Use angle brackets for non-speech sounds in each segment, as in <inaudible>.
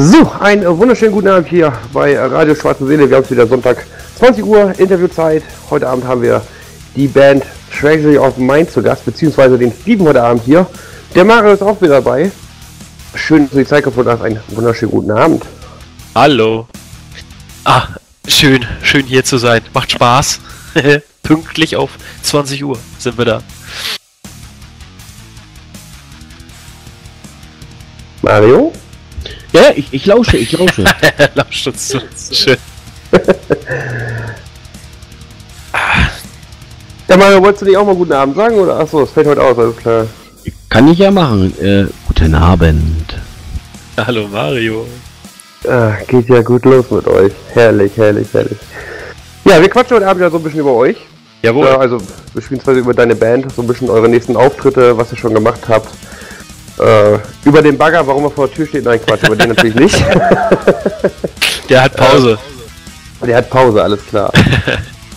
So, einen wunderschönen guten Abend hier bei Radio Schwarze Seele. Wir haben es wieder Sonntag, 20 Uhr, Interviewzeit. Heute Abend haben wir die Band Treasury of Mind zu Gast, beziehungsweise den Steven heute Abend hier. Der Mario ist auch wieder dabei. Schön, dass du die Zeit gefunden hast. Einen wunderschönen guten Abend. Hallo. Ah, schön, schön hier zu sein. Macht Spaß. <laughs> Pünktlich auf 20 Uhr sind wir da. Mario? Ja, ich, ich lausche, ich lausche. <laughs> Lauscht uns zu. Schön. Ja, Mario, wolltest du nicht auch mal guten Abend sagen? Oder? Achso, es fällt heute aus, alles klar. Kann ich ja machen. Äh, guten Abend. Hallo Mario. Ah, geht ja gut los mit euch. Herrlich, herrlich, herrlich. Ja, wir quatschen heute Abend ja so ein bisschen über euch. Jawohl. Ja, also beziehungsweise über deine Band, so ein bisschen eure nächsten Auftritte, was ihr schon gemacht habt. Äh, über den Bagger, warum er vor der Tür steht, nein Quatsch, über den natürlich nicht. <laughs> Der hat Pause. Der hat Pause, alles klar.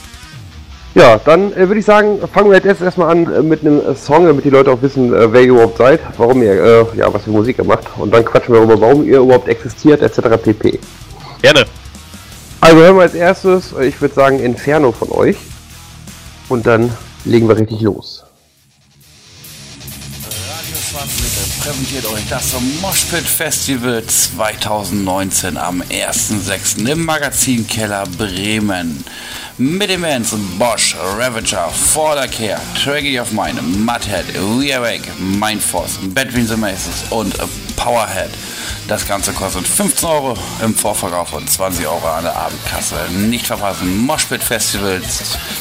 <laughs> ja, dann äh, würde ich sagen, fangen wir jetzt erstmal an äh, mit einem äh, Song, damit die Leute auch wissen, äh, wer ihr überhaupt seid, warum ihr, äh, ja, was für Musik ihr macht. Und dann quatschen wir darüber, warum ihr überhaupt existiert, etc. pp. Gerne. Also hören wir als erstes, äh, ich würde sagen, Inferno von euch. Und dann legen wir richtig los. Radio Schwarzwälder präsentiert euch das Moshpit Festival 2019 am 1.6. im Magazin Keller Bremen. Mit den Bands Bosch, Ravager, Care, Tragedy of Mine, Mudhead, We Awake, Mindforce, Between the Maces und Powerhead. Das Ganze kostet 15 Euro im Vorverkauf und 20 Euro an der Abendkasse. Nicht verpassen, Moshpit Festival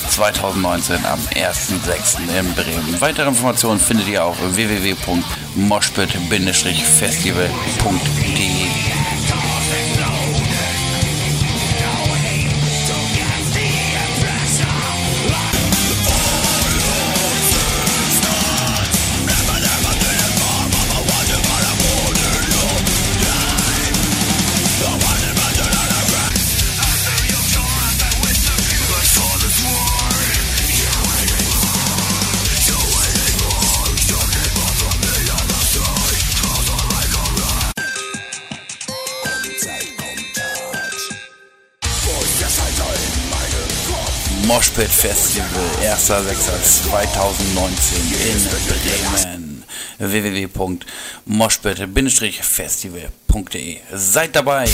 2019 am 1.6. in Bremen. Weitere Informationen findet ihr auf www.moshpit-festival.de. Moshpit Festival 1.6.2019 in Bremen. www.moshpit-festival.de Seid dabei!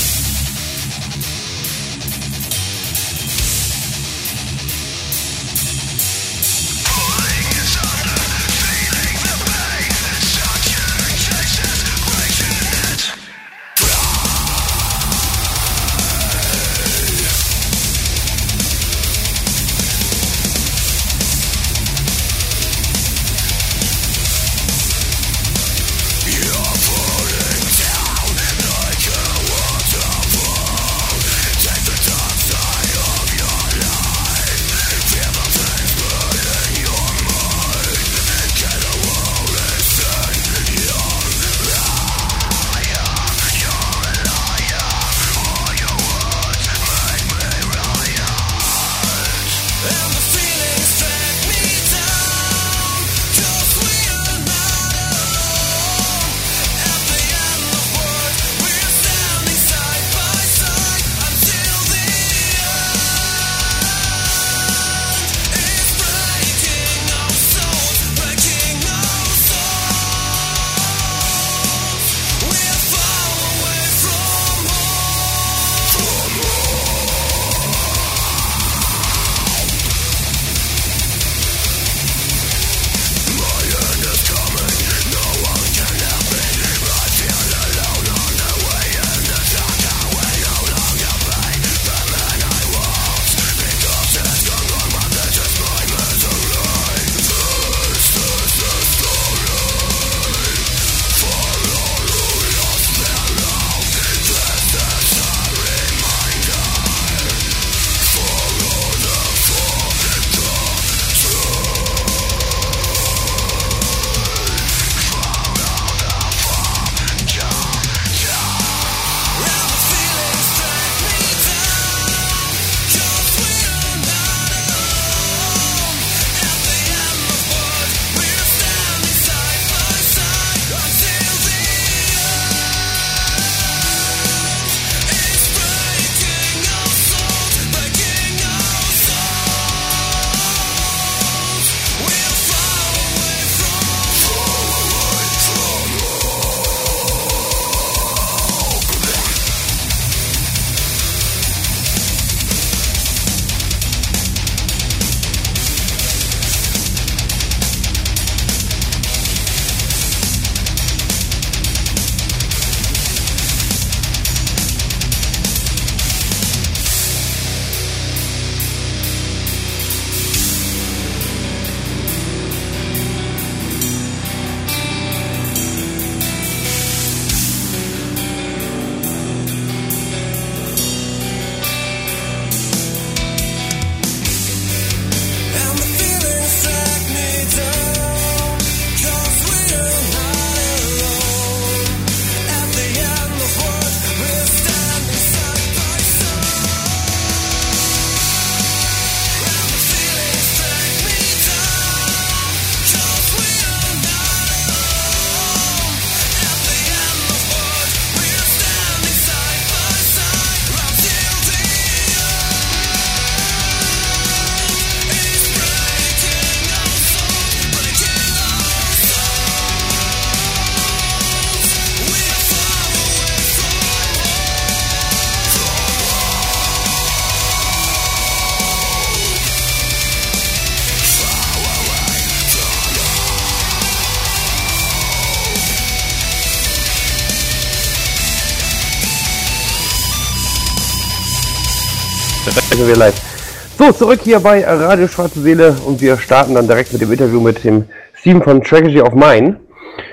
Zurück hier bei Radio Schwarze Seele und wir starten dann direkt mit dem Interview mit dem Steven von Tragedy of Mine.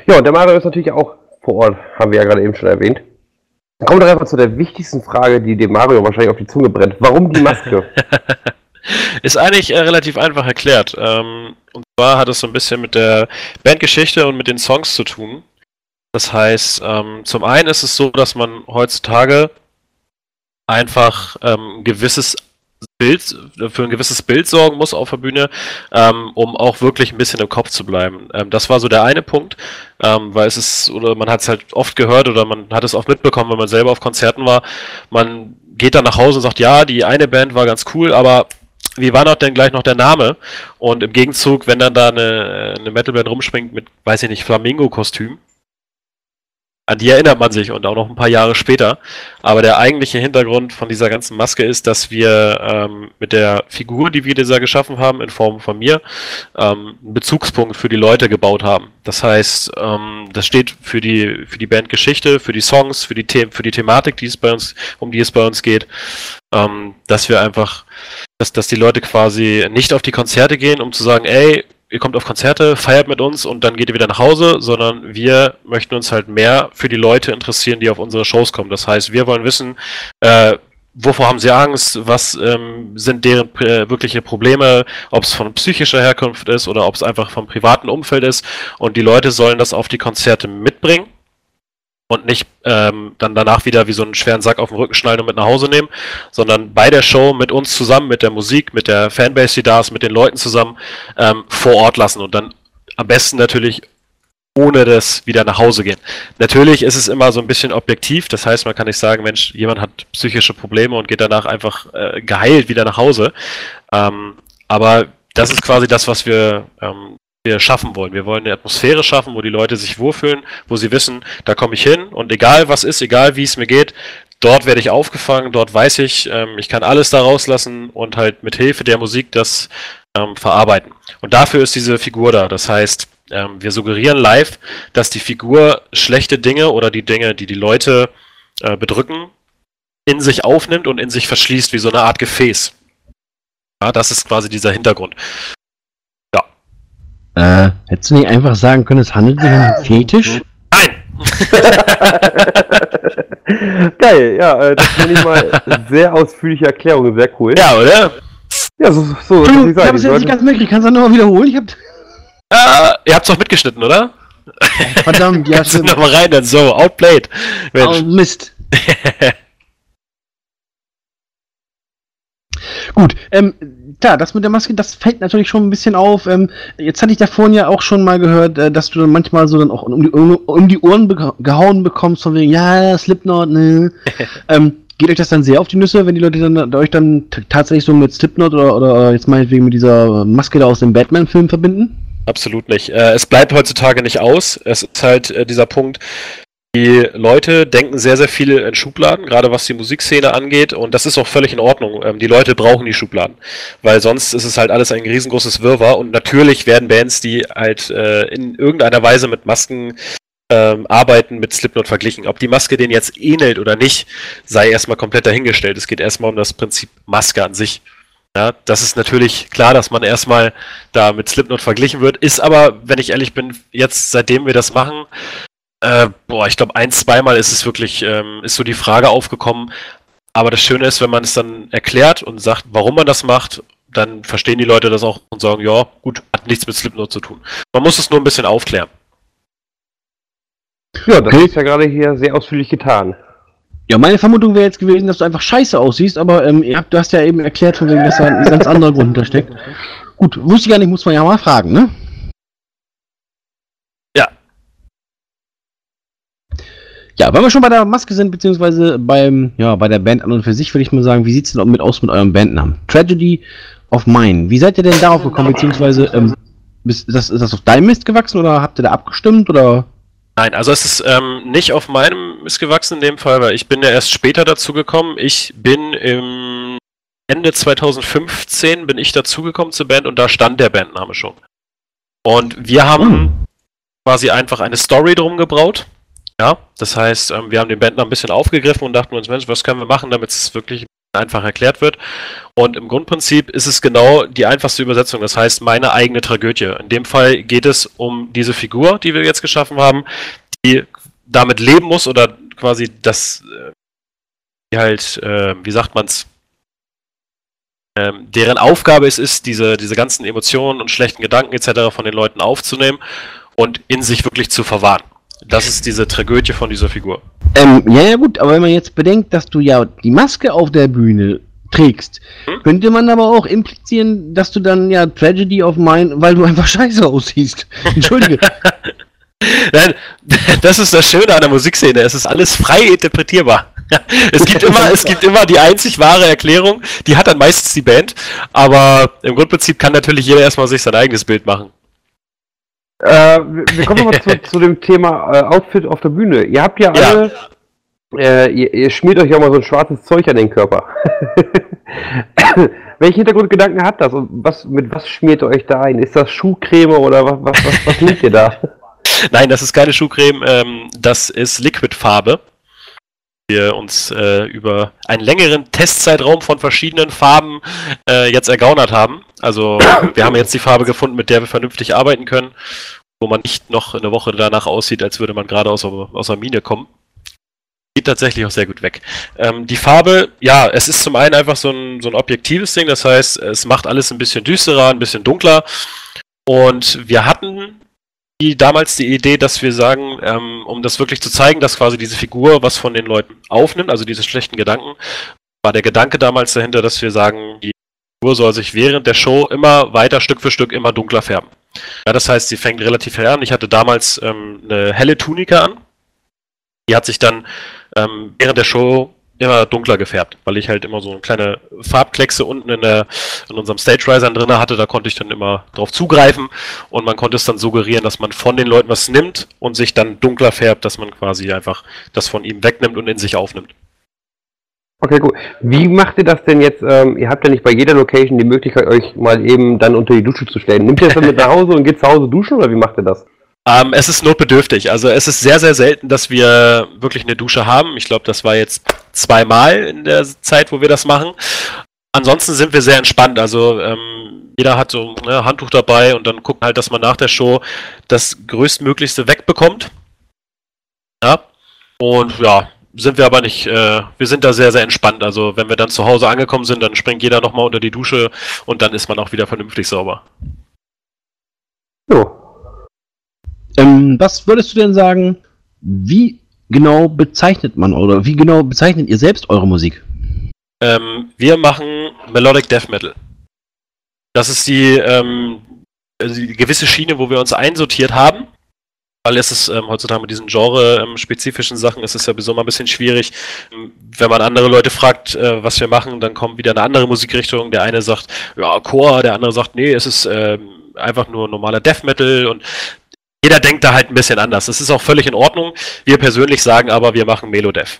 Ja, und der Mario ist natürlich auch vor Ort, haben wir ja gerade eben schon erwähnt. Kommen wir doch einfach zu der wichtigsten Frage, die dem Mario wahrscheinlich auf die Zunge brennt. Warum die Maske? <laughs> Ist eigentlich äh, relativ einfach erklärt. Ähm, und zwar hat es so ein bisschen mit der Bandgeschichte und mit den Songs zu tun. Das heißt, ähm, zum einen ist es so, dass man heutzutage einfach ähm, gewisses Bild, für ein gewisses Bild sorgen muss auf der Bühne, ähm, um auch wirklich ein bisschen im Kopf zu bleiben. Ähm, das war so der eine Punkt, ähm, weil es ist, oder man hat es halt oft gehört oder man hat es oft mitbekommen, wenn man selber auf Konzerten war, man geht dann nach Hause und sagt, ja, die eine Band war ganz cool, aber wie war noch denn gleich noch der Name? Und im Gegenzug, wenn dann da eine, eine Metalband rumspringt mit, weiß ich nicht, Flamingo-Kostüm, an die erinnert man sich und auch noch ein paar Jahre später. Aber der eigentliche Hintergrund von dieser ganzen Maske ist, dass wir ähm, mit der Figur, die wir dieser geschaffen haben, in Form von mir, ähm, einen Bezugspunkt für die Leute gebaut haben. Das heißt, ähm, das steht für die, für die Bandgeschichte, für die Songs, für die, The für die Thematik, die es bei uns, um die es bei uns geht, ähm, dass wir einfach, dass, dass die Leute quasi nicht auf die Konzerte gehen, um zu sagen, ey, ihr kommt auf Konzerte, feiert mit uns und dann geht ihr wieder nach Hause, sondern wir möchten uns halt mehr für die Leute interessieren, die auf unsere Shows kommen. Das heißt, wir wollen wissen, äh, wovor haben sie Angst, was ähm, sind deren äh, wirkliche Probleme, ob es von psychischer Herkunft ist oder ob es einfach vom privaten Umfeld ist. Und die Leute sollen das auf die Konzerte mitbringen und nicht ähm, dann danach wieder wie so einen schweren Sack auf den Rücken schnallen und mit nach Hause nehmen, sondern bei der Show mit uns zusammen, mit der Musik, mit der Fanbase, die da ist, mit den Leuten zusammen ähm, vor Ort lassen und dann am besten natürlich ohne das wieder nach Hause gehen. Natürlich ist es immer so ein bisschen objektiv, das heißt, man kann nicht sagen, Mensch, jemand hat psychische Probleme und geht danach einfach äh, geheilt wieder nach Hause. Ähm, aber das ist quasi das, was wir ähm, wir schaffen wollen. Wir wollen eine Atmosphäre schaffen, wo die Leute sich wohlfühlen, wo sie wissen, da komme ich hin und egal was ist, egal wie es mir geht, dort werde ich aufgefangen, dort weiß ich, ähm, ich kann alles da rauslassen und halt mit Hilfe der Musik das ähm, verarbeiten. Und dafür ist diese Figur da. Das heißt, ähm, wir suggerieren live, dass die Figur schlechte Dinge oder die Dinge, die die Leute äh, bedrücken, in sich aufnimmt und in sich verschließt, wie so eine Art Gefäß. Ja, das ist quasi dieser Hintergrund. Äh, hättest du nicht einfach sagen können, es handelt sich um einen Fetisch? Nein! <laughs> Geil, ja, äh, das finde ich mal sehr ausführliche Erklärung, sehr cool. Ja, oder? Ja, so, so Du, muss ich habe es jetzt nicht ganz mitgekriegt, kannst du das nochmal wiederholen? Ich hab, Äh, ihr habt's doch mitgeschnitten, oder? <laughs> verdammt, ja, <laughs> stimmt. noch mal rein dann. So, outplayed. Oh, Mensch. Mist. Gut, ähm, klar, das mit der Maske, das fällt natürlich schon ein bisschen auf. Ähm, jetzt hatte ich da vorhin ja auch schon mal gehört, äh, dass du dann manchmal so dann auch um die, um, um die Ohren beka- gehauen bekommst, von wegen, ja, Slipknot, ne. <laughs> ähm, geht euch das dann sehr auf die Nüsse, wenn die Leute dann da euch dann tatsächlich so mit Slipknot oder, oder jetzt meinetwegen mit dieser Maske da aus dem Batman-Film verbinden? Absolut nicht. Äh, es bleibt heutzutage nicht aus. Es ist halt äh, dieser Punkt, die Leute denken sehr, sehr viel in Schubladen, gerade was die Musikszene angeht. Und das ist auch völlig in Ordnung. Ähm, die Leute brauchen die Schubladen. Weil sonst ist es halt alles ein riesengroßes Wirrwarr. Und natürlich werden Bands, die halt äh, in irgendeiner Weise mit Masken ähm, arbeiten, mit Slipknot verglichen. Ob die Maske denen jetzt ähnelt oder nicht, sei erstmal komplett dahingestellt. Es geht erstmal um das Prinzip Maske an sich. Ja, das ist natürlich klar, dass man erstmal da mit Slipknot verglichen wird. Ist aber, wenn ich ehrlich bin, jetzt seitdem wir das machen, äh, boah, ich glaube, ein, zweimal ist es wirklich, ähm, ist so die Frage aufgekommen. Aber das Schöne ist, wenn man es dann erklärt und sagt, warum man das macht, dann verstehen die Leute das auch und sagen, ja, gut, hat nichts mit Slipknot zu tun. Man muss es nur ein bisschen aufklären. Ja, das Okay. ist ja gerade hier sehr ausführlich getan. Ja, meine Vermutung wäre jetzt gewesen, dass du einfach scheiße aussiehst, aber ähm, du hast ja eben erklärt, von wegen, dass da ein ganz anderer Grund hintersteckt. Gut, wusste ich gar nicht, muss man ja mal fragen, ne? Ja. Ja, wenn wir schon bei der Maske sind, beziehungsweise beim, ja, bei der Band an und für sich, würde ich mal sagen, wie sieht's denn mit aus mit eurem Bandnamen? Tragedy of Mine. Wie seid ihr denn darauf gekommen, beziehungsweise, ähm, ist das, ist das auf deinem Mist gewachsen oder habt ihr da abgestimmt oder? Nein, also es ist ähm, nicht auf meinem Mist gewachsen in dem Fall, weil ich bin ja erst später dazu gekommen. Ich bin im Ende 2015 bin ich dazugekommen zur Band und da stand der Bandname schon. Und wir haben quasi einfach eine Story drum gebraut. Ja, das heißt, ähm, wir haben den Bandnamen ein bisschen aufgegriffen und dachten uns, Mensch, was können wir machen, damit es wirklich einfach erklärt wird. Und im Grundprinzip ist es genau die einfachste Übersetzung, das heißt meine eigene Tragödie. In dem Fall geht es um diese Figur, die wir jetzt geschaffen haben, die damit leben muss oder quasi das, äh, die halt, äh, wie sagt man's, ähm, deren Aufgabe es ist, diese, diese ganzen Emotionen und schlechten Gedanken etc. von den Leuten aufzunehmen und in sich wirklich zu verwahren. Das ist diese Tragödie von dieser Figur. Ähm, ja, ja, gut, aber wenn man jetzt bedenkt, dass du ja die Maske auf der Bühne trägst, hm? könnte man aber auch implizieren, dass du dann ja Tragedy of Mine, weil du einfach <laughs> scheiße aussiehst. Entschuldige. <laughs> Nein, <laughs> das ist das Schöne an der Musikszene. Es ist alles frei interpretierbar. Es gibt immer, es gibt immer die einzig wahre Erklärung. Die hat dann meistens die Band. Aber im Grundprinzip kann natürlich jeder erstmal sich sein eigenes Bild machen. Äh, wir kommen nochmal zu, <laughs> zu, dem Thema äh, Outfit auf der Bühne. Ihr habt ja alle, ja. Äh, ihr, ihr, schmiert euch ja mal so ein schwarzes Zeug an den Körper. <laughs> Welche Hintergrundgedanken hat das und was, mit was schmiert ihr euch da ein? Ist das Schuhcreme oder was, was, was, was nehmt ihr da? <laughs> Nein, das ist keine Schuhcreme, ähm, das ist Liquidfarbe. Wir uns äh, über einen längeren Testzeitraum von verschiedenen Farben äh, jetzt ergaunert haben. Also <coughs> wir haben jetzt die Farbe gefunden, mit der wir vernünftig arbeiten können, wo man nicht noch eine Woche danach aussieht, als würde man gerade aus, aus der Mine kommen. Geht tatsächlich auch sehr gut weg. Ähm, die Farbe, ja, es ist zum einen einfach so ein, so ein objektives Ding, das heißt, es macht alles ein bisschen düsterer, ein bisschen dunkler. Und wir hatten die, damals die Idee, dass wir sagen, ähm, um das wirklich zu zeigen, dass quasi diese Figur was von den Leuten aufnimmt, also diese schlechten Gedanken, war der Gedanke damals dahinter, dass wir sagen, die Figur soll sich während der Show immer weiter Stück für Stück immer dunkler färben. Ja, das heißt, sie fängt relativ hell an. Ich hatte damals ähm, eine helle Tunika an. Die hat sich dann ähm, während der Show immer dunkler gefärbt, weil ich halt immer so eine kleine Farbkleckse unten in, der, in unserem Stage Riser drin hatte. Da konnte ich dann immer drauf zugreifen und man konnte es dann suggerieren, dass man von den Leuten was nimmt und sich dann dunkler färbt, dass man quasi einfach das von ihm wegnimmt und in sich aufnimmt. Okay, gut. Wie macht ihr das denn jetzt? Ähm, ihr habt ja nicht bei jeder Location die Möglichkeit, euch mal eben dann unter die Dusche zu stellen. Nimmt ihr das dann mit nach Hause und geht zu Hause duschen oder wie macht ihr das? Ähm, es ist notbedürftig. Also es ist sehr, sehr selten, dass wir wirklich eine Dusche haben. Ich glaube, das war jetzt zweimal in der Zeit, wo wir das machen. Ansonsten sind wir sehr entspannt. Also ähm, jeder hat so ein ne, Handtuch dabei und dann gucken halt, dass man nach der Show das größtmöglichste wegbekommt. Ja. Und ja, sind wir aber nicht, äh, wir sind da sehr, sehr entspannt. Also wenn wir dann zu Hause angekommen sind, dann springt jeder nochmal unter die Dusche und dann ist man auch wieder vernünftig sauber. Jo. Ähm, was würdest du denn sagen, wie genau bezeichnet man oder wie genau bezeichnet ihr selbst eure Musik? Ähm, wir machen Melodic Death Metal. Das ist die, ähm, also die gewisse Schiene, wo wir uns einsortiert haben weil es ist ähm, heutzutage mit diesen genre-spezifischen Sachen ist es ja sowieso mal ein bisschen schwierig. Wenn man andere Leute fragt, äh, was wir machen, dann kommt wieder eine andere Musikrichtung. Der eine sagt, ja, Chor, der andere sagt, nee, es ist ähm, einfach nur normaler Death Metal und jeder denkt da halt ein bisschen anders. Das ist auch völlig in Ordnung. Wir persönlich sagen aber, wir machen Melodeath.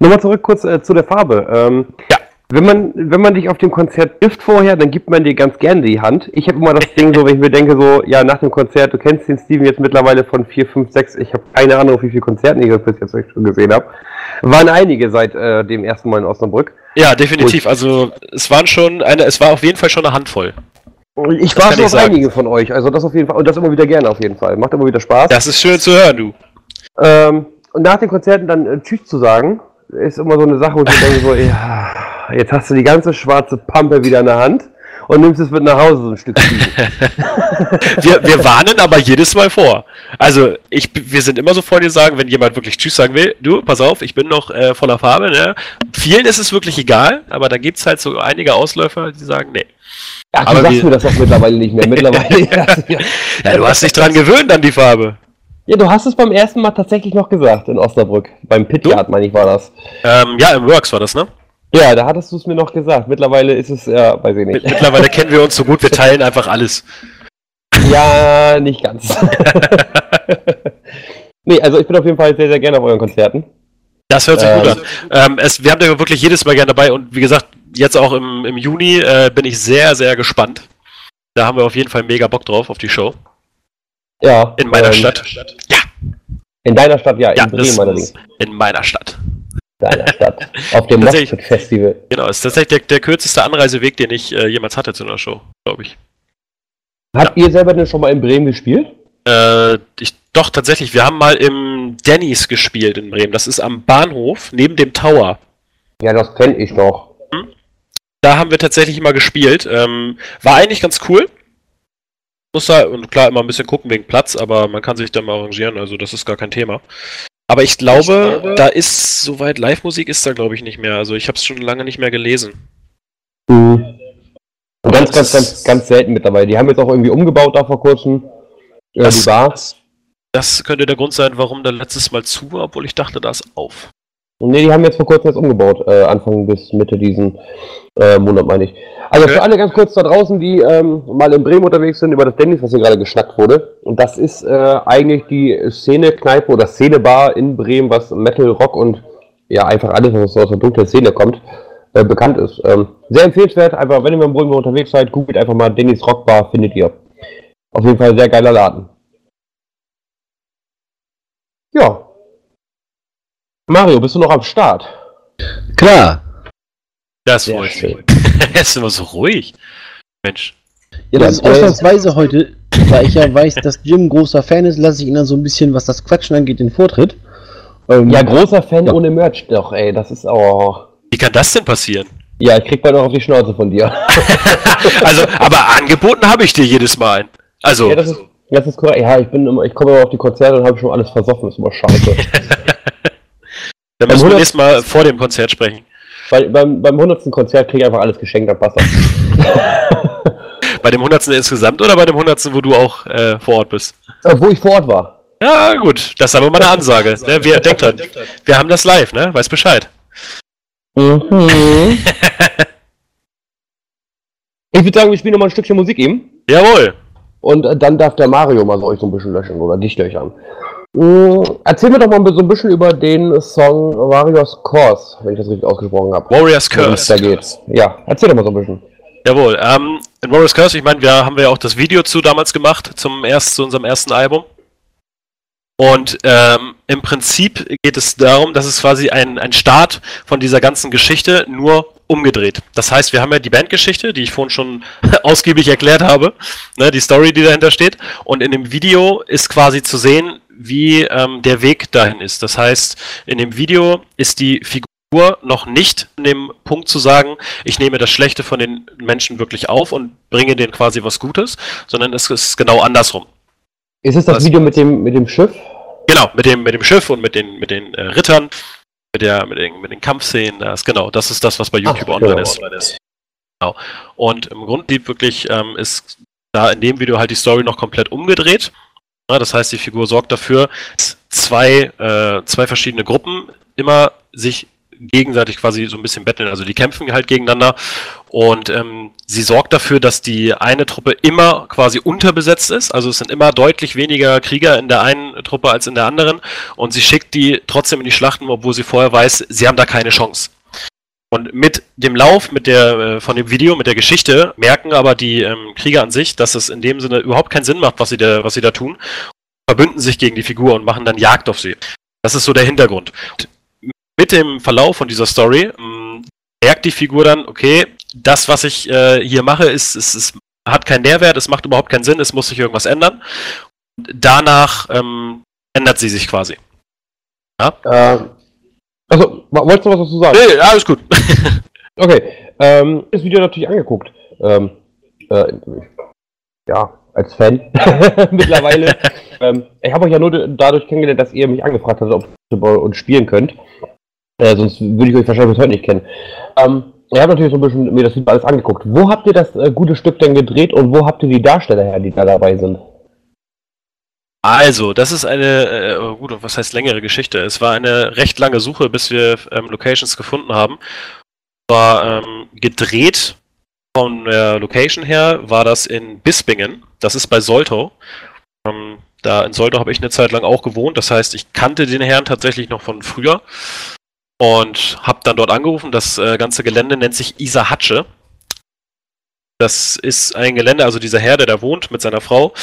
Nochmal zurück kurz äh, zu der Farbe. Ähm, ja. Wenn man, wenn man dich auf dem Konzert trifft vorher, dann gibt man dir ganz gerne die Hand. Ich habe immer das <laughs> Ding so, wenn ich mir denke, so, ja, nach dem Konzert, du kennst den Steven jetzt mittlerweile von 4, 5, 6, ich habe keine Ahnung, wie viele Konzerten ich bis jetzt schon gesehen habe. Waren einige seit äh, dem ersten Mal in Osnabrück. Ja, definitiv. Also es waren schon eine, es war auf jeden Fall schon eine Handvoll. Ich war so auf einige von euch, also das auf jeden Fall, und das immer wieder gerne auf jeden Fall. Macht immer wieder Spaß. Das ist schön zu hören, du. Ähm, und nach den Konzerten dann äh, Tschüss zu sagen, ist immer so eine Sache, wo ich denke so, ja, jetzt hast du die ganze schwarze Pampe wieder in der Hand und nimmst es mit nach Hause so ein Stück <laughs> <laughs> wir, wir warnen aber jedes Mal vor. Also ich, wir sind immer so vor dir sagen, wenn jemand wirklich Tschüss sagen will, du, pass auf, ich bin noch äh, voller Farbe. Ne? Vielen ist es wirklich egal, aber da gibt es halt so einige Ausläufer, die sagen, nee. Ach, du aber sagst mir das auch mittlerweile nicht mehr. <laughs> Mittlerweile. ja, du hast dich dran gewöhnt an die Farbe. Ja, du hast es beim ersten Mal tatsächlich noch gesagt in Osnabrück. Beim Pitguard, meine ich, war das. Ähm, ja, im Works war das, ne? Ja, da hattest du es mir noch gesagt. Mittlerweile ist es, ja, weiß ich nicht. Mittlerweile kennen wir uns so gut, wir teilen einfach alles. Ja, nicht ganz. <laughs> <laughs> nee, also ich bin auf jeden Fall sehr, sehr gerne auf euren Konzerten. Das hört sich ähm, gut an. Ähm, es, wir haben da wirklich jedes Mal gerne dabei und wie gesagt, jetzt auch im, im Juni äh, bin ich sehr, sehr gespannt. Da haben wir auf jeden Fall mega Bock drauf auf die Show. Ja. In meiner ähm, Stadt. Ja. In deiner Stadt, ja, in ja, Bremen allerdings. In meiner Stadt. deiner Stadt. Auf dem. Moshpit Festival. Genau, ist tatsächlich der, der kürzeste Anreiseweg, den ich äh, jemals hatte zu einer Show, glaube ich. Habt ihr selber denn schon mal in Bremen gespielt? Äh, ich. Doch, tatsächlich, wir haben mal im Denny's gespielt in Bremen. Das ist am Bahnhof, neben dem Tower. Ja, das kenne ich doch. Da haben wir tatsächlich mal gespielt. Ähm, war eigentlich ganz cool. Muss da, und klar, immer ein bisschen gucken wegen Platz, aber man kann sich da mal arrangieren, also das ist gar kein Thema. Aber ich glaube, da ist, soweit Live-Musik ist da, glaube ich, nicht mehr. Also ich habe es schon lange nicht mehr gelesen. Mhm. Und ganz, ganz, ganz, ganz selten mit dabei. Die haben jetzt auch irgendwie umgebaut da vor kurzem. Äh, Das- die Bar. Das, das könnte der Grund sein, warum da letztes Mal zu war, obwohl ich dachte, da ist auf. Nee, die haben jetzt vor kurzem jetzt umgebaut. Äh, Anfang bis Mitte diesen äh, Monat, meine ich. Also Okay. für alle ganz kurz da draußen, die ähm, mal in Bremen unterwegs sind, über das Dennis, was hier gerade geschnackt wurde. Und das ist äh, eigentlich die Szene-Kneipe oder Szene-Bar in Bremen, was Metal, Rock und ja, einfach alles, was aus der dunklen Szene kommt, äh, bekannt ist. Ähm, sehr empfehlenswert, einfach, wenn ihr mal in Bremen unterwegs seid, googelt einfach mal Dennis Rockbar, findet ihr. Auf jeden Fall sehr geiler Laden. Ja. Mario, bist du noch am Start? Klar. Das Sehr freut schön. mich. <laughs> Er ist immer so ruhig. Mensch. Ja, das ist ausnahmsweise heute, da ich ja weiß, dass Jim ein großer Fan ist, lasse ich ihn dann so ein bisschen, was das Quatschen angeht, den Vortritt. Ähm, Ja, großer Fan Ja. ohne Merch doch, ey. Das ist auch. Wie kann das denn passieren? Ja, ich krieg bald noch auf die Schnauze von dir. <laughs> Also, aber angeboten habe ich dir jedes Mal. Also, Ja, das ist, das ist korrekt. Ja, ich bin immer, ich komme immer auf die Konzerte und habe schon alles versoffen. Das ist immer scheiße. <laughs> dann müssen wir 100 nächstes Mal vor dem Konzert sprechen. Weil beim, beim 100. Konzert krieg ich einfach alles geschenkt, dann passt das. <laughs> Bei dem 100. insgesamt oder bei dem 100. wo du auch äh, vor Ort bist? Äh, wo ich vor Ort war. Ja, gut. Das ist aber mal eine Ansage. Ne? Wir, <laughs> denkt dran, wir haben das live, ne? Weiß Bescheid. Mhm. ich würde sagen, wir spielen noch mal ein Stückchen Musik eben. Jawohl. Und äh, dann darf der Mario mal so euch so ein bisschen löschen oder dich löchern. Mm, Erzähl mir doch mal so ein bisschen über den Song Warriors Course, wenn ich das richtig ausgesprochen habe. Warriors Curse. da geht. Ja, erzähl doch mal so ein bisschen. Jawohl. Ähm, in Warriors Curse, ich meine, wir haben wir ja auch das Video zu damals gemacht, zum erst, zu unserem ersten Album. Und ähm, im Prinzip geht es darum, dass es quasi ein, ein Start von dieser ganzen Geschichte nur umgedreht. Das heißt, wir haben ja die Bandgeschichte, die ich vorhin schon <laughs> ausgiebig erklärt habe, ne, die Story, die dahinter steht. Und in dem Video ist quasi zu sehen, wie ähm, der Weg dahin ist. Das heißt, in dem Video ist die Figur noch nicht in dem Punkt zu sagen, ich nehme das Schlechte von den Menschen wirklich auf und bringe denen quasi was Gutes, sondern es ist genau andersrum. Ist es das Was? Video mit dem, mit dem Schiff? Genau, mit dem, mit dem Schiff und mit den, mit den äh, Rittern, mit, der, mit, den, mit den Kampfszenen, das, genau, das ist das, was bei YouTube Ach, online genau. ist. Genau. Und im Grunde wirklich ähm, ist da in dem Video halt die Story noch komplett umgedreht. Ja, das heißt, die Figur sorgt dafür, dass zwei, äh, zwei verschiedene Gruppen immer sich gegenseitig quasi so ein bisschen betteln. Also die kämpfen halt gegeneinander und ähm, sie sorgt dafür, dass die eine Truppe immer quasi unterbesetzt ist. Also es sind immer deutlich weniger Krieger in der einen Truppe als in der anderen und sie schickt die trotzdem in die Schlachten, obwohl sie vorher weiß, sie haben da keine Chance. Und mit dem Lauf, mit der, äh, von dem Video, mit der Geschichte, merken aber die ähm, Krieger an sich, dass es in dem Sinne überhaupt keinen Sinn macht, was sie da, was sie da tun, verbünden sich gegen die Figur und machen dann Jagd auf sie. Das ist so der Hintergrund. Und mit dem Verlauf von dieser Story ähm, merkt die Figur dann, okay, das, was ich äh, hier mache, ist, ist, ist, hat keinen Nährwert, es macht überhaupt keinen Sinn, es muss sich irgendwas ändern. Und danach ähm, ändert sie sich quasi. Äh, also, wolltest du was dazu sagen? Nee, alles gut. <laughs> Okay, ähm, das Video natürlich angeguckt. Ähm, äh, ja, als Fan <laughs> mittlerweile. <laughs> ähm, ich habe euch ja nur dadurch kennengelernt, dass ihr mich angefragt habt, ob ihr bei uns spielen könnt. Äh, sonst würde ich euch wahrscheinlich bis heute nicht kennen. Ähm, ich habe natürlich so ein bisschen mir das alles angeguckt. Wo habt ihr das äh, gute Stück denn gedreht und wo habt ihr die Darsteller her, die da dabei sind? Also, das ist eine, äh, gut, was heißt längere Geschichte? Es war eine recht lange Suche, bis wir ähm, Locations gefunden haben. War ähm, gedreht von der Location her, war das in Bispingen. Das ist bei Soltau. Ähm, da in Soltau habe ich eine Zeit lang auch gewohnt. Das heißt, ich kannte den Herrn tatsächlich noch von früher und habe dann dort angerufen. Das äh, ganze Gelände nennt sich Isahatsche. Das ist ein Gelände, also dieser Herr, der da wohnt mit seiner Frau,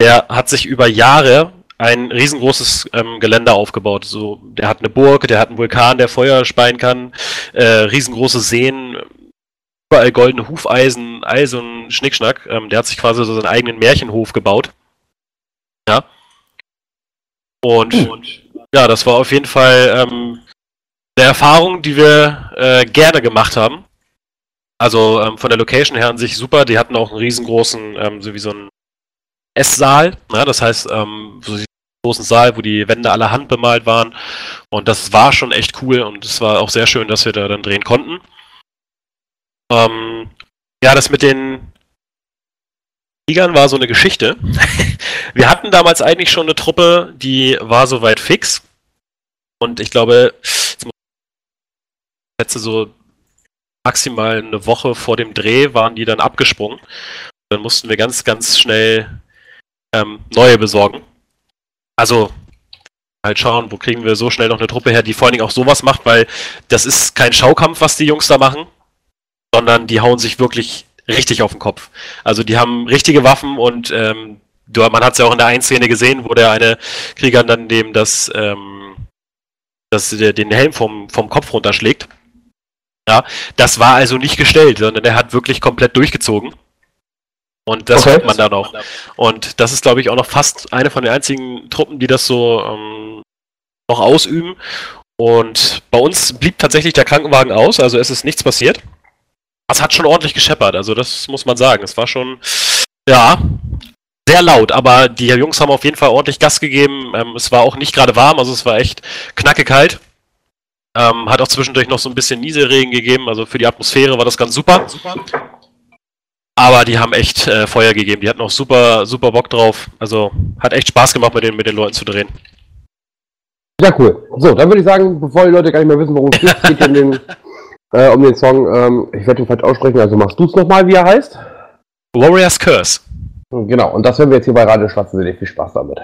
der hat sich über Jahre ein riesengroßes ähm, Geländer aufgebaut. So, der hat eine Burg, der hat einen Vulkan, der Feuer speien kann, äh, riesengroße Seen, überall goldene Hufeisen, all so ein Schnickschnack. Ähm, der hat sich quasi so seinen eigenen Märchenhof gebaut. Ja. Und, und ja, das war auf jeden Fall ähm, eine Erfahrung, die wir äh, gerne gemacht haben. Also ähm, von der Location her an sich super. Die hatten auch einen riesengroßen, ähm, so wie so ein Esssaal. Ja, das heißt, ähm, so einen großen Saal, wo die Wände alle handbemalt waren. Und das war schon echt cool und es war auch sehr schön, dass wir da dann drehen konnten. Ähm, ja, das mit den Tigern war so eine Geschichte. <laughs> wir hatten damals eigentlich schon eine Truppe, die war soweit fix. Und ich glaube, jetzt so maximal eine Woche vor dem Dreh waren die dann abgesprungen. Dann mussten wir ganz, ganz schnell ähm, neue besorgen. Also halt schauen, wo kriegen wir so schnell noch eine Truppe her, die vor allen Dingen auch sowas macht, weil das ist kein Schaukampf, was die Jungs da machen, sondern die hauen sich wirklich richtig auf den Kopf. Also die haben richtige Waffen und ähm, man hat es ja auch in der einen Szene gesehen, wo der eine Krieger dann dem das, ähm, das den Helm vom, vom Kopf runterschlägt. Ja, das war also nicht gestellt, sondern er hat wirklich komplett durchgezogen. Und das okay. hört man dann auch. Und das ist, glaube ich, auch noch fast eine von den einzigen Truppen, die das so ähm, noch ausüben. Und bei uns blieb tatsächlich der Krankenwagen aus, also es ist nichts passiert. Es hat schon ordentlich gescheppert, also das muss man sagen. Es war schon, ja, sehr laut, aber die Jungs haben auf jeden Fall ordentlich Gas gegeben. Ähm, es war auch nicht gerade warm, also es war echt knacke kalt. Ähm, hat auch zwischendurch noch so ein bisschen Nieselregen gegeben, also für die Atmosphäre war das ganz super. super. Aber die haben echt äh, Feuer gegeben. Die hatten auch super, super Bock drauf. Also hat echt Spaß gemacht, mit den, mit den Leuten zu drehen. Ja, cool. So, dann würde ich sagen, bevor die Leute gar nicht mehr wissen, worum es geht, geht um den, <laughs> äh, um den Song. Ähm, ich werde ihn falsch aussprechen, also machst du es nochmal, wie er heißt? Warrior's Curse. Genau, und das hören wir jetzt hier bei Radio Schwarze Seele. Viel Spaß damit.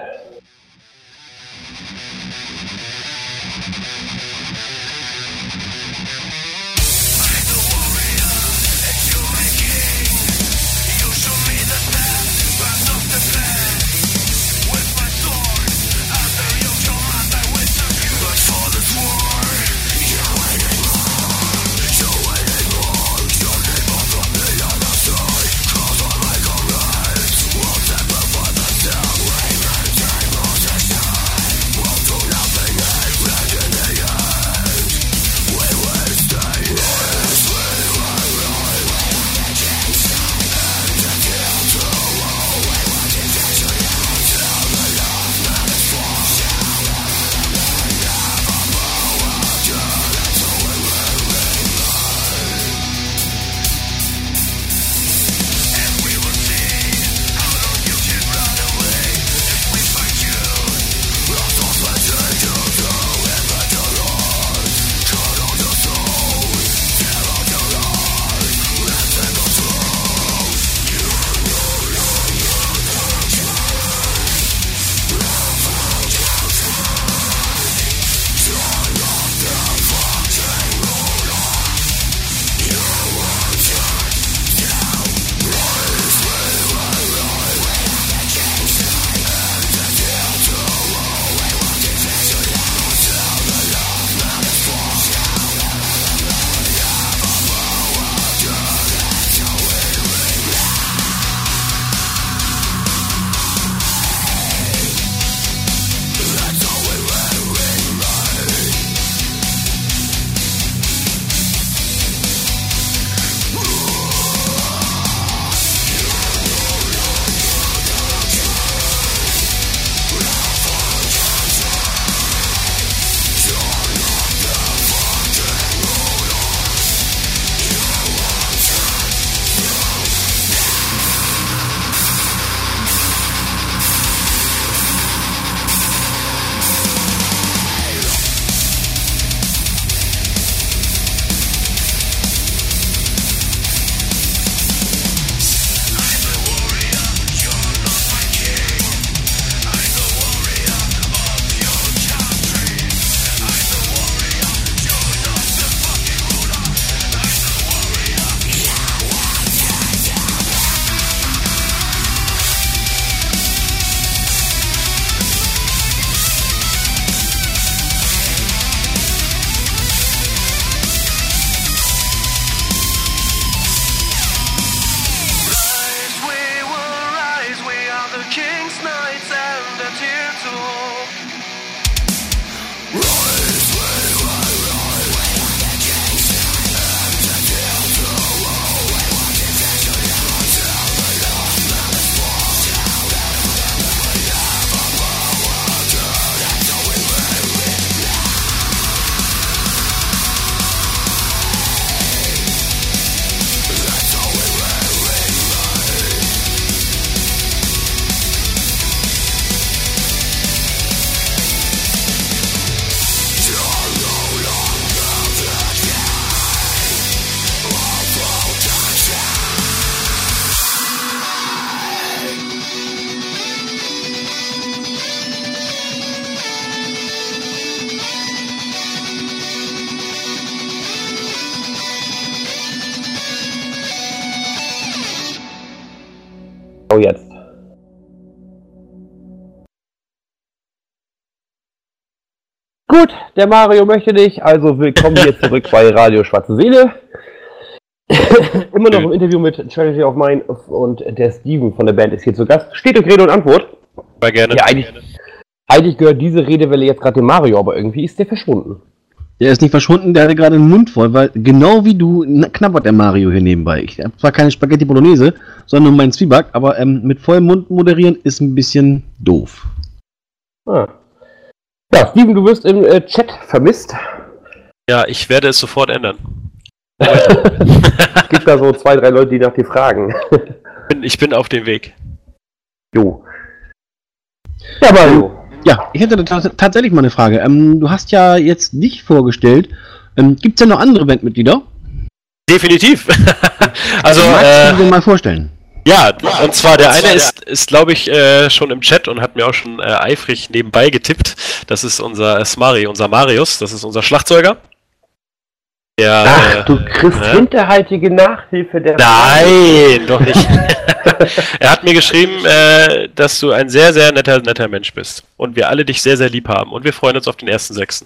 Gut, der Mario möchte dich, also willkommen hier <laughs> zurück bei Radio Schwarze Seele. <laughs> Immer noch im Interview mit Tragedy of Mine und der Steven von der Band ist hier zu Gast. Steht euch Rede und Antwort. War gerne. Ja, eigentlich, eigentlich gehört diese Redewelle jetzt gerade dem Mario, aber irgendwie ist der verschwunden. Der ist nicht verschwunden, der hatte gerade den Mund voll, weil genau wie du na- knabbert der Mario hier nebenbei. Ich habe zwar keine Spaghetti Bolognese, sondern nur meinen Zwieback, aber ähm, mit vollem Mund moderieren ist ein bisschen doof. Ah. Ja, Steven, du wirst im äh, Chat vermisst. Ja, ich werde es sofort ändern. Es <laughs> gibt da so zwei, drei Leute, die nach dir fragen. Bin- Ich bin auf dem Weg. Jo. Ja, Mario. Ja, ich hätte tatsächlich mal eine Frage. Ähm, du hast ja jetzt dich vorgestellt. Ähm, Gibt es ja noch andere Bandmitglieder? Definitiv. <laughs> also, Magst äh, du dir mal vorstellen? Ja, und zwar der eine ist, ist glaube ich, äh, schon im Chat und hat mir auch schon äh, eifrig nebenbei getippt. Das ist unser äh, Smari, unser Marius, das ist unser Schlagzeuger. Der, Ach, äh, du kriegst ne? hinterhaltige Nachhilfe der. Nein, doch nicht. <laughs> er hat mir geschrieben, äh, dass du ein sehr, sehr netter, netter Mensch bist. Und wir alle dich sehr, sehr lieb haben. Und wir freuen uns auf den ersten Sechsten.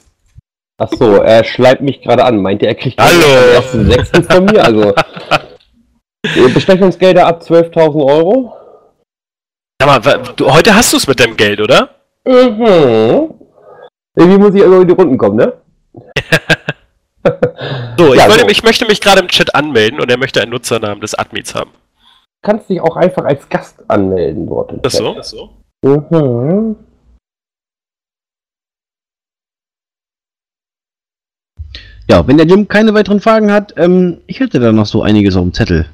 Ach so, er schleimt mich gerade an. Meint er, er kriegt Hallo. den ersten Sechsten von mir? Also. <laughs> äh, Bestechungsgelder ab 12.000 Euro? Sag mal, du, heute hast du es mit deinem Geld, oder? Mhm. Irgendwie muss ich also in die Runden kommen, ne? <laughs> So, ich, Ja, wollte, so. ich möchte mich gerade im Chat anmelden und er möchte einen Nutzernamen des Admins haben. Du kannst dich auch einfach als Gast anmelden dort. im das Chat. so? Mhm. Ja, wenn der Jim keine weiteren Fragen hat, ähm, ich hätte da noch so einiges auf dem Zettel.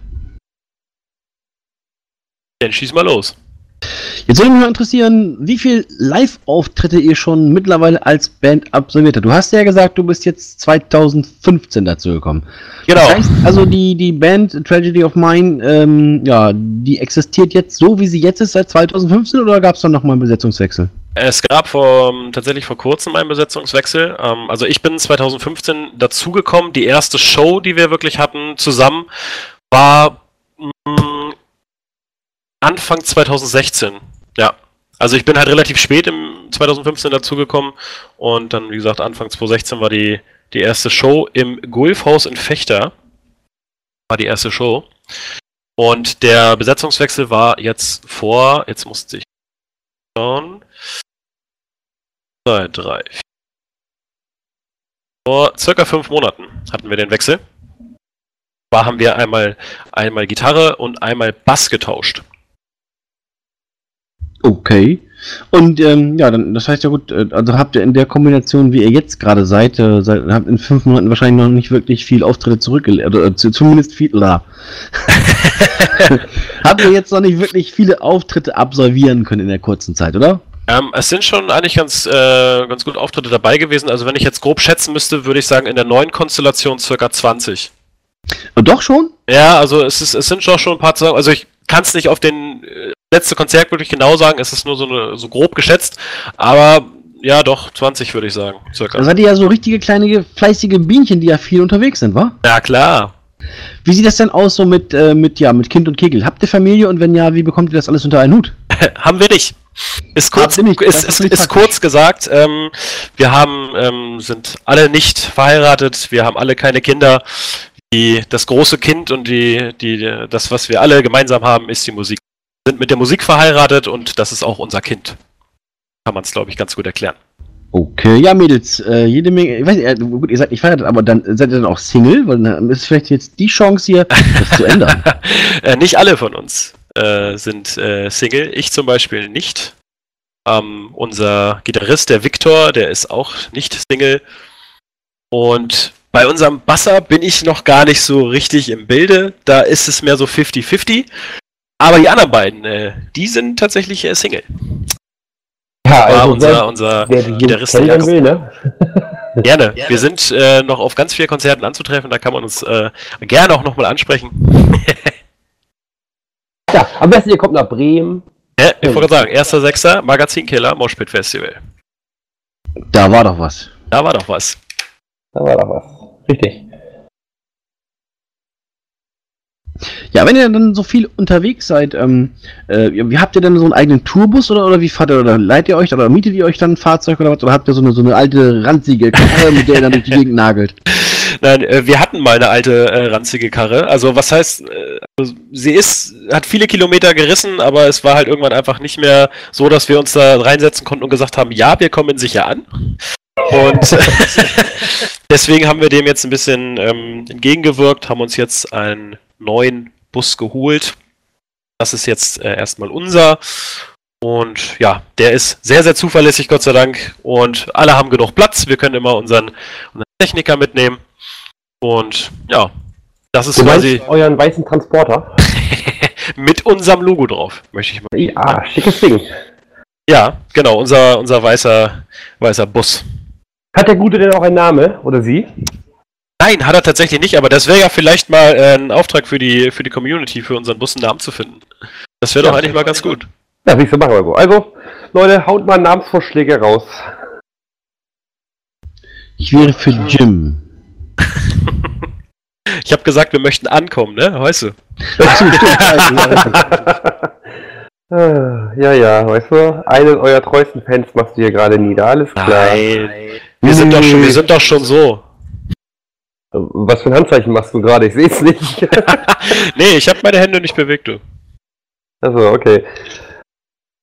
Dann schieß mal los. Jetzt würde mich mal interessieren, wie viel Live-Auftritte ihr schon mittlerweile als Band absolviert habt. Du hast ja gesagt, du bist jetzt 2015 dazu gekommen. Genau. Das heißt also, die, die Band Tragedy of Mine, ähm, ja, die existiert jetzt so, wie sie jetzt ist, seit 2015 oder gab es dann nochmal einen Besetzungswechsel? Es gab vor, tatsächlich vor kurzem einen Besetzungswechsel. Ähm, also ich bin 2015 dazugekommen. Die erste Show, die wir wirklich hatten zusammen, war mh, Anfang 2016. Ja. Also ich bin halt relativ spät im 2015 dazugekommen und dann, wie gesagt, Anfang 2016 war die, die erste Show im Gulfhaus in Fechter. War die erste Show. Und der Besetzungswechsel war jetzt vor, jetzt musste ich schauen. Zwei, drei, vier. Vor circa fünf Monaten hatten wir den Wechsel. Da haben wir einmal, einmal Gitarre und einmal Bass getauscht. Okay. Und ähm, ja, dann das heißt ja gut, äh, also habt ihr in der Kombination, wie ihr jetzt gerade seid, äh, seid, habt in fünf Monaten wahrscheinlich noch nicht wirklich viel Auftritte zurückgelegt, oder äh, zu- zumindest viel, oder <laughs> <laughs> habt ihr jetzt noch nicht wirklich viele Auftritte absolvieren können in der kurzen Zeit, oder? Ähm, es sind schon eigentlich ganz, äh, ganz gut Auftritte dabei gewesen. Also wenn ich jetzt grob schätzen müsste, würde ich sagen, in der neuen Konstellation circa 20. Und doch schon? Ja, also es, ist, es sind schon schon ein paar Songs. Also ich kann es nicht auf den äh, letzte Konzert wirklich genau sagen, es ist nur so, eine, so grob geschätzt. Aber ja, doch, 20 würde ich sagen, circa. Da seid ihr ja so richtige kleine fleißige Bienchen, die ja viel unterwegs sind, wa? ja, klar. Wie sieht das denn aus so mit, äh, mit, ja, mit Kind und Kegel? Habt ihr Familie und wenn ja, wie bekommt ihr das alles unter einen Hut? <laughs> haben wir nicht. Ist kurz, nicht? ist, ist ist, kurz gesagt, ähm, wir haben, ähm, sind alle nicht verheiratet, wir haben alle keine Kinder. Die, das große Kind und die, die, das, was wir alle gemeinsam haben, ist die Musik. Sind mit der Musik verheiratet und das ist auch unser Kind. Kann man es, glaube ich, ganz gut erklären. Okay, ja, Mädels, äh, jede Menge, ich weiß nicht, äh, gut, ihr seid nicht verheiratet, aber dann seid ihr dann auch Single, weil dann ist vielleicht jetzt die Chance hier, das zu ändern. <laughs> äh, nicht alle von uns äh, sind äh, Single. Ich zum Beispiel nicht. Ähm, unser Gitarrist, der Victor, der ist auch nicht Single. Und bei unserem Basser bin ich noch gar nicht so richtig im Bilde. Da ist es mehr so 50-50. Aber die anderen beiden, äh, die sind tatsächlich äh, Single. Ja, War also unser, unser wer Gitarrist Jakob. will, ne? <laughs> Gerne. Wir sind äh, noch auf ganz vielen Konzerten anzutreffen. Da kann man uns äh, gerne auch nochmal ansprechen. <laughs> Ja, am besten ihr kommt nach Bremen. Ja, ich wollte gerade sagen, 1.6. Magazinkiller, Moshpit Festival. Da war doch was. Da war doch was. Da war doch was. Richtig. Ja, wenn ihr dann so viel unterwegs seid, ähm, äh, wie habt ihr denn so einen eigenen Tourbus oder, oder wie fahrt ihr, oder leiht ihr euch oder mietet ihr euch dann ein Fahrzeug oder was? Oder habt ihr so eine, so eine alte, ranzige Karre, mit der ihr dann durch die Gegend nagelt? <laughs> Nein, äh, wir hatten mal eine alte äh, ranzige Karre. Also was heißt, äh, also, sie ist, hat viele Kilometer gerissen, aber es war halt irgendwann einfach nicht mehr so, dass wir uns da reinsetzen konnten und gesagt haben, ja, wir kommen sicher an. Und <laughs> deswegen haben wir dem jetzt ein bisschen ähm, entgegengewirkt, haben uns jetzt einen neuen Bus geholt. Das ist jetzt äh, erstmal unser. Und ja, der ist sehr, sehr zuverlässig, Gott sei Dank. Und alle haben genug Platz. Wir können immer unseren, unseren Techniker mitnehmen. Und ja, das ist Du quasi euren weißen Transporter? <laughs> mit unserem Logo drauf, möchte ich mal. Ja, schickes Ding. Ja, genau, unser, unser weißer, weißer Bus. Hat der Gute denn auch einen Namen? Oder sie? Nein, hat er tatsächlich nicht, aber das wäre ja vielleicht mal äh, ein Auftrag für die, für die Community, für unseren Bus einen Namen zu finden. Das wäre Ja, doch eigentlich mal ganz gut. Ja, du, machen wir so. Also, Leute, haut mal Namensvorschläge raus. Ich wäre für Jim. <laughs> Ich habe gesagt, wir möchten ankommen, ne? Weißt du? Stimmt. <laughs> <laughs> ja, ja, weißt du, einen eurer treuesten Fans machst du hier gerade nieder. Alles klar. Nein. Wir sind doch schon, wir sind doch schon so. Was für ein Handzeichen machst du gerade? Ich sehe es nicht. <laughs> Nee, ich habe meine Hände nicht bewegt, du. Also, okay.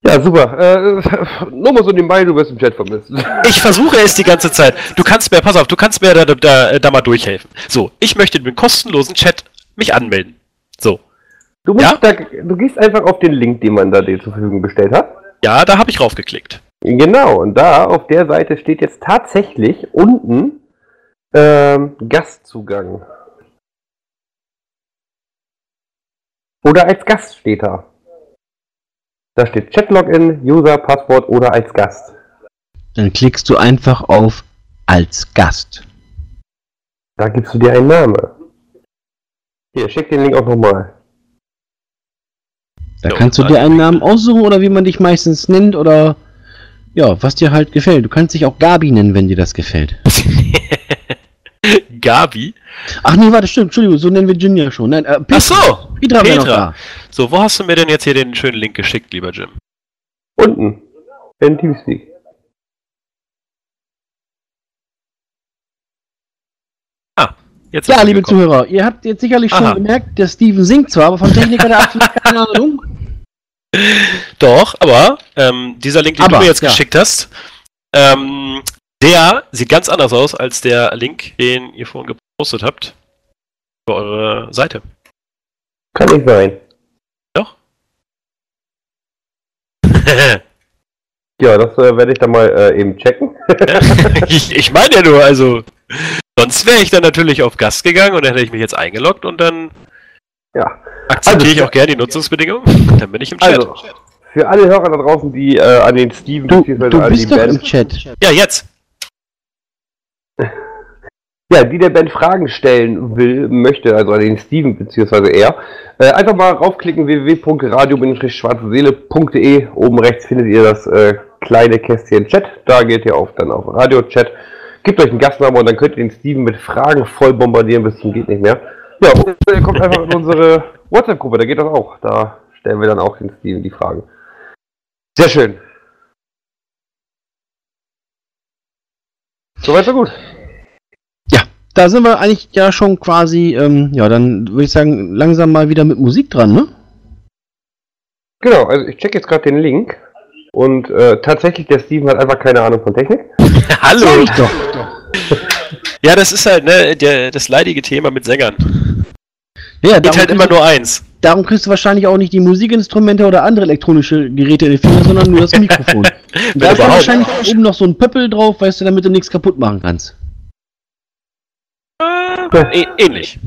Ja, super. Äh, nur mal so nebenbei, du wirst im Chat vermisst. <laughs> Ich versuche es die ganze Zeit. Du kannst mir, pass auf, du kannst mir da, da, da mal durchhelfen. So, ich möchte mit dem kostenlosen Chat mich anmelden. So. Du, musst Ja? da, du gehst einfach auf den Link, den man da dir zur Verfügung gestellt hat. Ja, da habe ich raufgeklickt. Genau, und da auf der Seite steht jetzt tatsächlich unten ähm, Gastzugang. Oder als Gast steht da. Da steht Chat-Login, User, Passwort oder als Gast. Dann klickst du einfach auf als Gast. Da gibst du dir einen Namen. Hier, schick den Link auch nochmal. Da Ja, kannst du dir einen Namen aussuchen oder wie man dich meistens nennt oder ja, was dir halt gefällt. Du kannst dich auch Gabi nennen, wenn dir das gefällt. <laughs> <laughs> Gabi? Ach nee, warte, stimmt, Entschuldigung, so nennen wir Jim ja schon. Nein, äh, Petra. Ach so, Petra, Petra. da. So, wo hast du mir denn jetzt hier den schönen Link geschickt, lieber Jim? Unten. In Teamspeak. Jetzt Ja, liebe gekommen. Zuhörer, ihr habt jetzt sicherlich schon Aha. gemerkt, der Steven singt zwar, aber von Technik hat er absolut <laughs> keine Ahnung. Doch, aber ähm, dieser Link, den Aber, du mir jetzt ja. geschickt hast, ähm, der sieht ganz anders aus als der Link, den ihr vorhin gepostet habt. Für eure Seite. Kann nicht sein. Doch? <laughs> Ja, das äh, werde ich dann mal äh, eben checken. <laughs> ich ich meine ja nur, also. Sonst wäre ich dann natürlich auf Gast gegangen und dann hätte ich mich jetzt eingeloggt und dann Ja. akzeptiere ich Also, auch gerne die Nutzungsbedingungen. <laughs> Dann bin ich im Chat. Also, für alle Hörer da draußen, die äh, an den Steven Du, du an die bist doch im Band, Chat. Ja, jetzt. <laughs> ja, die der Band Fragen stellen will, möchte, also an den Steven beziehungsweise er, äh, einfach mal raufklicken www.radio-schwarzeseele.de. Oben rechts findet ihr das äh, kleine Kästchen Chat. Da geht ihr auf dann auf Radio-Chat. Gebt euch einen Gastnamen und dann könnt ihr den Steven mit Fragen voll bombardieren bis zum geht nicht mehr. Ja, und ihr kommt einfach in unsere WhatsApp-Gruppe, da geht das auch. Da stellen wir dann auch den Steven die Fragen. Sehr schön. Soweit so gut. Da sind wir eigentlich ja schon quasi, ähm, ja, dann würde ich sagen, langsam mal wieder mit Musik dran, ne? Genau, also ich check jetzt gerade den Link und äh, tatsächlich, der Steven hat einfach keine Ahnung von Technik. <laughs> Hallo. Sag ich doch. <laughs> Ja, das ist halt ne, der, das leidige Thema mit Sängern. Ja, Geht darum, halt immer nur eins. Darum kriegst du wahrscheinlich auch nicht die Musikinstrumente oder andere elektronische Geräte in den Finger, sondern nur das <laughs> Mikrofon. Da ist wahrscheinlich oben noch so ein Pöppel drauf, weißt du, damit du nichts kaputt machen kannst. Äh, ähnlich.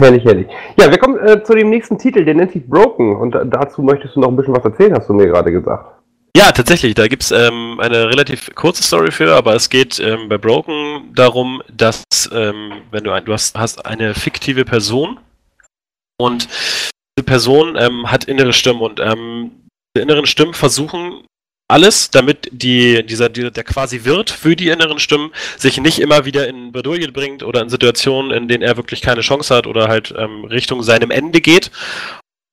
Herrlich, herrlich. Ja, wir kommen äh, zu dem nächsten Titel, der nennt sich Broken und da, dazu möchtest du noch ein bisschen was erzählen, hast du mir gerade gesagt. Ja, tatsächlich, da gibt's ähm, eine relativ kurze Story für, aber es geht ähm, bei Broken darum, dass ähm, wenn du ein, du hast, hast eine fiktive Person und diese Person ähm, hat innere Stimmen und ähm, die inneren Stimmen versuchen alles, damit die, dieser, die, der quasi Wirt für die inneren Stimmen sich nicht immer wieder in Bredouille bringt oder in Situationen, in denen er wirklich keine Chance hat oder halt ähm, Richtung seinem Ende geht.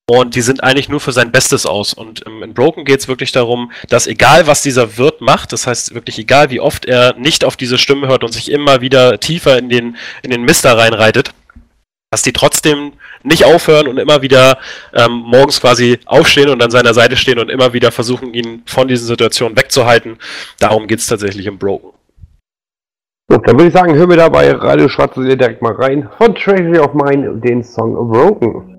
Und die sind eigentlich nur für sein Bestes aus. Und ähm, in Broken geht es wirklich darum, dass egal was dieser Wirt macht, das heißt wirklich egal wie oft er nicht auf diese Stimme hört und sich immer wieder tiefer in den, in den Mister reinreitet, dass die trotzdem nicht aufhören und immer wieder ähm, morgens quasi aufstehen und an seiner Seite stehen und immer wieder versuchen, ihn von diesen Situationen wegzuhalten. Darum geht es tatsächlich im Broken. So, dann würde ich sagen, hören wir da bei Radio Schwarze direkt mal rein von Treasury of Mine den Song Broken.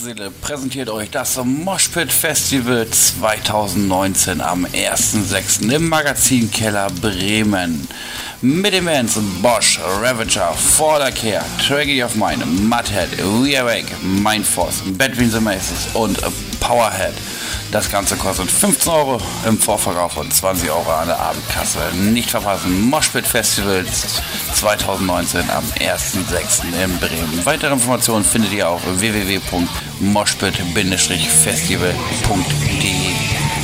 Schwarze Seele präsentiert euch das Moshpit Festival 2019 am 1.6. im Magazinkeller Bremen. Mit den Bands Bosch, Ravager, Fordercare, Tragedy of Mine, Mudhead, We Awake, Mindforce, Between the Maces und Powerhead. Das Ganze kostet 15 Euro im Vorverkauf und 20 Euro an der Abendkasse. Nicht verpassen, Moshpit Festival 2019 am 1.6. in Bremen. Weitere Informationen findet ihr auf www.moshpit-festival.de.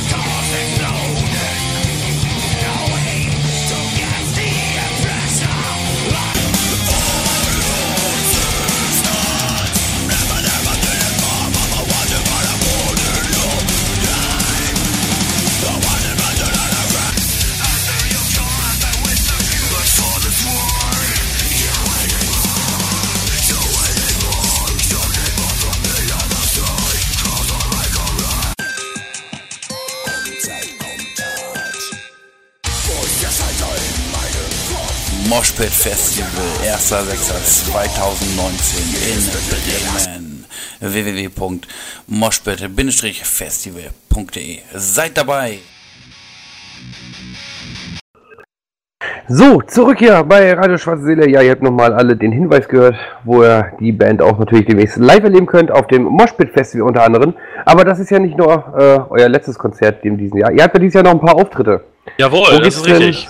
Moshpit Festival 1.6.2019 in Bremen. www.moshpit-festival.de Seid dabei! So, zurück hier bei Radio Schwarze Seele. Ja, ihr habt nochmal alle den Hinweis gehört, wo ihr die Band auch natürlich demnächst live erleben könnt, auf dem Moshpit Festival unter anderem. Aber das ist ja nicht nur äh, euer letztes Konzert in diesem Jahr. Ihr habt ja dieses Jahr noch ein paar Auftritte. Jawohl, Wo das ist denn- richtig.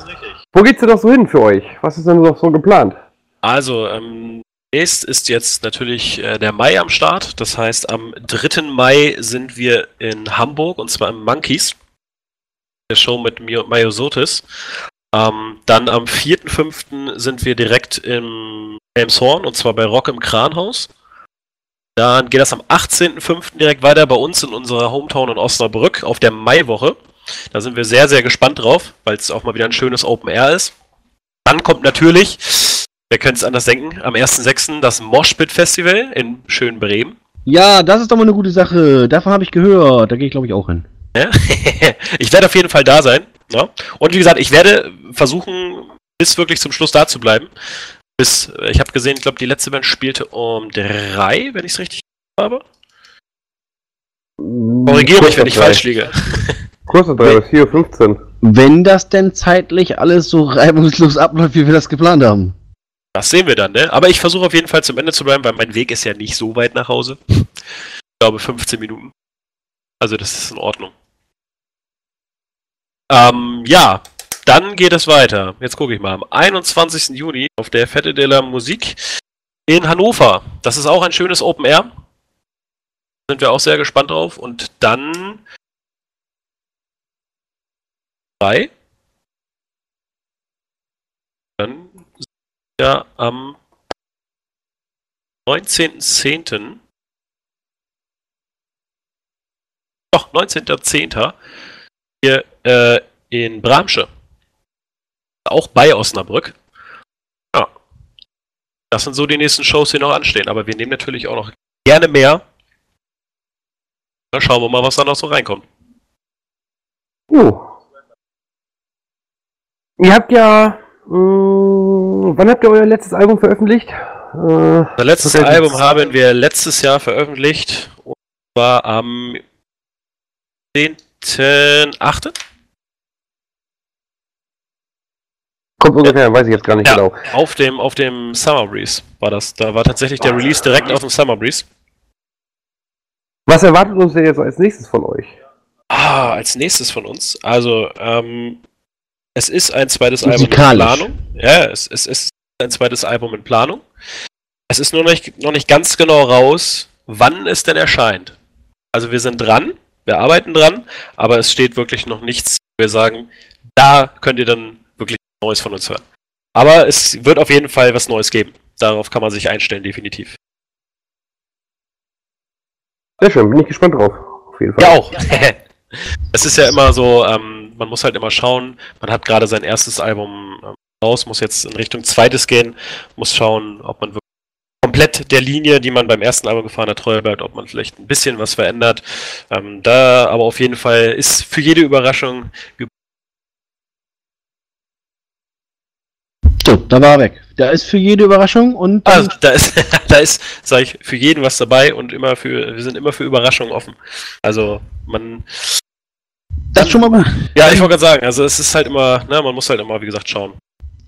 Wo geht's denn noch so hin für euch? Was ist denn noch so geplant? Also, ähm, nächst ist jetzt natürlich äh, der Mai am Start. Das heißt, am 3. Mai sind wir in Hamburg und zwar im Monkeys. Der Show mit Mio-. Ähm, dann am 4.5. sind wir direkt im Elmshorn und zwar bei Rock im Kranhaus. Dann geht das am 18.5. direkt weiter bei uns in unserer Hometown in Osnabrück auf der Maiwoche. Da sind wir sehr, sehr gespannt drauf, weil es auch mal wieder ein schönes Open Air ist. Dann kommt natürlich, wer könnte es anders denken, am 1.6. das Moshpit Festival in schönen Bremen. Ja, das ist doch mal eine gute Sache. Davon habe ich gehört. Da gehe ich, glaube ich, auch hin. Ja? <laughs> ich werde auf jeden Fall da sein. Ja? Und wie gesagt, ich werde versuchen, bis wirklich zum Schluss da zu bleiben. Bis, äh, ich habe gesehen, ich glaube, die letzte Band spielte um drei, wenn ich es richtig habe. Korrigiere mich, wenn ich falsch liege. <laughs> Kurzer 3 bis 4.15 Uhr. Wenn das denn zeitlich alles so <laughs> reibungslos abläuft, wie wir das geplant haben. Das sehen wir dann, ne? Aber ich versuche auf jeden Fall zum Ende zu bleiben, weil mein Weg ist ja nicht so weit nach Hause. Ich glaube 15 Minuten. Also das ist in Ordnung. Ähm, ja, dann geht es weiter. Jetzt gucke ich mal. Am 21. Juni auf der Fette de la Musik in Hannover. Das ist auch ein schönes Open Air. Sind wir auch sehr gespannt drauf. Und dann drei. Dann ja am 19.10. Doch, 19.10. hier äh, in Bramsche. Auch bei Osnabrück. Ja. Das sind so die nächsten Shows, die noch anstehen. Aber wir nehmen natürlich auch noch gerne mehr. Dann schauen wir mal, was da noch so reinkommt. Uh. Ihr habt ja. Mh, wann habt ihr euer letztes Album veröffentlicht? Äh, Unser letztes. Album haben wir letztes Jahr veröffentlicht. Und zwar am 10.8. kommt ungefähr, weiß ich jetzt gar nicht Ja. genau. Auf dem, auf dem Summer Breeze war das. Da war tatsächlich der Release direkt auf dem Summer Breeze. Was erwartet uns denn jetzt als nächstes von euch? Ah, als nächstes von uns. Also, ähm, es ist ein zweites Album in. Planung. Ja, es, es ist ein zweites Album in Planung. Es ist nur noch nicht, noch nicht ganz genau raus, wann es denn erscheint. Also wir sind dran, wir arbeiten dran, aber es steht wirklich noch nichts. wo Wir sagen, da könnt ihr dann wirklich Neues von uns hören. Aber es wird auf jeden Fall was Neues geben. Darauf kann man sich einstellen, definitiv. Sehr schön, bin ich gespannt drauf. Auf jeden Fall. Ja, auch. <laughs> es ist ja immer so, ähm, man muss halt immer schauen, man hat gerade sein erstes Album ähm, raus, muss jetzt in Richtung zweites gehen, muss schauen, ob man wirklich komplett der Linie, die man beim ersten Album gefahren hat, treu bleibt, ob man vielleicht ein bisschen was verändert. Ähm, da aber auf jeden Fall ist für jede Überraschung So, da war er weg. Da ist für jede Überraschung und. Also, da ist, <laughs> da ist, sag ich, für jeden was dabei und immer für, wir sind immer für Überraschungen offen. Also, man. Das ist schon mal gut. Ja, ich wollte gerade sagen, also es ist halt immer, ne, man muss halt immer, wie gesagt, schauen.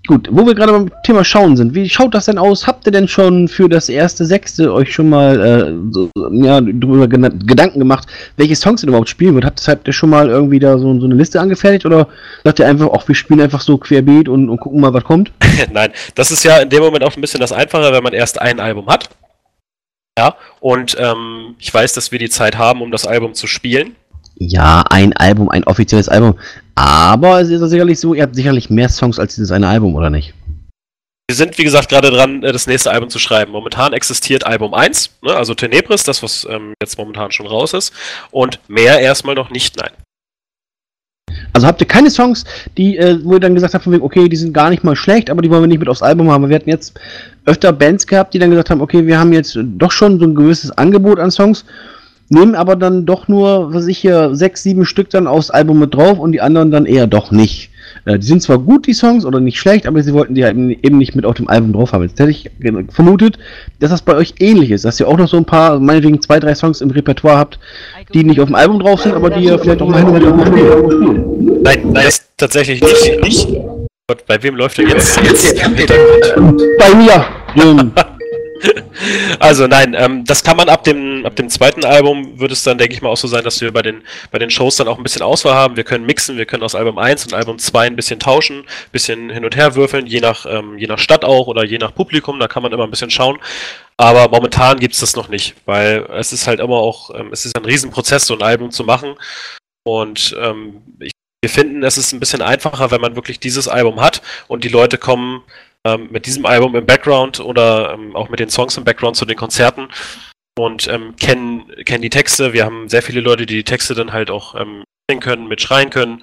Gut, wo wir gerade beim Thema Schauen sind, wie schaut das denn aus? Habt ihr denn schon für das erste Sechste euch schon mal äh, so, ja, darüber Gedanken gemacht, welche Songs ihr überhaupt spielen wird? Habt, habt ihr schon mal irgendwie da so, so, eine Liste angefertigt oder sagt ihr einfach, auch wir spielen einfach so querbeet und, und gucken mal, was kommt? <laughs> Nein, das ist ja in dem Moment auch ein bisschen das Einfache, wenn man erst ein Album hat. Ja, und ähm, ich weiß, dass wir die Zeit haben, um das Album zu spielen. Ja, ein Album, ein offizielles Album. Aber es ist sicherlich so, ihr habt sicherlich mehr Songs als dieses eine Album, oder nicht? Wir sind, wie gesagt, gerade dran, äh, das nächste Album zu schreiben. Momentan existiert Album 1, ne, also Tenebris, das, was ähm, jetzt momentan schon raus ist. Und mehr erstmal noch nicht, nein. Also habt ihr keine Songs, die, äh, wo ihr dann gesagt habt, okay, die sind gar nicht mal schlecht, aber die wollen wir nicht mit aufs Album haben. Wir hatten jetzt öfter Bands gehabt, die dann gesagt haben, okay, wir haben jetzt doch schon so ein gewisses Angebot an Songs nehmen aber dann doch nur, was ich hier, sechs, sieben Stück dann aufs Album mit drauf und die anderen dann eher doch nicht. Äh, die sind zwar gut, die Songs, oder nicht schlecht, aber sie wollten die halt eben nicht mit auf dem Album drauf haben. Jetzt hätte ich vermutet, dass das bei euch ähnlich ist, dass ihr auch noch so ein paar, meinetwegen zwei, drei Songs im Repertoire habt, die nicht auf dem Album drauf sind, aber die ihr vielleicht auch mal hin und spielen. Nein, nein, ist tatsächlich nicht. nicht. Gott, bei wem läuft er jetzt? jetzt bei mir. Also nein, ähm, das kann man ab dem, ab dem zweiten Album, wird es dann, denke ich mal, auch so sein, dass wir bei den, bei den Shows dann auch ein bisschen Auswahl haben. Wir können mixen, wir können aus Album 1 und Album 2 ein bisschen tauschen, ein bisschen hin und her würfeln, je nach, ähm, je nach Stadt auch oder je nach Publikum, da kann man immer ein bisschen schauen. Aber momentan gibt es das noch nicht, weil es ist halt immer auch, ähm, es ist ein Riesenprozess, so ein Album zu machen. Und ähm, ich, wir finden, es ist ein bisschen einfacher, wenn man wirklich dieses Album hat und die Leute kommen ähm, mit diesem Album im Background oder ähm, auch mit den Songs im Background zu den Konzerten und ähm, kennen, kennen die Texte. Wir haben sehr viele Leute, die die Texte dann halt auch ähm, können, mitschreien können.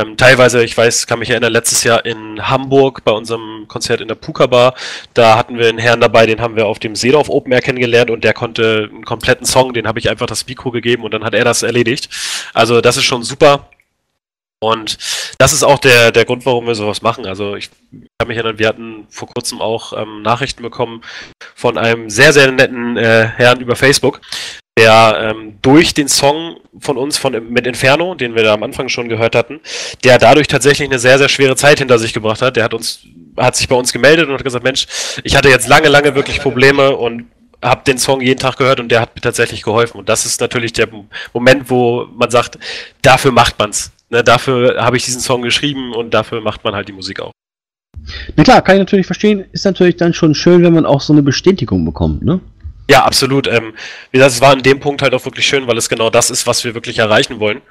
Ähm, teilweise, ich weiß, kann mich erinnern, letztes Jahr in Hamburg bei unserem Konzert in der Puka Bar, da hatten wir einen Herrn dabei, den haben wir auf dem Seedorf Open Air kennengelernt und der konnte einen kompletten Song, den habe ich einfach das Mikro gegeben und dann hat er das erledigt. Also das ist schon super. Und das ist auch der, der Grund, warum wir sowas machen. Also ich kann mich erinnern, wir hatten vor kurzem auch ähm, Nachrichten bekommen von einem sehr, sehr netten äh, Herrn über Facebook, der ähm, durch den Song von uns von mit Inferno, den wir da am Anfang schon gehört hatten, der dadurch tatsächlich eine sehr, sehr schwere Zeit hinter sich gebracht hat. Der hat uns, hat sich bei uns gemeldet und hat gesagt, Mensch, ich hatte jetzt lange, lange wirklich Probleme und habe den Song jeden Tag gehört und der hat mir tatsächlich geholfen. Und das ist natürlich der Moment, wo man sagt, dafür macht man's. Ne, dafür habe ich diesen Song geschrieben und dafür macht man halt die Musik auch. Na klar, kann ich natürlich verstehen. Ist natürlich dann schon schön, wenn man auch so eine Bestätigung bekommt, ne? Ja, absolut. Ähm, wie gesagt, es war in dem Punkt halt auch wirklich schön, weil es genau das ist, was wir wirklich erreichen wollen.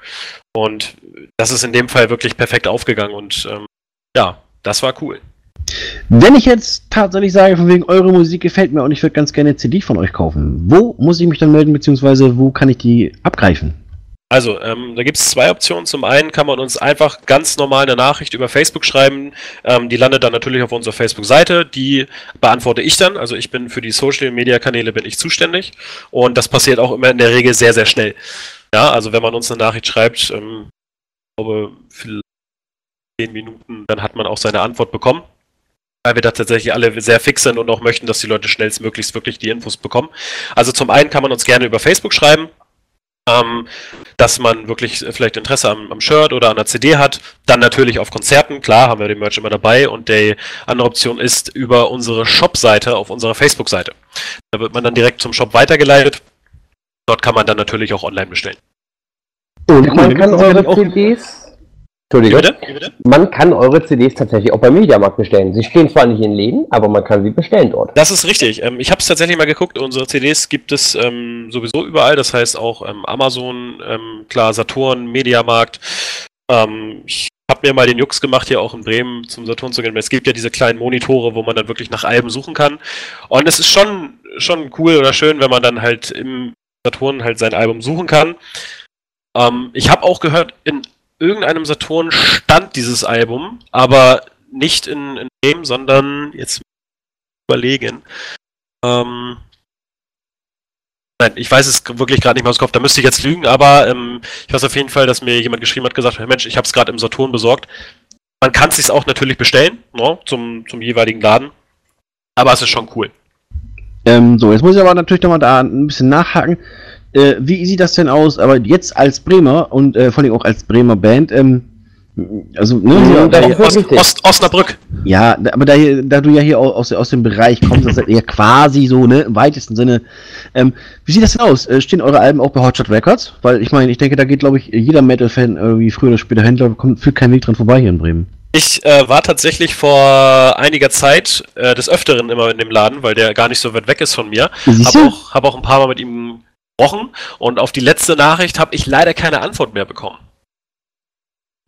Und das ist in dem Fall wirklich perfekt aufgegangen und ähm, ja, das war cool. Wenn ich jetzt tatsächlich sage, von wegen eure Musik gefällt mir und ich würde ganz gerne eine CD von euch kaufen, wo muss ich mich dann melden, beziehungsweise wo kann ich die abgreifen? Also, ähm, da gibt es zwei Optionen. Zum einen kann man uns einfach ganz normal eine Nachricht über Facebook schreiben. Ähm, die landet dann natürlich auf unserer Facebook-Seite. Die beantworte ich dann. Also ich bin für die Social-Media-Kanäle bin ich zuständig. Und das passiert auch immer in der Regel sehr, sehr schnell. Ja, also wenn man uns eine Nachricht schreibt, ähm, ich glaube, für zehn Minuten, dann hat man auch seine Antwort bekommen weil wir da tatsächlich alle sehr fix sind und auch möchten, dass die Leute schnellstmöglichst wirklich die Infos bekommen. Also zum einen kann man uns gerne über Facebook schreiben, ähm, dass man wirklich vielleicht Interesse am, am, Shirt oder an der CD hat. Dann natürlich auf Konzerten, klar, haben wir den Merch immer dabei. Und die andere Option ist über unsere Shop-Seite auf unserer Facebook-Seite. Da wird man dann direkt zum Shop weitergeleitet. Dort kann man dann natürlich auch online bestellen. Und man kann eure CDs Entschuldigung. Wie bitte? Man kann eure CDs tatsächlich auch beim Mediamarkt bestellen. Sie stehen zwar nicht in Läden, aber man kann sie bestellen dort. Das ist richtig. Ähm, ich habe es tatsächlich mal geguckt. Unsere CDs gibt es ähm, sowieso überall. Das heißt auch ähm, Amazon, ähm, klar, Saturn, Mediamarkt. Ähm, ich habe mir mal den Jux gemacht, hier auch in Bremen zum Saturn zu gehen. Es gibt ja diese kleinen Monitore, wo man dann wirklich nach Alben suchen kann. Und es ist schon, schon cool oder schön, wenn man dann halt im Saturn halt sein Album suchen kann. Ähm, ich habe auch gehört, in irgendeinem Saturn stand dieses Album, aber nicht in, in Game, sondern jetzt überlegen. Ähm, nein, ich weiß es wirklich gerade nicht mehr aus dem Kopf, da müsste ich jetzt lügen, aber ähm, ich weiß auf jeden Fall, dass mir jemand geschrieben hat, gesagt, Mensch, ich habe es gerade im Saturn besorgt. Man kann es sich auch natürlich bestellen, ne, zum, zum jeweiligen Laden. Aber es ist schon cool. Ähm, so, jetzt muss ich aber natürlich nochmal da ein bisschen nachhaken. Äh, wie sieht das denn aus? Aber jetzt als Bremer und äh, vor allem auch als Bremer Band, ähm, also, ne, Ja, da, Ost. Ost, Osnabrück. ja, aber da, da du ja hier au- aus, aus dem Bereich kommst, das ist ja quasi so, ne, im weitesten Sinne. Ähm, wie sieht das denn aus? Äh, stehen eure Alben auch bei Hotshot Records? Weil ich meine, ich denke, da geht, glaube ich, jeder Metal-Fan irgendwie früher oder später hin, glaub, kommt führt kein Weg dran vorbei hier in Bremen. Ich äh, war tatsächlich vor einiger Zeit äh, des Öfteren immer in dem Laden, weil der gar nicht so weit weg ist von mir. Habe auch, hab auch ein paar Mal mit ihm gesprochen und auf die letzte Nachricht habe ich leider keine Antwort mehr bekommen.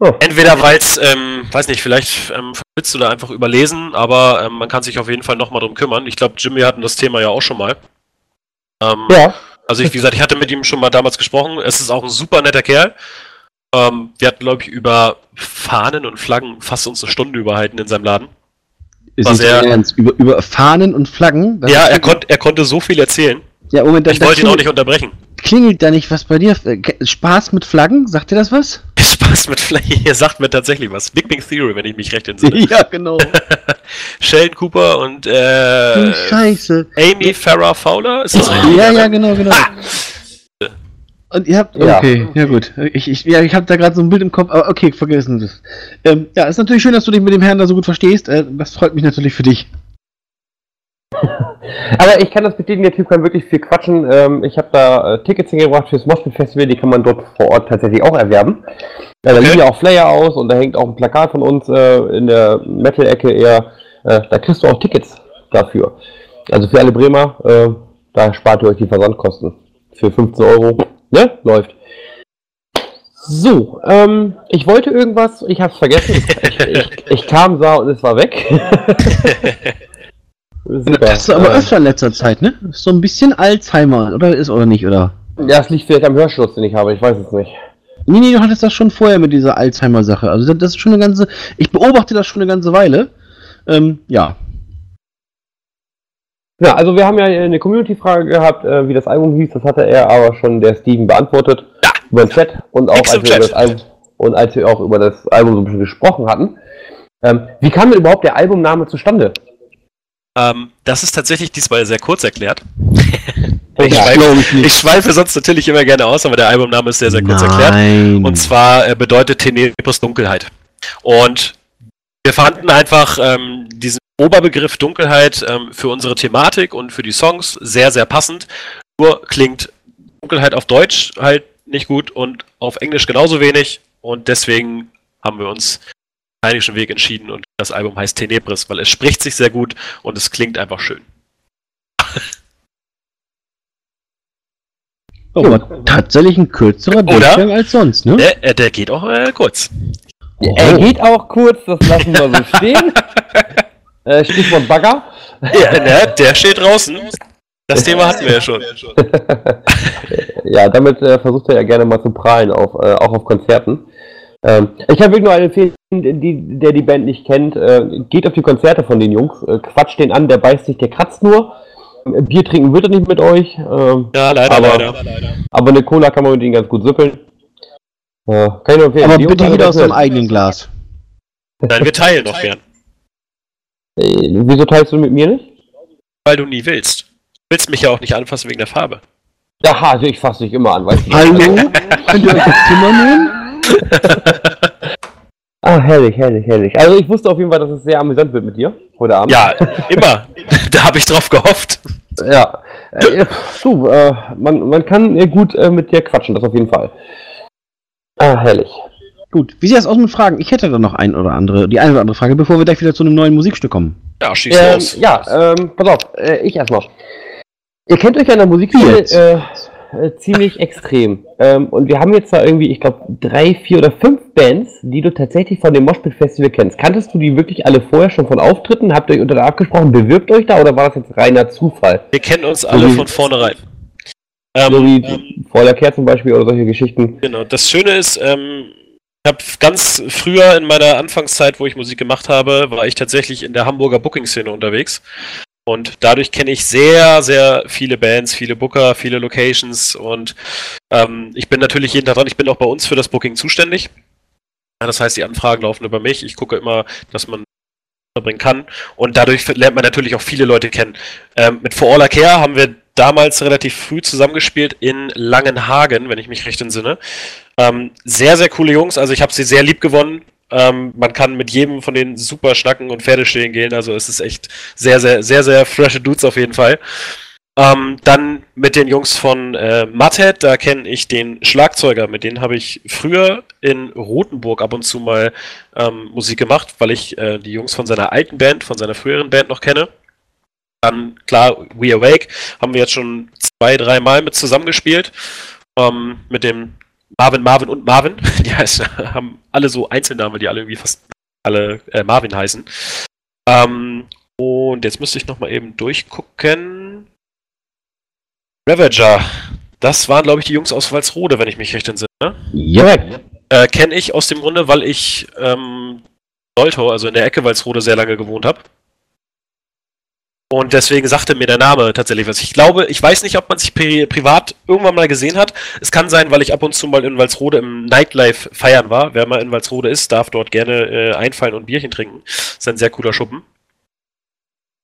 Oh. Entweder weil es, ähm, weiß nicht, vielleicht ähm, willst du da einfach überlesen, aber ähm, man kann sich auf jeden Fall nochmal drum kümmern. Ich glaube, Jimmy hatten das Thema ja auch schon mal. Ähm, Ja. Also ich, wie gesagt, ich hatte mit ihm schon mal damals gesprochen. Es ist auch ein super netter Kerl. Ähm, wir hatten, glaube ich, über Fahnen und Flaggen fast uns eine Stunde überhalten in seinem Laden. Ist sehr- dein Ernst. Über, über Fahnen und Flaggen? Das ja, er, konnt, er konnte so viel erzählen. Ja, Moment, Ich wollte ihn auch nicht unterbrechen. klingelt da nicht was bei dir? Äh, Spaß mit Flaggen? Sagt dir das was? <laughs> Spaß mit Flaggen. Er sagt mir tatsächlich was. Big Bang Theory, wenn ich mich recht entsinne. <laughs> ja, genau. <laughs> Sheldon Cooper und äh, Scheiße. Amy Farrah Fowler? Ist das richtig? Ja, ja, genau, genau. Und ihr habt. Ja. Okay, ja, gut. Ich, ich, ja, ich habe da gerade so ein Bild im Kopf, aber okay, vergessen das. Ähm, ja, ist natürlich schön, dass du dich mit dem Herrn da so gut verstehst. Äh, das freut mich natürlich für dich. Aber ich kann das bestätigen, der Typ kann wirklich viel quatschen. Ähm, ich habe da äh, Tickets hingebracht fürs Moshpit Festival, die kann man dort vor Ort tatsächlich auch erwerben. Ja, da Okay. liegen ja auch Flyer aus und da hängt auch ein Plakat von uns äh, in der Metal-Ecke eher. Äh, da kriegst du auch Tickets dafür. Also für alle Bremer, äh, da spart ihr euch die Versandkosten. Für 15 Euro, ne? Läuft. So, ähm, ich wollte irgendwas, ich hab's vergessen. Ich, ich, ich kam, sah und es war weg. <laughs> <laughs> Super. Das ist aber öfter in letzter Zeit, ne? Ist so ein bisschen Alzheimer, oder ist oder nicht, oder? Ja, es liegt vielleicht am Hörschutz, den ich habe, ich weiß es nicht. Nee, nee, du hattest das schon vorher mit dieser Alzheimer-Sache. Also das, das ist schon eine ganze. Ich beobachte das schon eine ganze Weile. Ähm, ja. Ja, also wir haben ja eine Community-Frage gehabt, äh, wie das Album hieß, das hatte er aber schon der Steven beantwortet. Ja. Über den Chat und auch als wir das Album und als wir auch über das Album so ein bisschen gesprochen hatten. Ähm, wie kam denn überhaupt der Albumname zustande? Ähm, das ist tatsächlich diesmal sehr kurz erklärt. <laughs> Ja, ich, schweife, glaub ich ich schweife sonst natürlich immer gerne aus, aber der Albumname ist sehr, sehr kurz erklärt. Nein. Und zwar äh, bedeutet Tenebris Dunkelheit. Und wir fanden einfach ähm, diesen Oberbegriff Dunkelheit ähm, für unsere Thematik und für die Songs sehr, sehr passend. Nur klingt Dunkelheit auf Deutsch halt nicht gut und auf Englisch genauso wenig. Und deswegen haben wir uns lateinischen Weg entschieden und das Album heißt Tenebris, weil es spricht sich sehr gut und es klingt einfach schön. Oh, aber tatsächlich ein kürzerer? Durchgang als sonst, ne? Der, äh, der geht auch äh, kurz. Oh. Er geht auch kurz, das lassen wir so stehen. <laughs> äh, Stichwort Bagger. Ja, ne, der steht draußen. Das Thema hatten wir ja schon. <laughs> ja, damit äh, versucht er ja gerne mal zu prahlen, auf, äh, auch auf Konzerten. Ähm, ich kann wirklich nur einen empfehlen, die, der die Band nicht kennt, äh, geht auf die Konzerte von den Jungs, äh, quatscht den an, der beißt sich, der kratzt nur. Bier trinken wird er nicht mit euch, ähm, Ja, leider, Aber- leider. aber eine Cola kann man mit ihnen ganz gut süppeln. Äh, kann ich nur empfehlen. Aber Die bitte jeder haben aus seinem eigenen Glas. Nein, wir teilen noch gern. Äh, wieso teilst du mit mir nicht? Weil du nie willst. Du willst mich ja auch nicht anfassen wegen der Farbe. Ja, also ich fasse dich immer an, weißt du. Hallo? <laughs> Könnt ihr euch das Zimmer nehmen? <laughs> Ah, herrlich, herrlich, herrlich. Also ich wusste auf jeden Fall, dass es sehr amüsant wird mit dir heute Abend. Ja, immer. <laughs> da habe ich drauf gehofft. Ja, äh, du, äh, man, man kann äh, gut äh, mit dir quatschen, das auf jeden Fall. Ah, herrlich. Gut, wie sieht das aus mit Fragen? Ich hätte da noch ein oder andere, die eine oder andere Frage, bevor wir gleich wieder zu einem neuen Musikstück kommen. Ja, schieß Ähm, los. ja, ähm, pass auf, äh, ich erstmal. Ihr kennt euch ja in der Musikszene Jetzt. äh, äh, ziemlich extrem. Ähm, und wir haben jetzt da irgendwie, ich glaube, drei, vier oder fünf Bands, die du tatsächlich von dem Moshpit Festival kennst. Kanntest du die wirklich alle vorher schon von Auftritten? Habt ihr euch unter abgesprochen? Bewirbt euch da oder war das jetzt reiner Zufall? Wir kennen uns alle wie- von vornherein. So Ähm, wie Fräulein Kehr zum Beispiel oder solche Geschichten. genau. Das Schöne ist, ähm, ich habe ganz früher in meiner Anfangszeit, wo ich Musik gemacht habe, war ich tatsächlich in der Hamburger Booking-Szene unterwegs. Und dadurch kenne ich sehr, sehr viele Bands, viele Booker, viele Locations und ähm, ich bin natürlich jeden Tag dran. Ich bin auch bei uns für das Booking zuständig. Das heißt, die Anfragen laufen über mich. Ich gucke immer, dass man bringen kann. Und dadurch lernt man natürlich auch viele Leute kennen. Ähm, mit For All I Care haben wir damals relativ früh zusammengespielt in Langenhagen, wenn ich mich recht entsinne. Ähm, sehr, sehr coole Jungs. Also ich habe sie sehr lieb gewonnen. Ähm, man kann mit jedem von denen super schnacken und Pferde stehen gehen. Also es ist echt sehr, sehr, sehr, sehr frische Dudes auf jeden Fall. Ähm, dann mit den Jungs von äh, Mudhead, da kenne ich den Schlagzeuger, mit denen habe ich früher in Rothenburg ab und zu mal ähm, Musik gemacht, weil ich äh, die Jungs von seiner alten Band, von seiner früheren Band noch kenne. Dann, klar, We Awake haben wir jetzt schon zwei, drei Mal mit zusammengespielt. Ähm, mit dem Marvin, Marvin und Marvin. <laughs> Die heißen, haben alle so Einzelnamen, die alle irgendwie fast alle äh, Marvin heißen. Ähm, und jetzt müsste ich nochmal eben durchgucken. Ravager. Das waren, glaube ich, die Jungs aus Walsrode, wenn ich mich recht entsinne. Ne? Ja. Äh, Kenne ich aus dem Grunde, weil ich ähm, Soltau, also in der Ecke Walsrode, sehr lange gewohnt habe. Und deswegen sagte mir der Name tatsächlich was. Ich glaube, ich weiß nicht, ob man sich pri privat irgendwann mal gesehen hat. Es kann sein, weil ich ab und zu mal in Walsrode im Nightlife feiern war. Wer mal in Walsrode ist, darf dort gerne äh, einfallen und Bierchen trinken. ist ein sehr cooler Schuppen.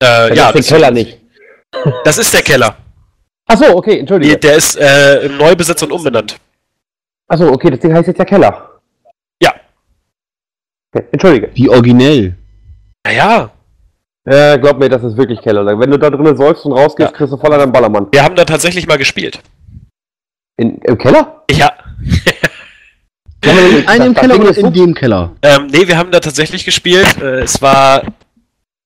Äh, ja, das ist der Keller nicht. Das ist der Keller. Achso, okay, entschuldige. Der ist äh, im Neubesitz und umbenannt. Achso, okay, das Ding heißt jetzt ja Keller. Ja. Okay, entschuldige. Wie originell. Naja. Äh, glaub mir, das ist wirklich Keller. Wenn du da drinnen säufst und rausgehst, ja. kriegst du voll an den Ballermann. Wir haben da tatsächlich mal gespielt. In, Im Keller? Ja. in einem Keller oder in dem Keller? Ähm, nee, wir haben da tatsächlich gespielt. Äh, es war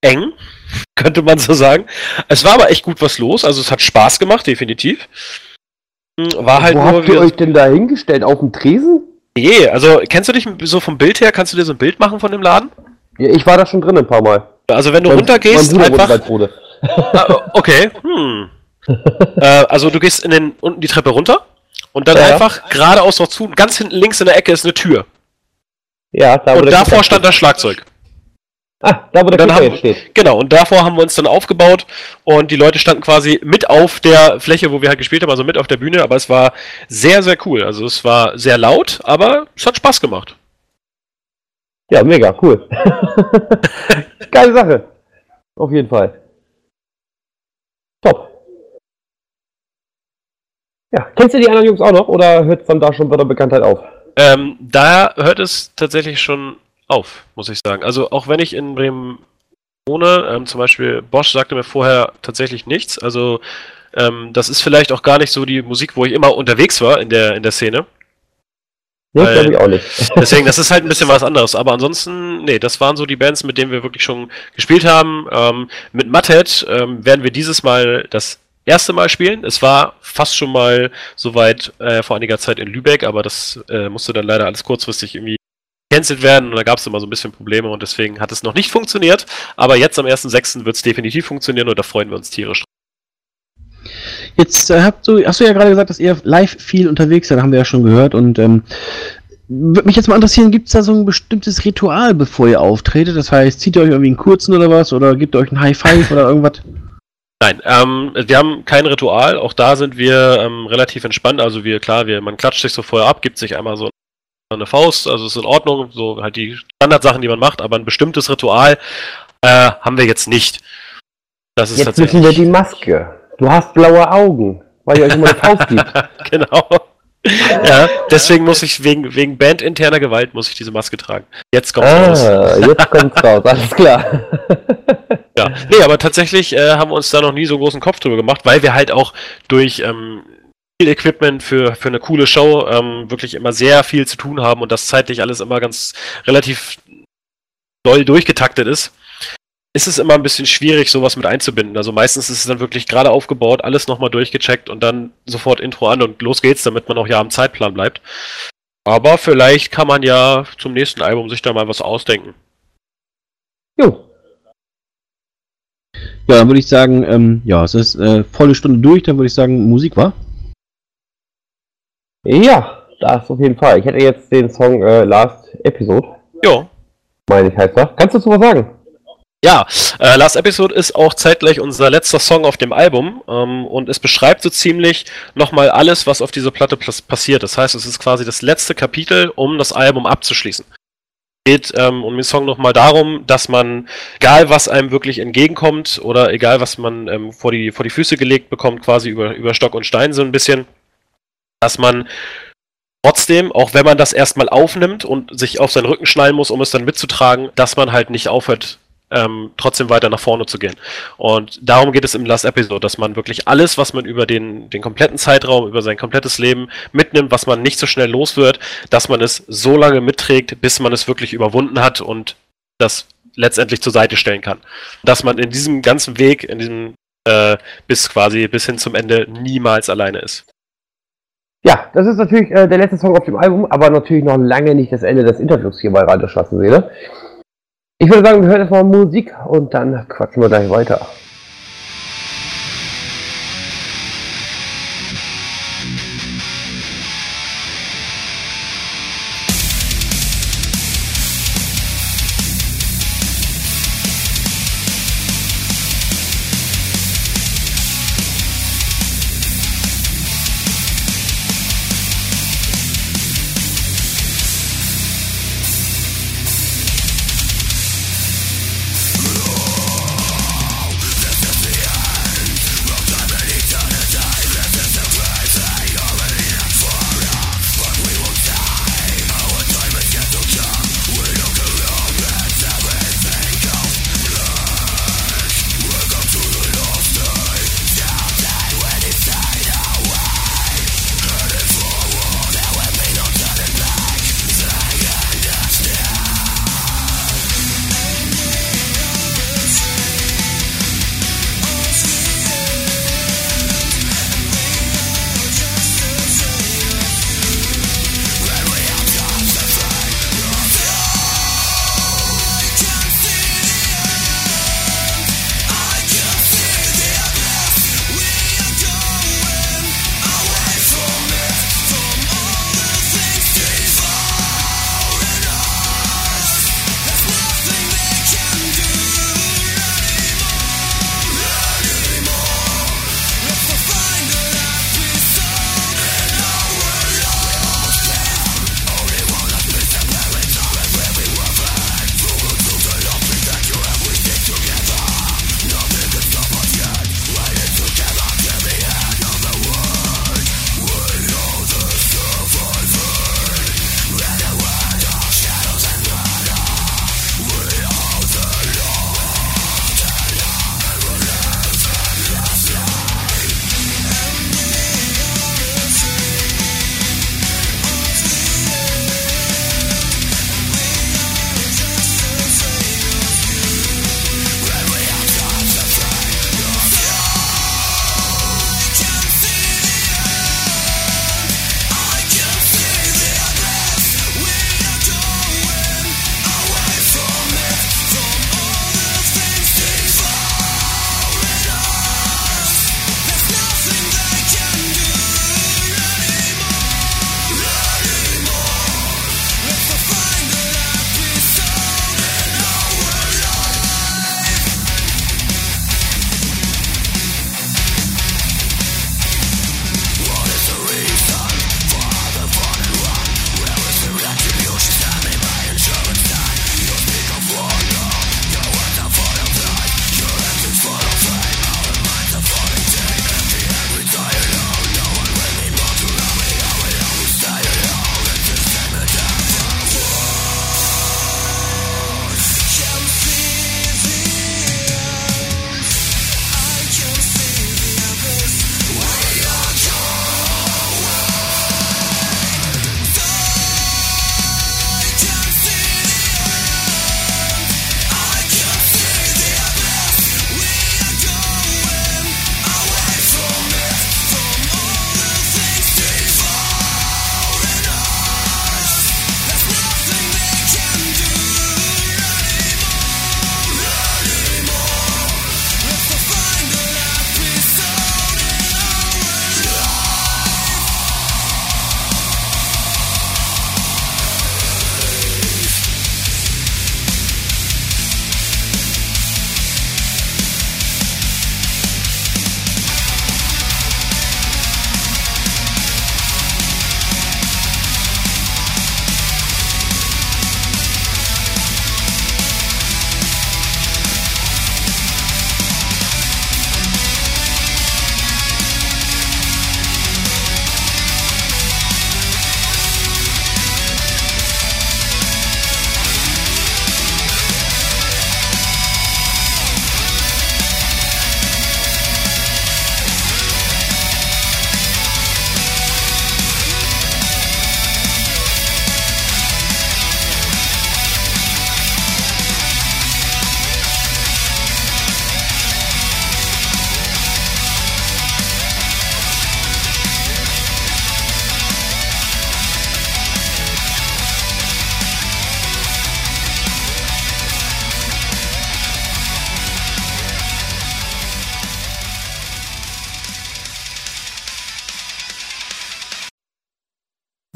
eng. <laughs> könnte man so sagen. Es war aber echt gut was los, also es hat Spaß gemacht, definitiv. Hm, war halt Wo nur, habt ihr euch denn da hingestellt? Auf dem Tresen? Nee, also kennst du dich so vom Bild her, kannst du dir so ein Bild machen von dem Laden? Ja, ich war da schon drin ein paar Mal. Also wenn du mein, runtergehst, mein einfach... ah, okay, <laughs> hm. äh, also du gehst in den, unten die Treppe runter und dann ja, einfach ja. geradeaus noch zu, ganz hinten links in der Ecke ist eine Tür. Ja, da Und davor stand das Schlagzeug. Ah, da wo der dann haben, steht. Genau, und davor haben wir uns dann aufgebaut und die Leute standen quasi mit auf der Fläche, wo wir halt gespielt haben, also mit auf der Bühne, aber es war sehr, sehr cool. Also es war sehr laut, aber es hat Spaß gemacht. Ja, mega, cool. <laughs> Geile Sache. Auf jeden Fall. Top. Ja, kennst du die anderen Jungs auch noch oder hört von da schon bei der Bekanntheit auf? Ähm, da hört es tatsächlich schon auf, muss ich sagen. Also auch wenn ich in Bremen wohne, ähm, zum Beispiel Bosch sagte mir vorher tatsächlich nichts. Also ähm, das ist vielleicht auch gar nicht so die Musik, wo ich immer unterwegs war in der, in der Szene. Nee, glaube ich auch nicht. <laughs> deswegen, das ist halt ein bisschen was anderes. Aber ansonsten, nee, das waren so die Bands, mit denen wir wirklich schon gespielt haben. Ähm, mit Mutthead ähm, werden wir dieses Mal das erste Mal spielen. Es war fast schon mal soweit äh, vor einiger Zeit in Lübeck, aber das äh, musste dann leider alles kurzfristig irgendwie gecancelt werden und da gab es immer so ein bisschen Probleme und deswegen hat es noch nicht funktioniert. Aber jetzt am 1.6. wird es definitiv funktionieren und da freuen wir uns tierisch. Jetzt äh, habt du, hast du ja gerade gesagt, dass ihr live viel unterwegs seid, haben wir ja schon gehört und ähm, würde mich jetzt mal interessieren, gibt es da so ein bestimmtes Ritual, bevor ihr auftretet? Das heißt, zieht ihr euch irgendwie einen kurzen oder was oder gebt ihr euch einen High Five oder irgendwas? Nein, ähm, wir haben kein Ritual. Auch da sind wir ähm, relativ entspannt. Also wir, klar, wir, man klatscht sich so vorher ab, gibt sich einmal so eine Faust, also ist in Ordnung, so halt die Standardsachen, die man macht, aber ein bestimmtes Ritual äh, haben wir jetzt nicht. Das ist jetzt wissen wir die Maske. Du hast blaue Augen, weil ihr euch immer eine Faust <laughs> gibt. genau. ja, deswegen muss ich wegen, wegen bandinterner Gewalt muss ich diese Maske tragen. Jetzt kommt's ah, raus. Jetzt kommt's raus, alles klar. <laughs> ja, nee, aber tatsächlich äh, haben wir uns da noch nie so großen Kopf drüber gemacht, weil wir halt auch durch ähm, viel Equipment für, für eine coole Show ähm, wirklich immer sehr viel zu tun haben und das zeitlich alles immer ganz relativ doll durchgetaktet ist, ist es immer ein bisschen schwierig, sowas mit einzubinden. Also meistens ist es dann wirklich gerade aufgebaut, alles nochmal durchgecheckt und dann sofort Intro an und los geht's, damit man auch ja am Zeitplan bleibt. Aber vielleicht kann man ja zum nächsten Album sich da mal was ausdenken. Jo. Ja, dann würde ich sagen, ähm, ja, es ist äh, volle Stunde durch, dann würde ich sagen, Musik war. Ja, das auf jeden Fall. Ich hätte jetzt den Song äh, Last Episode. Ja. Meine ich heißt er. Kannst du dazu was sagen? Ja, äh, Last Episode ist auch zeitgleich unser letzter Song auf dem Album ähm, und es beschreibt so ziemlich nochmal alles, was auf dieser Platte passiert. Das heißt, es ist quasi das letzte Kapitel, um das Album abzuschließen. geht ähm, um den Song nochmal darum, dass man, egal was einem wirklich entgegenkommt oder egal was man ähm, vor, die, vor die Füße gelegt bekommt, quasi über, über Stock und Stein so ein bisschen, dass man trotzdem, auch wenn man das erstmal aufnimmt und sich auf seinen Rücken schnallen muss, um es dann mitzutragen, dass man halt nicht aufhört, ähm, trotzdem weiter nach vorne zu gehen. Und darum geht es im Last Episode, dass man wirklich alles, was man über den, den kompletten Zeitraum, über sein komplettes Leben mitnimmt, was man nicht so schnell los wird, dass man es so lange mitträgt, bis man es wirklich überwunden hat und das letztendlich zur Seite stellen kann. Dass man in diesem ganzen Weg, in diesem äh, bis quasi bis hin zum Ende niemals alleine ist. Ja, das ist natürlich äh, der letzte Song auf dem Album, aber natürlich noch lange nicht das Ende des Interviews hier bei Radio Schwarze Seele. Ich würde sagen, wir hören erstmal Musik und dann quatschen wir gleich weiter.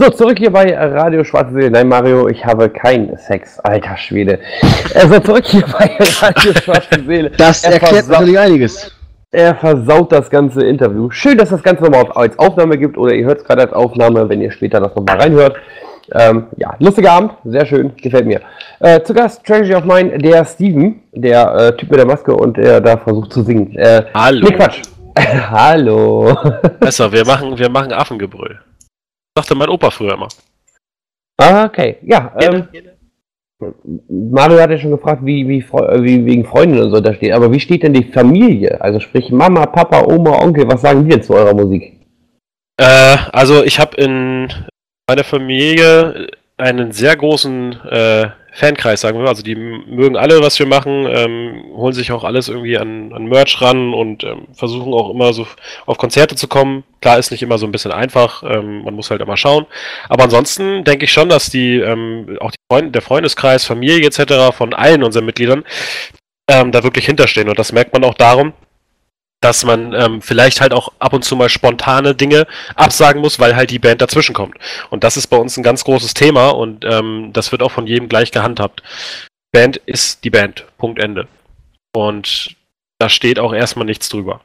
So, zurück hier bei Radio Schwarze Seele. Nein, Mario, ich habe keinen Sex. Alter Schwede. Also zurück hier bei <laughs> Radio Schwarze Seele. Das Er erklärt natürlich einiges. Er versaut das ganze Interview. Schön, dass das Ganze nochmal als Aufnahme gibt oder ihr hört es gerade als Aufnahme, wenn ihr später das nochmal reinhört. Ähm, ja, lustiger Abend, sehr schön, gefällt mir. Äh, zu Gast Treasury of Mine, der Steven, der äh, Typ mit der Maske und der da versucht zu singen. Äh, Hallo. Nee, Quatsch. <laughs> Hallo. Besser, wir machen, wir machen Affengebrüll. Sagte mein Opa früher immer. Ah, okay, ja. Ähm, Mario hat ja schon gefragt, wie, wie, äh, wie wegen Freundinnen und so da steht. Aber wie steht denn die Familie? Also sprich Mama, Papa, Oma, Onkel, was sagen die denn zu eurer Musik? Äh, also ich habe in meiner Familie einen sehr großen äh, Fankreis, sagen wir. Also die mögen alle, was wir machen, ähm, holen sich auch alles irgendwie an, an Merch ran und ähm, versuchen auch immer so auf Konzerte zu kommen. Klar ist nicht immer so ein bisschen einfach, ähm, man muss halt immer schauen. Aber ansonsten denke ich schon, dass die ähm, auch die Freund der Freundeskreis, Familie etc. von allen unseren Mitgliedern ähm, da wirklich hinterstehen. Und das merkt man auch darum, dass man ähm, vielleicht halt auch ab und zu mal spontane Dinge absagen muss, weil halt die Band dazwischen kommt. Und das ist bei uns ein ganz großes Thema und ähm, das wird auch von jedem gleich gehandhabt. Band ist die Band. Punkt Ende. Und da steht auch erstmal nichts drüber.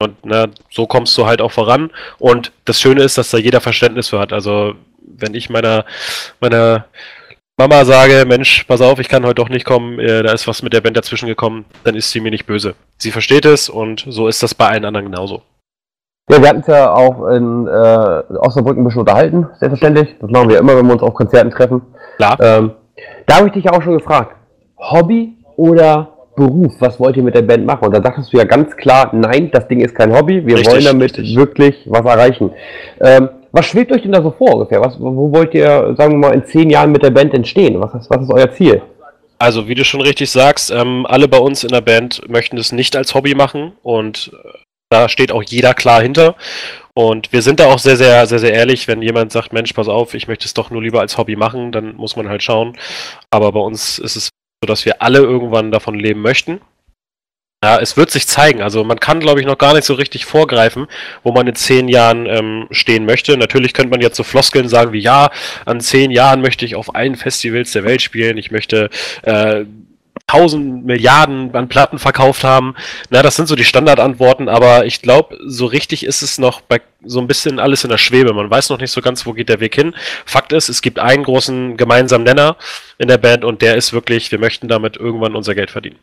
Und ne, so kommst du halt auch voran. Und das Schöne ist, dass da jeder Verständnis für hat. Also, wenn ich meiner, meiner Mama sage, Mensch, pass auf, ich kann heute doch nicht kommen, äh, da ist was mit der Band dazwischen gekommen, dann ist sie mir nicht böse. Sie versteht es und so ist das bei allen anderen genauso. Ja, wir hatten es ja auch in äh, Osnabrück ein bisschen unterhalten, selbstverständlich. Das machen wir immer, wenn wir uns auf Konzerten treffen. Klar. Ähm, da habe ich dich ja auch schon gefragt, Hobby oder Beruf, was wollt ihr mit der Band machen? Und da sagtest du ja ganz klar, nein, das Ding ist kein Hobby, wir Richtig, wollen damit richtig. wirklich was erreichen. Ähm, was schwebt euch denn da so vor ungefähr? Was, wo wollt ihr, sagen wir mal, in zehn Jahren mit der Band entstehen? Was ist, was ist euer Ziel? Also, wie du schon richtig sagst, ähm, alle bei uns in der Band möchten es nicht als Hobby machen und äh, da steht auch jeder klar hinter. Und wir sind da auch sehr, sehr, sehr, sehr ehrlich, wenn jemand sagt, Mensch, pass auf, ich möchte es doch nur lieber als Hobby machen, dann muss man halt schauen. Aber bei uns ist es so, dass wir alle irgendwann davon leben möchten. Ja, es wird sich zeigen. Also man kann, glaube ich, noch gar nicht so richtig vorgreifen, wo man in zehn Jahren ähm, stehen möchte. Natürlich könnte man jetzt so Floskeln sagen wie, ja, an zehn Jahren möchte ich auf allen Festivals der Welt spielen. Ich möchte äh, tausend Milliarden an Platten verkauft haben. Na, das sind so die Standardantworten, aber ich glaube, so richtig ist es noch bei so ein bisschen alles in der Schwebe. Man weiß noch nicht so ganz, wo geht der Weg hin. Fakt ist, es gibt einen großen gemeinsamen Nenner in der Band und der ist wirklich, wir möchten damit irgendwann unser Geld verdienen.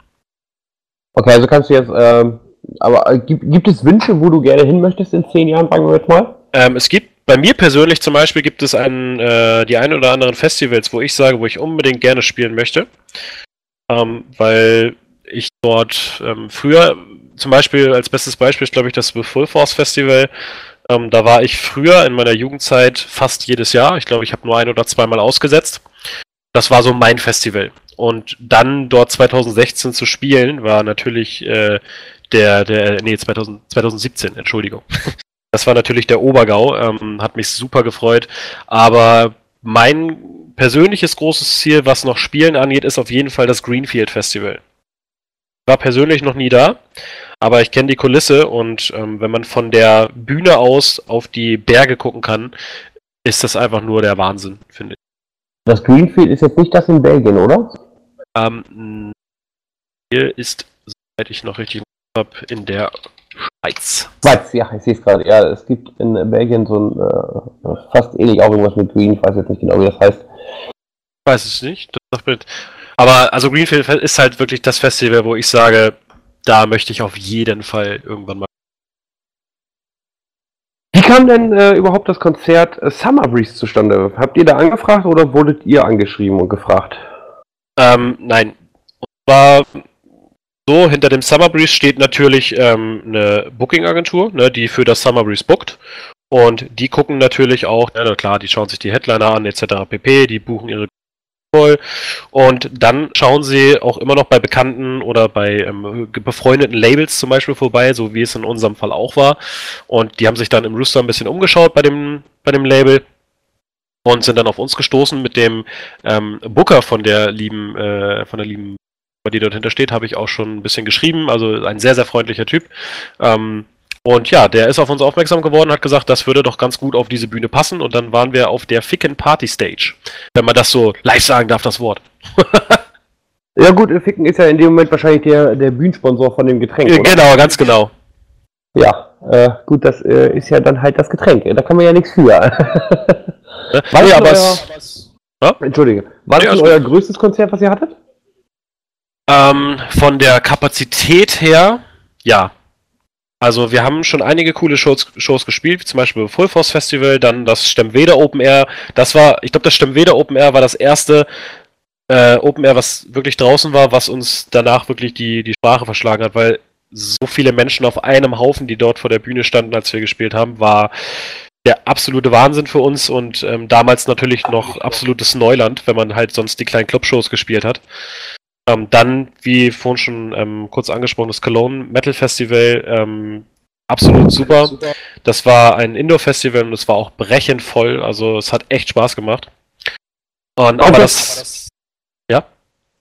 Okay, also kannst du jetzt, ähm, aber äh, gibt, gibt es Wünsche, wo du gerne hin möchtest in zehn Jahren, sagen wir jetzt mal? Ähm, es gibt bei mir persönlich zum Beispiel gibt es einen, äh, die ein oder anderen Festivals, wo ich sage, wo ich unbedingt gerne spielen möchte. Ähm, weil ich dort ähm, früher, zum Beispiel als bestes Beispiel ist, glaube ich, das The Full Force Festival. Ähm, da war ich früher in meiner Jugendzeit fast jedes Jahr. Ich glaube, ich habe nur ein oder zweimal ausgesetzt. Das war so mein Festival. Und dann dort 2016 zu spielen, war natürlich äh, der, der, nee, 2000, 2017, Entschuldigung. <laughs> Das war natürlich der Obergau, ähm, hat mich super gefreut. Aber mein persönliches großes Ziel, was noch Spielen angeht, ist auf jeden Fall das Greenfield Festival. War persönlich noch nie da, aber ich kenne die Kulisse und ähm, wenn man von der Bühne aus auf die Berge gucken kann, ist das einfach nur der Wahnsinn, finde ich. Das Greenfield ist jetzt nicht das in Belgien, oder? Ähm, hier ist, soweit ich noch richtig habe, in der Schweiz. Schweiz, ja, ich sehe es gerade. Ja, es gibt in Belgien so ein, äh, fast ähnlich auch irgendwas mit Green, ich weiß jetzt nicht genau, wie das heißt. Ich weiß es nicht. Aber also Greenfield ist halt wirklich das Festival, wo ich sage, da möchte ich auf jeden Fall irgendwann mal. Wie kam denn äh, überhaupt das Konzert äh, Summer Breeze zustande? Habt ihr da angefragt oder wurdet ihr angeschrieben und gefragt? Ähm, nein. Und zwar so, hinter dem Summer Breeze steht natürlich ähm, eine Booking-Agentur, ne, die für das Summer Breeze bookt. Und die gucken natürlich auch, ja, na klar, die schauen sich die Headliner an, etc. pp, die buchen ihre voll. Und dann schauen sie auch immer noch bei bekannten oder bei ähm, befreundeten Labels zum Beispiel vorbei, so wie es in unserem Fall auch war. Und die haben sich dann im Rooster ein bisschen umgeschaut bei dem, bei dem Label und sind dann auf uns gestoßen mit dem ähm, Booker von der lieben, äh, von der lieben, die dort hinter steht, habe ich auch schon ein bisschen geschrieben. Also ein sehr, sehr freundlicher Typ. Ähm, Und ja, der ist auf uns aufmerksam geworden, hat gesagt, das würde doch ganz gut auf diese Bühne passen. Und dann waren wir auf der Ficken Party Stage. Wenn man das so live sagen darf, das Wort. <laughs> Ja gut, Ficken ist ja in dem Moment wahrscheinlich der, der Bühnensponsor von dem Getränk, oder? genau, ganz genau. Ja, äh, gut, das äh, ist ja dann halt das Getränk. Da kann man ja nichts für. <laughs> Ne? War das aber Ja? Entschuldige. War Ja, das ist denn euer größtes Konzert, was ihr hattet? Ähm, von der Kapazität her, ja. Also wir haben schon einige coole Shows, Shows gespielt, wie zum Beispiel Full Force Festival, dann das Stemmweder Open Air. Das war, ich glaube, das Stemmweder Open Air war das erste äh, Open Air, was wirklich draußen war, was uns danach wirklich die, die Sprache verschlagen hat, weil so viele Menschen auf einem Haufen, die dort vor der Bühne standen, als wir gespielt haben, war der absolute Wahnsinn für uns und ähm, damals natürlich noch absolutes Neuland, wenn man halt sonst die kleinen Clubshows gespielt hat. Ähm, dann, wie vorhin schon ähm, kurz angesprochen, das Cologne Metal Festival, ähm, absolut super. Das war ein Indoor-Festival und es war auch brechend voll, also es hat echt Spaß gemacht. Und aber das,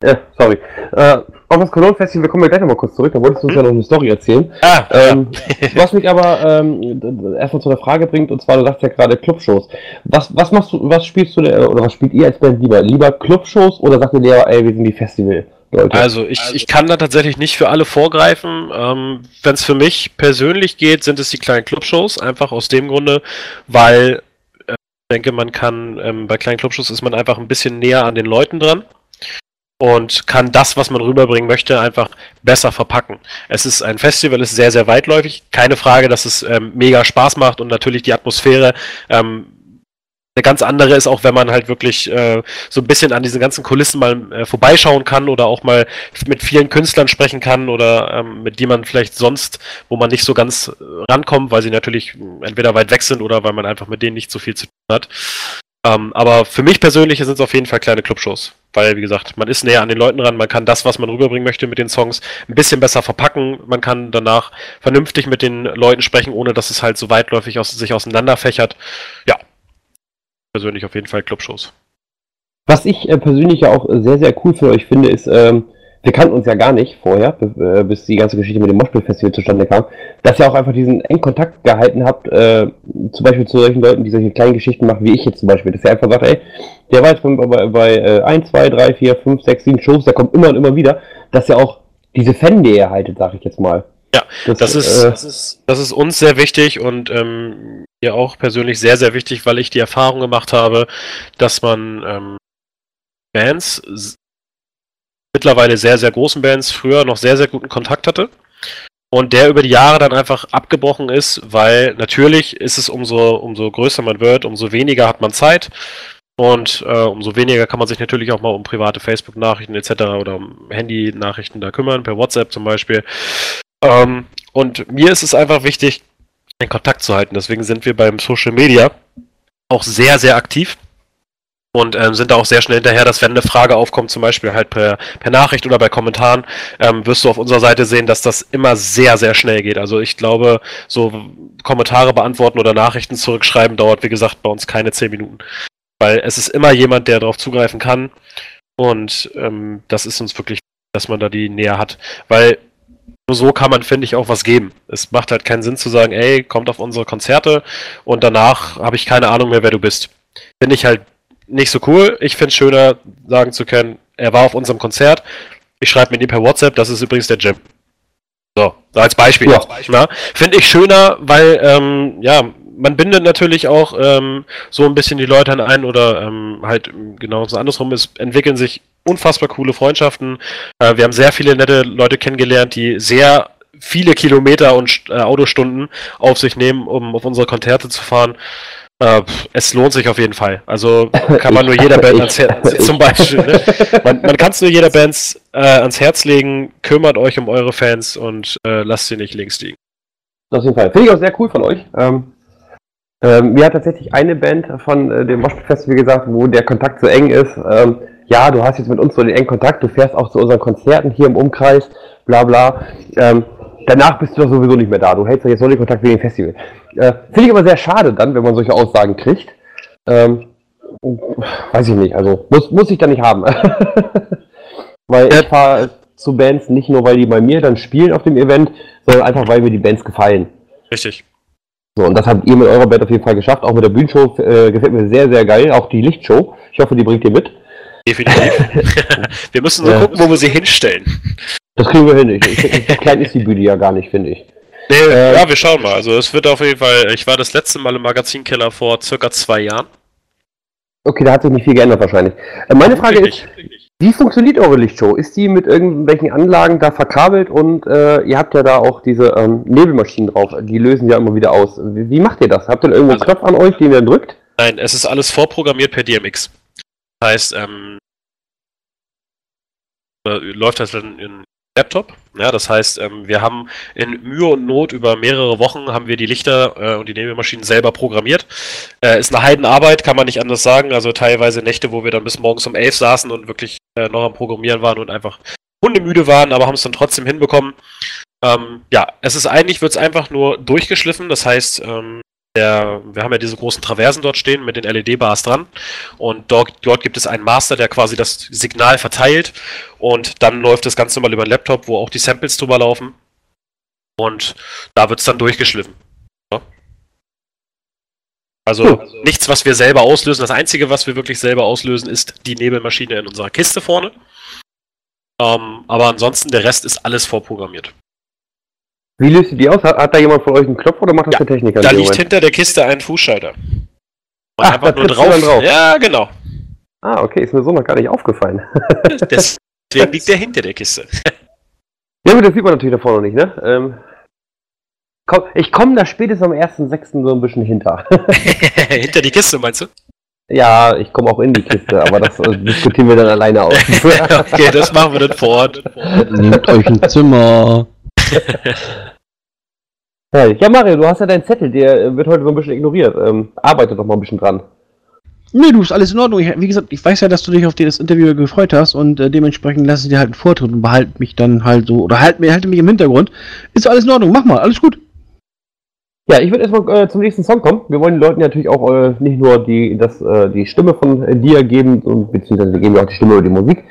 Äh, sorry. Äh, auf das Cologne Festival kommen wir gleich nochmal kurz zurück. Da wolltest du uns ja noch eine Story erzählen. ah, Ähm, was mich aber ähm, erstmal zu der Frage bringt, und zwar, du sagst ja gerade Clubshows. Was, was machst du, was spielst du denn, oder was spielt ihr als Band lieber? Lieber Clubshows oder sagt ihr lieber, ey, wir sind die Festival-Leute? Also ich, ich kann da tatsächlich nicht für alle vorgreifen. Ähm, Wenn es für mich persönlich geht, sind es die kleinen Clubshows, einfach aus dem Grunde, weil äh, ich denke, man kann, ähm, bei kleinen Clubshows ist man einfach ein bisschen näher an den Leuten dran und kann das, was man rüberbringen möchte, einfach besser verpacken. Es ist ein Festival, ist sehr, sehr weitläufig. Keine Frage, dass es ähm, mega Spaß macht und natürlich die Atmosphäre ähm, eine ganz andere ist, auch wenn man halt wirklich äh, so ein bisschen an diesen ganzen Kulissen mal äh, vorbeischauen kann oder auch mal mit vielen Künstlern sprechen kann oder ähm, mit die man vielleicht sonst, wo man nicht so ganz äh, rankommt, weil sie natürlich mh, entweder weit weg sind oder weil man einfach mit denen nicht so viel zu tun hat. Ähm, aber für mich persönlich sind es auf jeden Fall kleine Clubshows, weil wie gesagt, man ist näher an den Leuten ran, man kann das, was man rüberbringen möchte mit den Songs, ein bisschen besser verpacken, man kann danach vernünftig mit den Leuten sprechen, ohne dass es halt so weitläufig aus, sich auseinanderfächert. Ja, persönlich auf jeden Fall Clubshows. Was ich äh, persönlich ja auch sehr, sehr cool für euch finde, ist, ähm, wir kannten uns ja gar nicht vorher, be- äh, bis die ganze Geschichte mit dem Moshpit-Festival zustande kam, dass ihr auch einfach diesen engen Kontakt gehalten habt, äh, zum Beispiel zu solchen Leuten, die solche kleinen Geschichten machen, wie ich jetzt zum Beispiel, dass ihr einfach sagt, ey, der war jetzt bei, bei, bei äh, 1, 2, 3, 4, 5, 6, 7 Shows, der kommt immer und immer wieder, dass ihr auch diese Fan-Nähe erhaltet, sag ich jetzt mal. Ja, Das ist, äh, das ist, das ist uns sehr wichtig und ähm, mir auch persönlich sehr, sehr wichtig, weil ich die Erfahrung gemacht habe, dass man ähm, Bands, mittlerweile sehr, sehr großen Bands, früher noch sehr, sehr guten Kontakt hatte. Und der über die Jahre dann einfach abgebrochen ist, weil natürlich ist es umso, umso größer man wird, umso weniger hat man Zeit. Und äh, umso weniger kann man sich natürlich auch mal um private Facebook-Nachrichten etc. oder um Handy-Nachrichten da kümmern, per WhatsApp zum Beispiel. Ähm, und mir ist es einfach wichtig, den Kontakt zu halten. Deswegen sind wir beim Social Media auch sehr, sehr aktiv und ähm, sind da auch sehr schnell hinterher, dass wenn eine Frage aufkommt, zum Beispiel halt per, per Nachricht oder bei Kommentaren, ähm, wirst du auf unserer Seite sehen, dass das immer sehr, sehr schnell geht. Also ich glaube, so Kommentare beantworten oder Nachrichten zurückschreiben dauert, wie gesagt, bei uns keine 10 Minuten. Weil es ist immer jemand, der darauf zugreifen kann. Und ähm, das ist uns wirklich, dass man da die Nähe hat. Weil nur so kann man, finde ich, auch was geben. Es macht halt keinen Sinn zu sagen, ey, kommt auf unsere Konzerte und danach habe ich keine Ahnung mehr, wer du bist. Finde ich halt nicht so cool. Ich finde es schöner, sagen zu können, er war auf unserem Konzert. Ich schreibe mit ihm per WhatsApp, das ist übrigens der Jim. So, als Beispiel. Ja. Ja. Finde ich schöner, weil, ähm, ja, man bindet natürlich auch ähm, so ein bisschen die Leute an ein oder ähm, halt genau so andersrum. Es entwickeln sich unfassbar coole Freundschaften. Äh, wir haben sehr viele nette Leute kennengelernt, die sehr viele Kilometer und äh, Autostunden auf sich nehmen, um auf unsere Konzerte zu fahren. Äh, es lohnt sich auf jeden Fall. Also <laughs> kann man nur jeder Band ans Herz, <laughs> zum Beispiel. Ne? Man, man kann es nur jeder Band äh, ans Herz legen. Kümmert euch um eure Fans und äh, lasst sie nicht links liegen. Auf jeden Fall. Finde ich auch sehr cool von euch. Ähm, ähm, mir hat tatsächlich eine Band von äh, dem Moshpit Festival gesagt, wo der Kontakt so eng ist. Ähm, ja, du hast jetzt mit uns so den engen Kontakt, du fährst auch zu unseren Konzerten hier im Umkreis, bla bla. Ähm, danach bist du doch sowieso nicht mehr da. Du hältst doch jetzt nur den Kontakt wegen dem Festival. Äh, Finde ich aber sehr schade dann, wenn man solche Aussagen kriegt. Ähm, weiß ich nicht, also muss, muss ich da nicht haben. <laughs> weil ich fahre zu Bands nicht nur, weil die bei mir dann spielen auf dem Event, sondern einfach, weil mir die Bands gefallen. Richtig. So, und das habt ihr mit eurer Band auf jeden Fall geschafft. Auch mit der Bühnenshow äh, gefällt mir sehr, sehr geil. Auch die Lichtshow. Ich hoffe, die bringt ihr mit. Definitiv. <laughs> wir müssen so Ja. gucken, wo wir sie hinstellen. Das kriegen wir hin. Ich, ich, <laughs> klein ist die Bühne ja gar nicht, finde ich. Nee, Äh, ja, wir schauen mal. Also es wird auf jeden Fall, ich war das letzte Mal im Magazinkeller vor circa zwei Jahren. Okay, da hat sich nicht viel geändert wahrscheinlich. Äh, meine Frage ist, Richtig. wie funktioniert eure Lichtshow? Ist die mit irgendwelchen Anlagen da verkabelt und äh, ihr habt ja da auch diese ähm, Nebelmaschinen drauf, die lösen ja immer wieder aus. Wie, wie macht ihr das? Habt ihr irgendwo einen Also- Knopf an euch, den ihr drückt? Nein, es ist alles vorprogrammiert per DMX. Heißt, ähm, äh, läuft das dann in Laptop. Ja, das heißt, ähm, wir haben in Mühe und Not über mehrere Wochen haben wir die Lichter äh, und die Nebelmaschinen selber programmiert. Äh, ist eine Heidenarbeit, kann man nicht anders sagen. Also teilweise Nächte, wo wir dann bis morgens um elf saßen und wirklich äh, noch am Programmieren waren und einfach hundemüde waren, aber haben es dann trotzdem hinbekommen. Ähm, ja, es ist eigentlich, wird es einfach nur durchgeschliffen. Das heißt, ähm, der, wir haben ja diese großen Traversen dort stehen mit den LED-Bars dran und dort, dort gibt es einen Master, der quasi das Signal verteilt und dann läuft das Ganze mal über den Laptop, wo auch die Samples drüber laufen und da wird es dann durchgeschliffen. Ja. Also Cool. nichts, was wir selber auslösen. Das Einzige, was wir wirklich selber auslösen, ist die Nebelmaschine in unserer Kiste vorne. Ähm, aber ansonsten, der Rest ist alles vorprogrammiert. Wie löst ihr die aus? Hat, hat da jemand von euch einen Knopf oder macht das Ja, der Techniker? Da liegt Moment? hinter der Kiste ein Fußschalter. Man Ach, einfach da nur drauf. dann drauf. Ja, genau. Ah, okay, ist mir so noch gar nicht aufgefallen. <laughs> Deswegen liegt der <laughs> hinter der Kiste. Ja gut, das sieht man natürlich davor noch nicht, ne? Ähm, komm, ich komme da spätestens am 1.6. so ein bisschen hinter. <laughs> hinter die Kiste, meinst du? ja, ich komme auch in die Kiste, aber das äh, diskutieren wir dann alleine aus. okay, das machen wir dann vor Ort. Nehmt euch ein Zimmer. Herrlich. ja, Mario, du hast ja deinen Zettel, der äh, wird heute so ein bisschen ignoriert. Ähm, arbeite doch mal ein bisschen dran. Nee, du, ist alles in Ordnung. Ich, wie gesagt, ich weiß ja, dass du dich auf das Interview gefreut hast und äh, dementsprechend lasse ich dir halt einen Vortritt und behalte mich dann halt so, oder halt, halte mich im Hintergrund. Ist alles in Ordnung, mach mal, alles gut. Ja, ich würde erstmal äh, zum nächsten Song kommen. Wir wollen den Leuten natürlich auch äh, nicht nur die, das, äh, die Stimme von dir geben, und, beziehungsweise wir geben ja auch die Stimme über die Musik.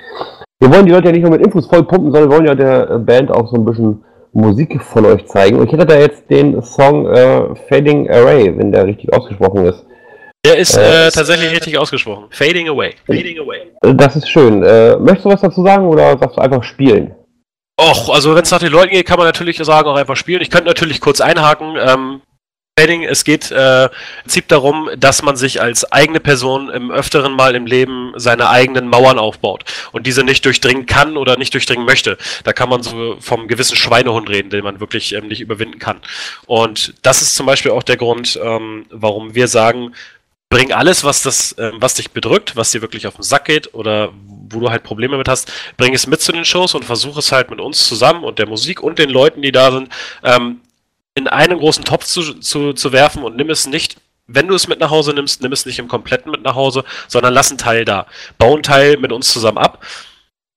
Wir wollen die Leute ja nicht nur mit Infos voll pumpen, sondern wir wollen ja der äh, Band auch so ein bisschen Musik von euch zeigen. Und ich hätte da jetzt den Song äh, Fading Array, wenn der richtig ausgesprochen ist. Der ist Äh, äh, tatsächlich richtig ausgesprochen. Fading away. Fading away. Das ist schön. Äh, möchtest du was dazu sagen oder sagst du einfach spielen? Och, also wenn es nach den Leuten geht, kann man natürlich sagen, auch einfach spielen. Ich könnte natürlich kurz einhaken. Ähm, Fading, es geht äh, im Prinzip darum, dass man sich als eigene Person im öfteren Mal im Leben seine eigenen Mauern aufbaut und diese nicht durchdringen kann oder nicht durchdringen möchte. Da kann man so vom gewissen Schweinehund reden, den man wirklich ähm, nicht überwinden kann. Und das ist zum Beispiel auch der Grund, ähm, warum wir sagen, bring alles, was das, ähm, was dich bedrückt, was dir wirklich auf den Sack geht oder wo du halt Probleme mit hast, bring es mit zu den Shows und versuch es halt mit uns zusammen und der Musik und den Leuten, die da sind, ähm, in einen großen Topf zu, zu, zu werfen und nimm es nicht, wenn du es mit nach Hause nimmst, nimm es nicht im kompletten mit nach Hause, sondern lass einen Teil da. Bau einen Teil mit uns zusammen ab.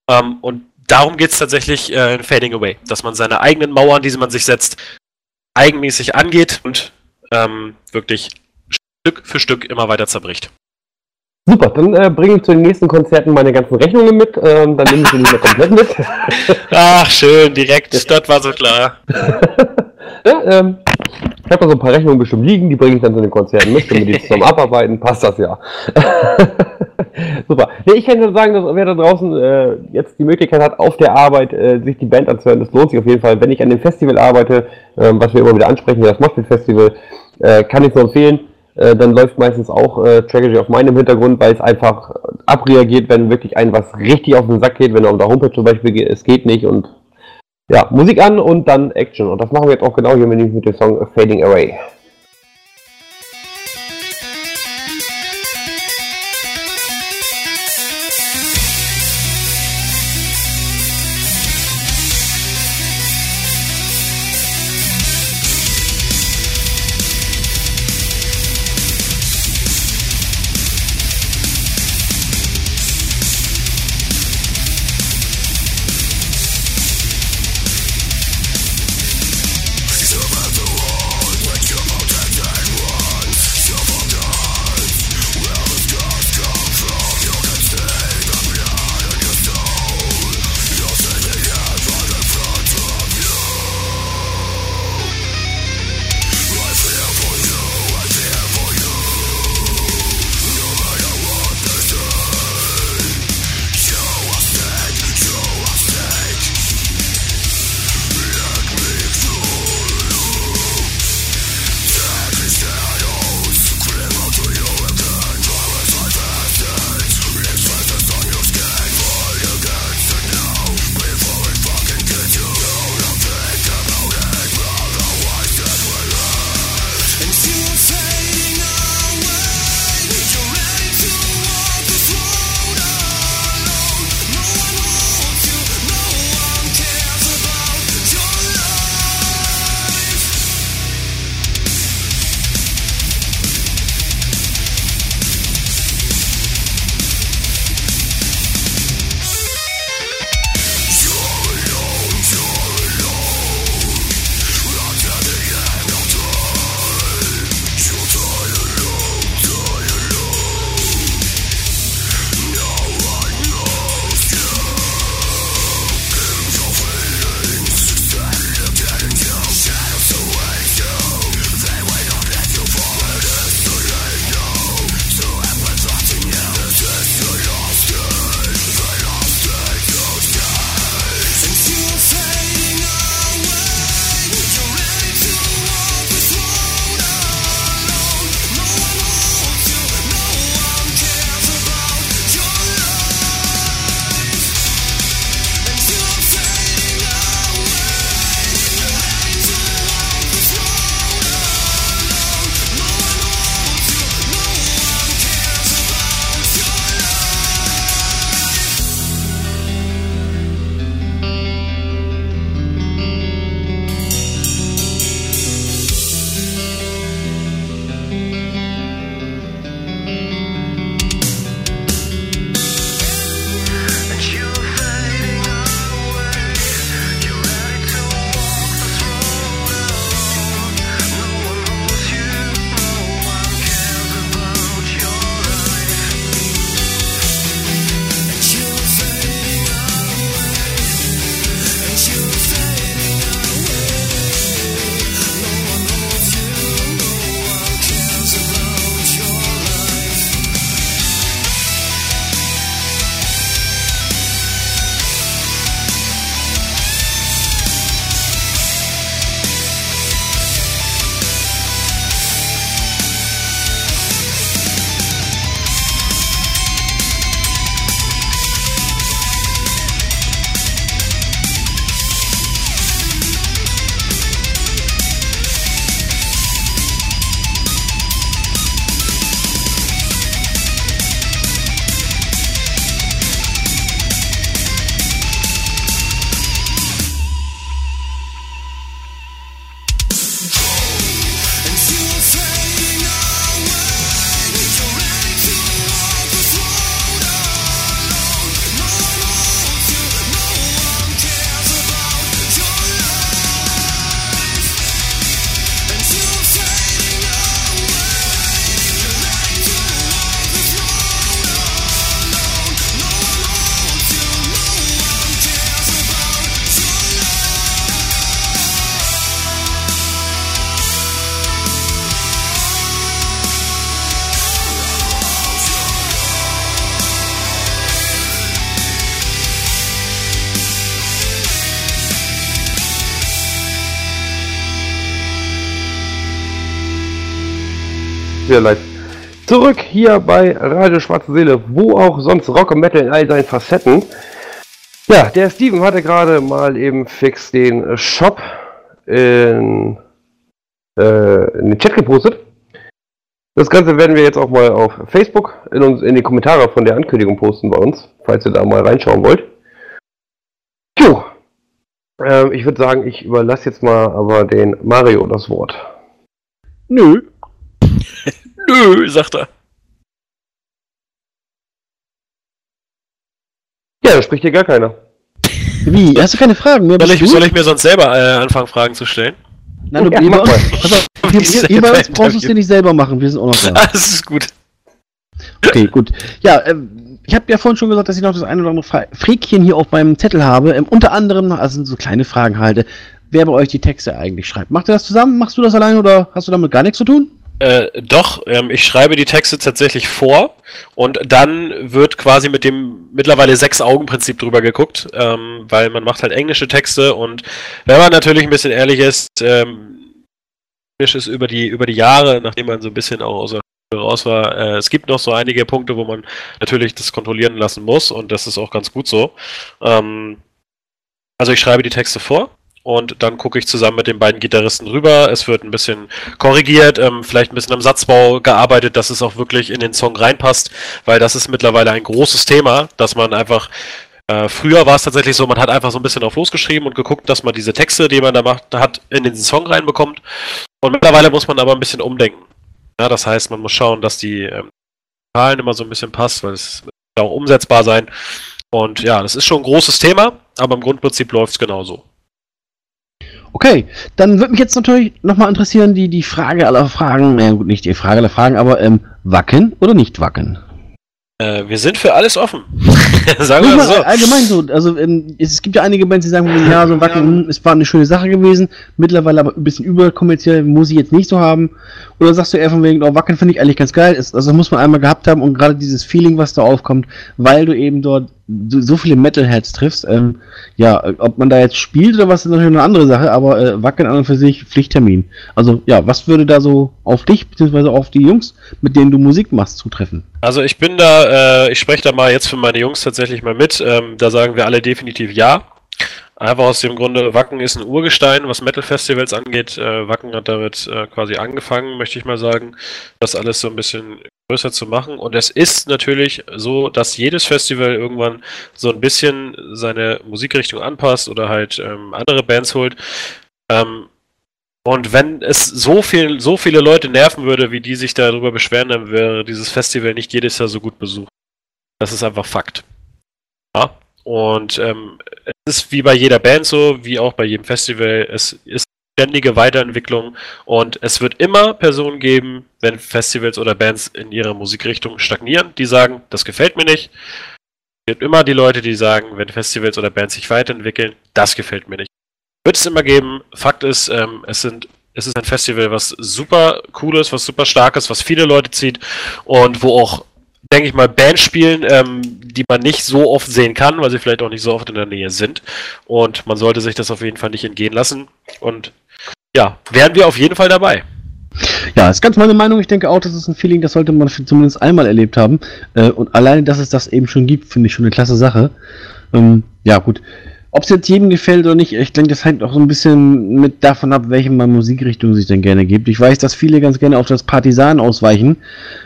Ähm, und darum geht es tatsächlich äh, in Fading Away, dass man seine eigenen Mauern, die man sich setzt, eigenmäßig angeht und ähm, wirklich Stück für Stück immer weiter zerbricht. Super, dann äh, bringe ich zu den nächsten Konzerten meine ganzen Rechnungen mit. Ähm, dann nehme ich sie nicht mehr komplett mit. <laughs> Ach, schön, direkt, das war so klar. <laughs> ähm, ich habe da so ein paar Rechnungen bestimmt liegen, die bringe ich dann zu den Konzerten mit, wenn wir die <laughs> zusammen abarbeiten, passt das ja. <laughs> Super. Nee, ich kann nur sagen, dass wer da draußen äh, jetzt die Möglichkeit hat, auf der Arbeit äh, sich die Band anzuhören, das lohnt sich auf jeden Fall. Wenn ich an dem Festival arbeite, ähm, was wir immer wieder ansprechen, das Moshpit Festival, äh, kann ich nur empfehlen. Äh, dann läuft meistens auch äh, Tragedy auf meinem Hintergrund, weil es einfach abreagiert, wenn wirklich ein was richtig auf den Sack geht, wenn er auf der Homepage zum Beispiel geht, es geht nicht und ja, Musik an und dann Action. Und das machen wir jetzt auch genau hier mit dem Song Fading Away. Zurück hier bei Radio Schwarze Seele, wo auch sonst Rock und Metal in all seinen Facetten. Ja, der Steven hatte gerade mal eben fix den Shop in, äh, in den Chat gepostet. Das Ganze werden wir jetzt auch mal auf Facebook in, uns, in die Kommentare von der Ankündigung posten bei uns, falls ihr da mal reinschauen wollt. Puh. Ähm, ich würde sagen, ich überlasse jetzt mal aber den Mario das Wort. Nö. <laughs> Nö, sagt er. Ja, da spricht hier gar keiner. Wie? Hast du keine Fragen mehr? Soll ich, soll ich mir sonst selber äh, anfangen, Fragen zu stellen? Nein, du, Ja, ihr, mach bei mal. uns, auf, <laughs> bei uns brauchst du es dir nicht selber machen, wir sind auch noch da. <laughs> Ah, das ist gut. Okay, gut. Ja, ähm, ich habe ja vorhin schon gesagt, dass ich noch das eine oder andere Fra Fräkchen hier auf meinem Zettel habe. Ähm, unter anderem, also so kleine Fragen halte, wer bei euch die Texte eigentlich schreibt. Macht ihr das zusammen? Machst du das allein oder hast du damit gar nichts zu tun? Äh, doch, ähm, ich schreibe die Texte tatsächlich vor und dann wird quasi mit dem mittlerweile Sechs-Augen-Prinzip drüber geguckt, ähm, weil man macht halt englische Texte und wenn man natürlich ein bisschen ehrlich ist, ähm, Englisch ist über die, über die Jahre, nachdem man so ein bisschen auch aus der Schule raus war, äh, es gibt noch so einige Punkte, wo man natürlich das kontrollieren lassen muss und das ist auch ganz gut so. Ähm, also ich schreibe die Texte vor und dann gucke ich zusammen mit den beiden Gitarristen rüber. Es wird ein bisschen korrigiert, ähm, vielleicht ein bisschen am Satzbau gearbeitet, dass es auch wirklich in den Song reinpasst, weil das ist mittlerweile ein großes Thema, dass man einfach äh, früher war es tatsächlich so, man hat einfach so ein bisschen auf losgeschrieben und geguckt, dass man diese Texte, die man da macht, hat, in den Song reinbekommt. Und mittlerweile muss man aber ein bisschen umdenken. Ja, das heißt, man muss schauen, dass die ähm, Zahlen immer so ein bisschen passt, weil es auch umsetzbar sein. Und ja, das ist schon ein großes Thema, aber im Grundprinzip läuft es genauso. Okay, dann würde mich jetzt natürlich nochmal interessieren, die, die Frage aller Fragen, naja gut, nicht die Frage aller Fragen, aber ähm, wacken oder nicht wacken? Äh, wir sind für alles offen. <laughs> Sagen wir mal so. allgemein so, also ähm, es gibt ja einige Bands, die sagen, <laughs> ja, so wacken, hm, es war eine schöne Sache gewesen, mittlerweile aber ein bisschen überkommerziell, muss ich jetzt nicht so haben. Oder sagst du eher von wegen, oh, wacken finde ich eigentlich ganz geil, also das muss man einmal gehabt haben und gerade dieses Feeling, was da aufkommt, weil du eben dort so, viele Metalheads triffst, ähm, ja, ob man da jetzt spielt oder was, ist natürlich eine andere Sache, aber äh, wacken an und für sich Pflichttermin. Also ja, was würde da so auf dich, beziehungsweise auf die Jungs, mit denen du Musik machst, zutreffen? Also ich bin da, äh, ich spreche da mal jetzt für meine Jungs tatsächlich mal mit. Ähm, da sagen wir alle definitiv ja. Einfach aus dem Grunde, Wacken ist ein Urgestein, was Metal-Festivals angeht. Äh, Wacken hat damit äh, quasi angefangen, möchte ich mal sagen, das alles so ein bisschen größer zu machen. Und es ist natürlich so, dass jedes Festival irgendwann so ein bisschen seine Musikrichtung anpasst oder halt ähm, andere Bands holt. Ähm, und wenn es so viel, so viele Leute nerven würde, wie die sich darüber beschweren, dann wäre dieses Festival nicht jedes Jahr so gut besucht. Das ist einfach Fakt. Ja. Und ähm, es ist wie bei jeder Band so, wie auch bei jedem Festival. Es ist ständige Weiterentwicklung und es wird immer Personen geben, wenn Festivals oder Bands in ihrer Musikrichtung stagnieren, die sagen, das gefällt mir nicht. Es gibt immer die Leute, die sagen, wenn Festivals oder Bands sich weiterentwickeln, das gefällt mir nicht. Wird es immer geben. Fakt ist, ähm, es sind es ist ein Festival, was super cool ist, was super stark ist, was viele Leute zieht und wo auch, denke ich mal, Bands spielen, ähm, die man nicht so oft sehen kann, weil sie vielleicht auch nicht so oft in der Nähe sind. Und man sollte sich das auf jeden Fall nicht entgehen lassen. Und ja, wären wir auf jeden Fall dabei. Ja, ist ganz meine Meinung. Ich denke auch, das ist ein Feeling, das sollte man zumindest einmal erlebt haben. Äh, und alleine, dass es das eben schon gibt, finde ich schon eine klasse Sache. Ähm, ja, gut. Ob es jetzt jedem gefällt oder nicht, ich denke, das hängt auch so ein bisschen mit davon ab, welche mal Musikrichtung sich denn gerne gibt. Ich weiß, dass viele ganz gerne auf das Partisan ausweichen,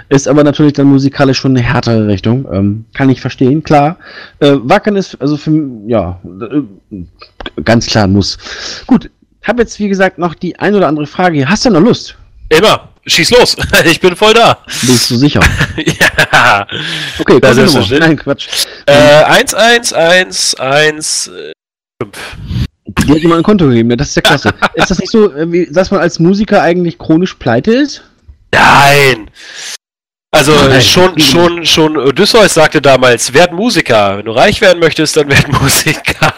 ist aber natürlich dann musikalisch schon eine härtere Richtung. Ähm, kann ich verstehen, klar. Äh, Wacken ist, also für, ja, äh, ganz klar Muss. Gut, habe jetzt wie gesagt noch die ein oder andere Frage. Hast du noch Lust? Immer. Schieß los. <laughs> Ich bin voll da. Bist du sicher? <laughs> ja. Okay, Das ist so. Nein, Quatsch. Äh, 1, 1, 1, 1, 5. Die hat jemand ein Konto gegeben, ne? das ist ja klasse. <laughs> ist das nicht so, äh, dass man als Musiker eigentlich chronisch pleite ist? Nein! Also Nein. schon, schon, schon Odysseus sagte damals, werd Musiker. Wenn du reich werden möchtest, dann werd <laughs> Musiker.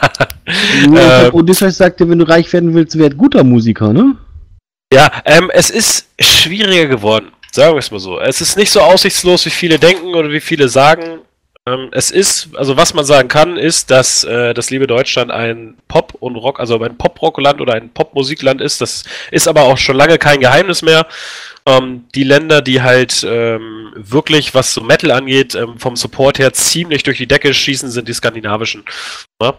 Nur Ähm. Odysseus sagte, wenn du reich werden willst, werd guter Musiker, ne? Ja, ähm, es ist schwieriger geworden. Sagen wir es mal so. Es ist nicht so aussichtslos, wie viele denken oder wie viele sagen. Ähm, es ist, also was man sagen kann, ist, dass äh, das liebe Deutschland ein Pop- und Rock, also ein Pop-Rock-Land oder ein Pop-Musikland ist. Das ist aber auch schon lange kein Geheimnis mehr. Ähm, die Länder, die halt ähm, wirklich, was so Metal angeht, ähm, vom Support her ziemlich durch die Decke schießen, sind die skandinavischen. Ja?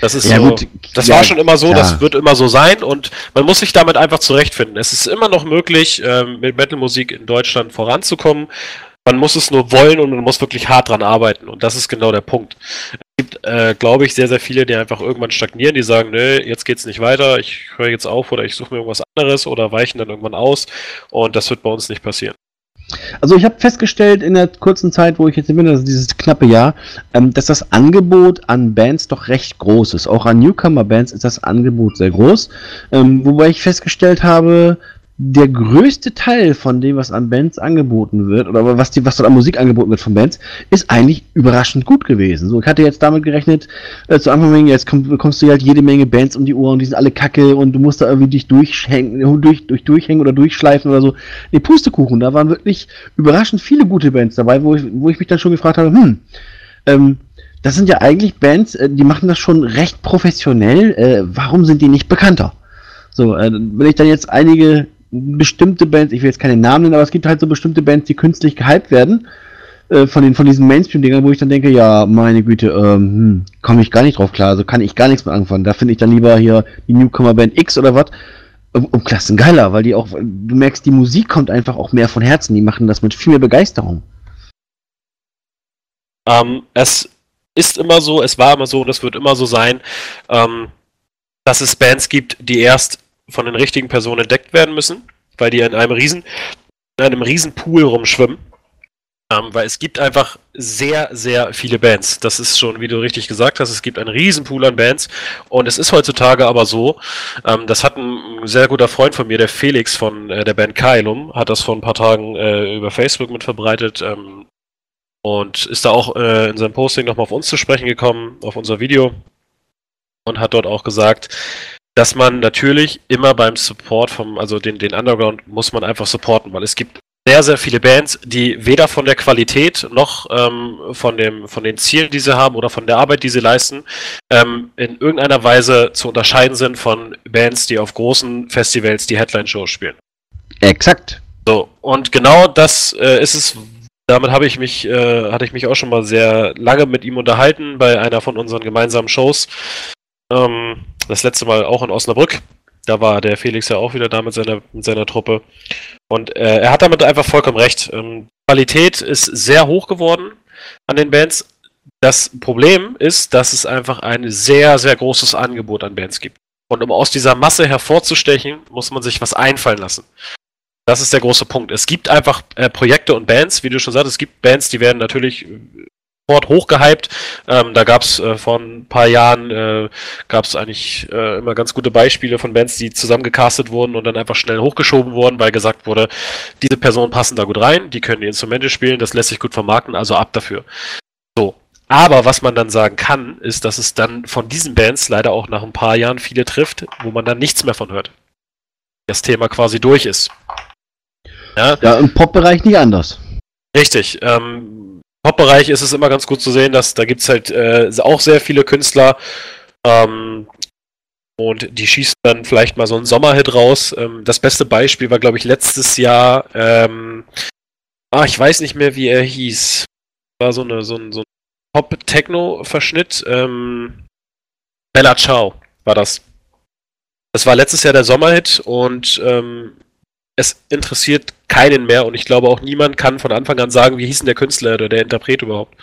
Das ist Ja, so, gut, das ja, war schon immer so, klar. das wird immer so sein und man muss sich damit einfach zurechtfinden. Es ist immer noch möglich, ähm, mit Metalmusik in Deutschland voranzukommen. Man muss es nur wollen und man muss wirklich hart dran arbeiten und das ist genau der Punkt. Es gibt, äh, glaube ich, sehr, sehr viele, die einfach irgendwann stagnieren, die sagen, nö, jetzt geht's nicht weiter, ich höre jetzt auf oder ich suche mir irgendwas anderes oder weichen dann irgendwann aus und das wird bei uns nicht passieren. Also ich habe festgestellt in der kurzen Zeit, wo ich jetzt bin, also dieses knappe Jahr, ähm, dass das Angebot an Bands doch recht groß ist. Auch an Newcomer-Bands ist das Angebot sehr groß. Ähm, wobei ich festgestellt habe, der größte Teil von dem, was an Bands angeboten wird, oder was, die, was dort an Musik angeboten wird von Bands, ist eigentlich überraschend gut gewesen. So, ich hatte jetzt damit gerechnet, äh, zu Anfang jetzt komm, bekommst du halt jede Menge Bands um die Ohren und die sind alle kacke und du musst da irgendwie dich durchhängen, durch, durch, durchhängen oder durchschleifen oder so. Nee, Pustekuchen, da waren wirklich überraschend viele gute Bands dabei, wo ich, wo ich mich dann schon gefragt habe, hm, ähm, das sind ja eigentlich Bands, äh, die machen das schon recht professionell, äh, warum sind die nicht bekannter? So, äh, wenn ich dann jetzt einige bestimmte Bands, ich will jetzt keine Namen nennen, aber es gibt halt so bestimmte Bands, die künstlich gehypt werden, äh, von, den, von diesen Mainstream-Dingern, wo ich dann denke, ja, meine Güte, ähm, hm, komme ich gar nicht drauf klar, also kann ich gar nichts mit anfangen. Da finde ich dann lieber hier die Newcomer-Band X oder was, um, um Klassen geiler, weil die auch, du merkst, die Musik kommt einfach auch mehr von Herzen, die machen das mit viel mehr Begeisterung. Ähm, es ist immer so, es war immer so und es wird immer so sein, ähm, dass es Bands gibt, die erst von den richtigen Personen entdeckt werden müssen, weil die in einem riesen, in einem riesen Pool rumschwimmen. Ähm, weil es gibt einfach sehr, sehr viele Bands. Das ist schon, wie du richtig gesagt hast, es gibt einen riesen Pool an Bands. Und es ist heutzutage aber so, ähm, das hat ein sehr guter Freund von mir, der Felix von äh, der Band Kailum, hat das vor ein paar Tagen äh, über Facebook mit verbreitet. Ähm, und ist da auch äh, in seinem Posting nochmal auf uns zu sprechen gekommen, auf unser Video. Und hat dort auch gesagt, dass man natürlich immer beim Support vom, also den, den Underground muss man einfach supporten, weil es gibt sehr, sehr viele Bands, die weder von der Qualität noch ähm, von, dem, von den Zielen, die sie haben oder von der Arbeit, die sie leisten, ähm, in irgendeiner Weise zu unterscheiden sind von Bands, die auf großen Festivals die Headline-Shows spielen. Exakt. So, und genau das äh, ist es, damit habe ich mich, äh, hatte ich mich auch schon mal sehr lange mit ihm unterhalten bei einer von unseren gemeinsamen Shows. Ähm, das letzte Mal auch in Osnabrück. Da war der Felix ja auch wieder da mit seiner, mit seiner Truppe. Und äh, er hat damit einfach vollkommen recht. Ähm, Qualität ist sehr hoch geworden an den Bands. Das Problem ist, dass es einfach ein sehr, sehr großes Angebot an Bands gibt. Und um aus dieser Masse hervorzustechen, muss man sich was einfallen lassen. Das ist der große Punkt. Es gibt einfach äh, Projekte und Bands, wie du schon sagst, es gibt Bands, die werden natürlich sofort hochgehypt. Ähm, da gab es äh, vor ein paar Jahren äh, gab es eigentlich äh, immer ganz gute Beispiele von Bands, die zusammengecastet wurden und dann einfach schnell hochgeschoben wurden, weil gesagt wurde, diese Personen passen da gut rein, die können die Instrumente spielen, das lässt sich gut vermarkten, also ab dafür. So. Aber was man dann sagen kann, ist, dass es dann von diesen Bands leider auch nach ein paar Jahren viele trifft, wo man dann nichts mehr von hört. Das Thema quasi durch ist. Ja, Ja, im Pop-Bereich nicht anders. Richtig. Ähm, Pop-Bereich ist es immer ganz gut zu sehen, dass da gibt es halt äh, auch sehr viele Künstler ähm, und die schießen dann vielleicht mal so einen Sommerhit raus. Ähm, das beste Beispiel war, glaube ich, letztes Jahr. Ähm, ah, ich weiß nicht mehr, wie er hieß. War so eine so ein, so ein Pop-Techno-Verschnitt. Ähm, Bella Ciao war das. Das war letztes Jahr der Sommerhit und ähm, es interessiert keinen mehr und ich glaube auch niemand kann von Anfang an sagen, wie hieß denn der Künstler oder der Interpret überhaupt.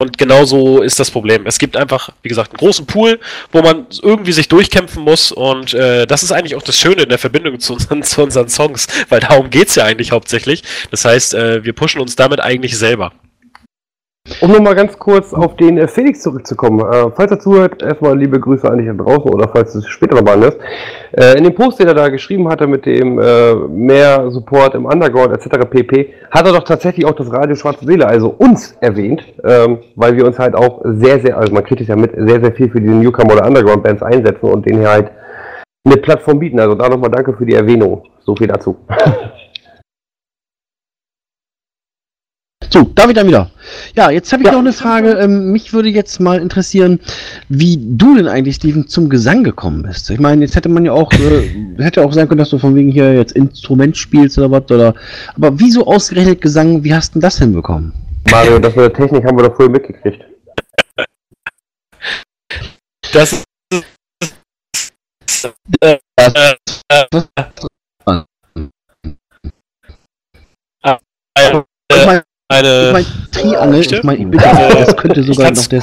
Und genau so ist das Problem. Es gibt einfach, wie gesagt, einen großen Pool, wo man irgendwie sich durchkämpfen muss und äh, das ist eigentlich auch das Schöne in der Verbindung zu unseren, <laughs> zu unseren Songs, weil darum geht's ja eigentlich hauptsächlich. Das heißt, äh, wir pushen uns damit eigentlich selber. Um nochmal ganz kurz auf den äh, Felix zurückzukommen. Äh, falls er zuhört, erstmal liebe Grüße an dich da draußen oder falls es später nochmal anhörst. Äh, in dem Post, den er da geschrieben hatte mit dem äh, mehr Support im Underground etc. pp, hat er doch tatsächlich auch das Radio Schwarze Seele, also uns erwähnt, ähm, weil wir uns halt auch sehr, sehr, also man kriegt es ja mit, sehr, sehr viel für diese Newcomer oder Underground Bands einsetzen und denen hier halt eine Plattform bieten. Also da nochmal danke für die Erwähnung. So viel dazu. <laughs> So, So, David dann wieder. Ja, jetzt habe ich ja. noch eine Frage. Ähm, mich würde jetzt mal interessieren, wie du denn eigentlich, Steven, zum Gesang gekommen bist. Ich meine, jetzt hätte man ja auch, äh, hätte auch sein können, dass du von wegen hier jetzt Instrument spielst oder was, oder. Aber wieso ausgerechnet Gesang? Wie hast du denn das hinbekommen? Mario, das mit der Technik haben wir doch vorher mitgekriegt. Das äh, äh, äh, äh, eine. Ich meine, Triangel, ich meine, ich also, das könnte sogar noch der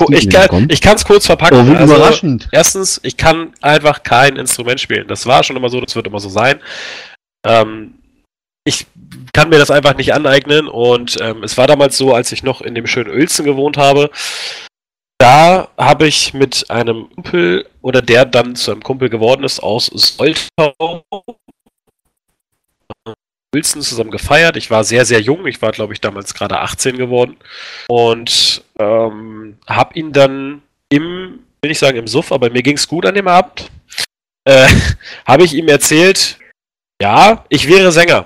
ich kann, es kurz verpacken. Oh, wie also, überraschend. Erstens, ich kann einfach kein Instrument spielen. Das war schon immer so, das wird immer so sein. Ähm, ich kann mir das einfach nicht aneignen und ähm, es war damals so, als ich noch in dem schönen Uelzen gewohnt habe, da habe ich mit einem Kumpel oder der dann zu einem Kumpel geworden ist aus Soltau Wilson zusammen gefeiert. Ich war sehr, sehr jung. Ich war, glaube ich, damals gerade 18 geworden. Und ähm, habe ihn dann im, will ich sagen im Suff, aber mir ging es gut an dem Abend. Äh, <laughs> habe ich ihm erzählt, ja, ich wäre Sänger.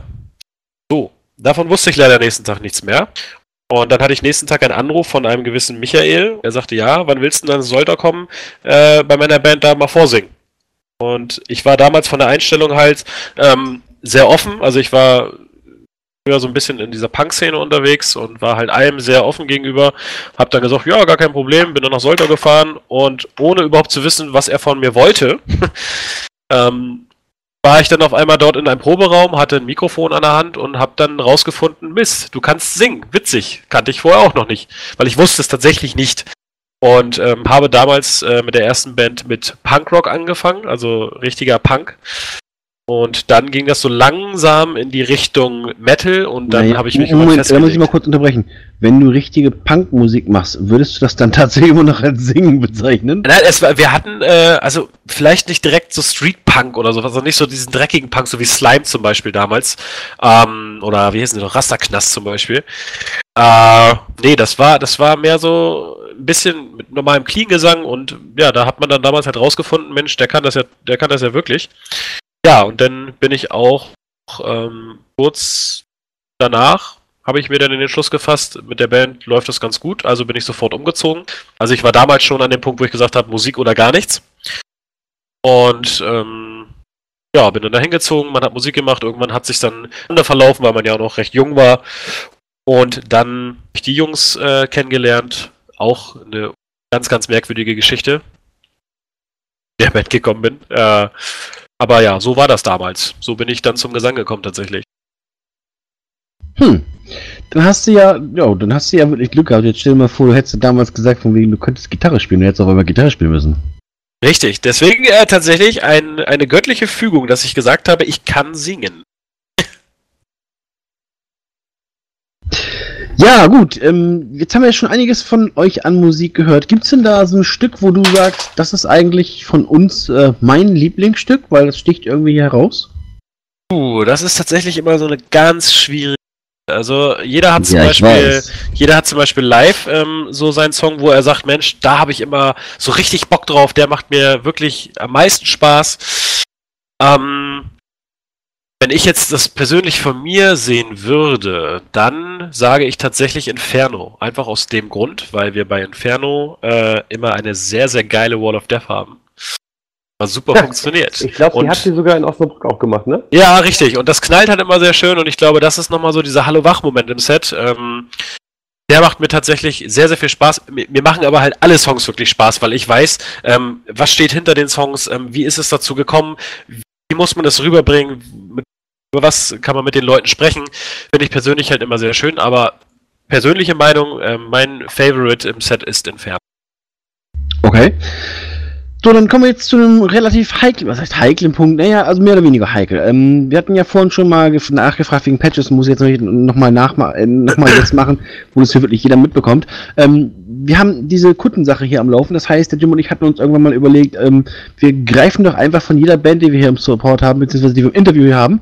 So, davon wusste ich leider nächsten Tag nichts mehr. Und dann hatte ich nächsten Tag einen Anruf von einem gewissen Michael. Er sagte, ja, wann willst du denn dann Solter kommen, äh, bei meiner Band da mal vorsingen? Und ich war damals von der Einstellung halt, ähm, sehr offen. Also ich war früher so ein bisschen in dieser Punk-Szene unterwegs und war halt allem sehr offen gegenüber. Hab dann gesagt, ja, gar kein Problem, bin dann nach Solter gefahren und ohne überhaupt zu wissen, was er von mir wollte, <laughs> ähm, war ich dann auf einmal dort in einem Proberaum, hatte ein Mikrofon an der Hand und hab dann rausgefunden, Mist, du kannst singen, witzig, kannte ich vorher auch noch nicht, weil ich wusste es tatsächlich nicht. Und ähm, habe damals äh, mit der ersten Band mit Punkrock angefangen, also richtiger Punk. Und dann ging das so langsam in die Richtung Metal und dann naja, habe ich mich Moment. Da muss ich mal kurz unterbrechen. Wenn du richtige Punkmusik machst, würdest du das dann <laughs> tatsächlich immer noch als Singen bezeichnen? Nein, es war, wir hatten, äh, also vielleicht nicht direkt so Street Punk oder sowas, also nicht so diesen dreckigen Punk, so wie Slime zum Beispiel damals. Ähm, oder wie hießen die noch? Rasterknast zum Beispiel. Äh, nee, das war, das war mehr so ein bisschen mit normalem Clean-Gesang und ja, da hat man dann damals halt rausgefunden, Mensch, der kann das ja, der kann das ja wirklich. Ja, und dann bin ich auch ähm, kurz danach habe ich mir dann in den Schluss gefasst, mit der Band läuft das ganz gut, also bin ich sofort umgezogen. Also ich war damals schon an dem Punkt, wo ich gesagt habe, Musik oder gar nichts. Und ähm, ja, bin dann da hingezogen, man hat Musik gemacht, irgendwann hat sich dann verlaufen, weil man ja auch noch recht jung war. Und dann habe ich die Jungs äh, kennengelernt, auch eine ganz, ganz merkwürdige Geschichte, der Band gekommen bin. Äh, aber ja, so war das damals. So bin ich dann zum Gesang gekommen tatsächlich. Hm. Dann hast du ja, ja, dann hast du ja wirklich Glück gehabt. Jetzt stell dir mal vor, du hättest damals gesagt, von wegen, du könntest Gitarre spielen, du hättest auch einmal Gitarre spielen müssen. Richtig, deswegen äh, tatsächlich ein, eine göttliche Fügung, dass ich gesagt habe, ich kann singen. Ja, gut. Ähm, jetzt haben wir ja schon einiges von euch an Musik gehört. Gibt es denn da so ein Stück, wo du sagst, das ist eigentlich von uns äh, mein Lieblingsstück, weil das sticht irgendwie heraus? Uh, das ist tatsächlich immer so eine ganz schwierige. Also jeder hat zum ja, Beispiel, jeder hat zum Beispiel live ähm, so seinen Song, wo er sagt, Mensch, da habe ich immer so richtig Bock drauf, der macht mir wirklich am meisten Spaß. Ähm, wenn ich jetzt das persönlich von mir sehen würde, dann sage ich tatsächlich Inferno. Einfach aus dem Grund, weil wir bei Inferno äh, immer eine sehr, sehr geile Wall of Death haben. Was super ja, funktioniert. Ich glaube, die hat sie sogar in Osnabrück auch gemacht, ne? Ja, richtig. Und das knallt halt immer sehr schön und ich glaube, das ist nochmal so dieser Hallo-Wach-Moment im Set. Ähm, der macht mir tatsächlich sehr, sehr viel Spaß. Mir machen aber halt alle Songs wirklich Spaß, weil ich weiß, ähm, was steht hinter den Songs, ähm, wie ist es dazu gekommen, wie muss man das rüberbringen, mit über was kann man mit den Leuten sprechen, finde ich persönlich halt immer sehr schön, aber persönliche Meinung, äh, mein Favorite im Set ist Inferno. Okay. So, dann kommen wir jetzt zu einem relativ heiklen, was heißt heiklen Punkt? Naja, also mehr oder weniger heikel. Ähm, wir hatten ja vorhin schon mal nachgefragt wegen Patches, muss ich jetzt nochmal noch mal, äh, noch jetzt machen, wo das hier wirklich jeder mitbekommt. Ähm, wir haben diese Kuttensache hier am Laufen, das heißt, der Jim und ich hatten uns irgendwann mal überlegt, ähm, wir greifen doch einfach von jeder Band, die wir hier im Support haben, beziehungsweise die wir im Interview hier haben,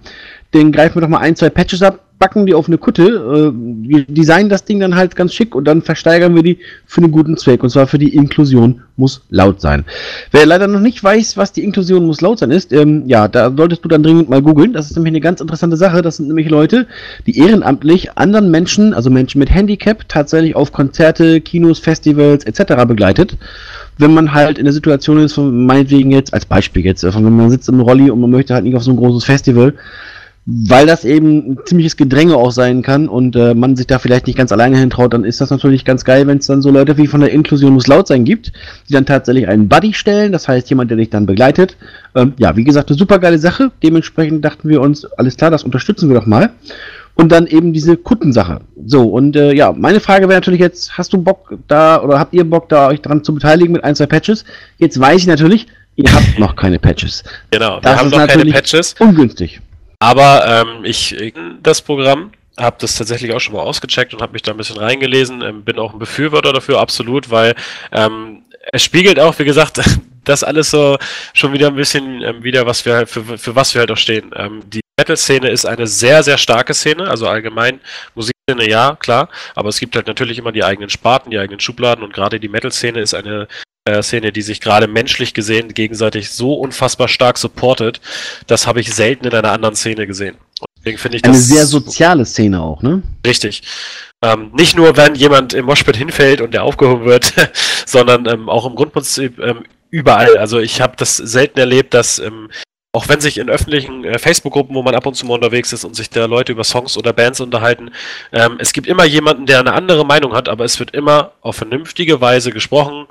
den greifen wir doch mal ein, zwei Patches ab, backen die auf eine Kutte, äh, wir designen das Ding dann halt ganz schick und dann versteigern wir die für einen guten Zweck. Und zwar für die Inklusion muss laut sein. Wer leider noch nicht weiß, was die Inklusion muss laut sein ist, ähm, ja, da solltest du dann dringend mal googeln. Das ist nämlich eine ganz interessante Sache. Das sind nämlich Leute, die ehrenamtlich anderen Menschen, also Menschen mit Handicap, tatsächlich auf Konzerte, Kinos, Festivals etc. begleitet wenn man halt in der Situation ist, von meinetwegen jetzt, als Beispiel jetzt, von wenn man sitzt im Rolli und man möchte halt nicht auf so ein großes Festival, weil das eben ein ziemliches Gedränge auch sein kann und äh, man sich da vielleicht nicht ganz alleine hintraut, dann ist das natürlich ganz geil, wenn es dann so Leute wie von der Inklusion muss laut sein gibt, die dann tatsächlich einen Buddy stellen, das heißt jemand, der dich dann begleitet. Ähm, ja, wie gesagt, eine super geile Sache. Dementsprechend dachten wir uns, alles klar, das unterstützen wir doch mal. Und dann eben diese Kuttensache. So, und äh, ja, meine Frage wäre natürlich jetzt, hast du Bock da oder habt ihr Bock da euch daran zu beteiligen mit ein, zwei Patches? Jetzt weiß ich natürlich, ihr habt noch keine Patches. Genau, das wir haben noch keine Patches. Ungünstig. Aber ähm, ich das Programm habe das tatsächlich auch schon mal ausgecheckt und habe mich da ein bisschen reingelesen. Ähm, bin auch ein Befürworter dafür, absolut, weil ähm, es spiegelt auch, wie gesagt, <laughs> das alles so schon wieder ein bisschen ähm, wieder, was wir halt für, für was wir halt auch stehen. Ähm, die Metal-Szene ist eine sehr, sehr starke Szene, also allgemein Musikszene ja, klar, aber es gibt halt natürlich immer die eigenen Sparten, die eigenen Schubladen und gerade die Metal-Szene ist eine äh, Szene, die sich gerade menschlich gesehen gegenseitig so unfassbar stark supportet, das habe ich selten in einer anderen Szene gesehen. Und deswegen finde ich Eine das sehr soziale Szene auch, ne? Richtig. Ähm, nicht nur, wenn jemand im Moshpit hinfällt und der aufgehoben wird, <laughs> sondern ähm, auch im Grundprinzip ähm, überall. Also ich habe das selten erlebt, dass ähm, auch wenn sich in öffentlichen äh, Facebook-Gruppen, wo man ab und zu mal unterwegs ist und sich da Leute über Songs oder Bands unterhalten, ähm, es gibt immer jemanden, der eine andere Meinung hat, aber es wird immer auf vernünftige Weise gesprochen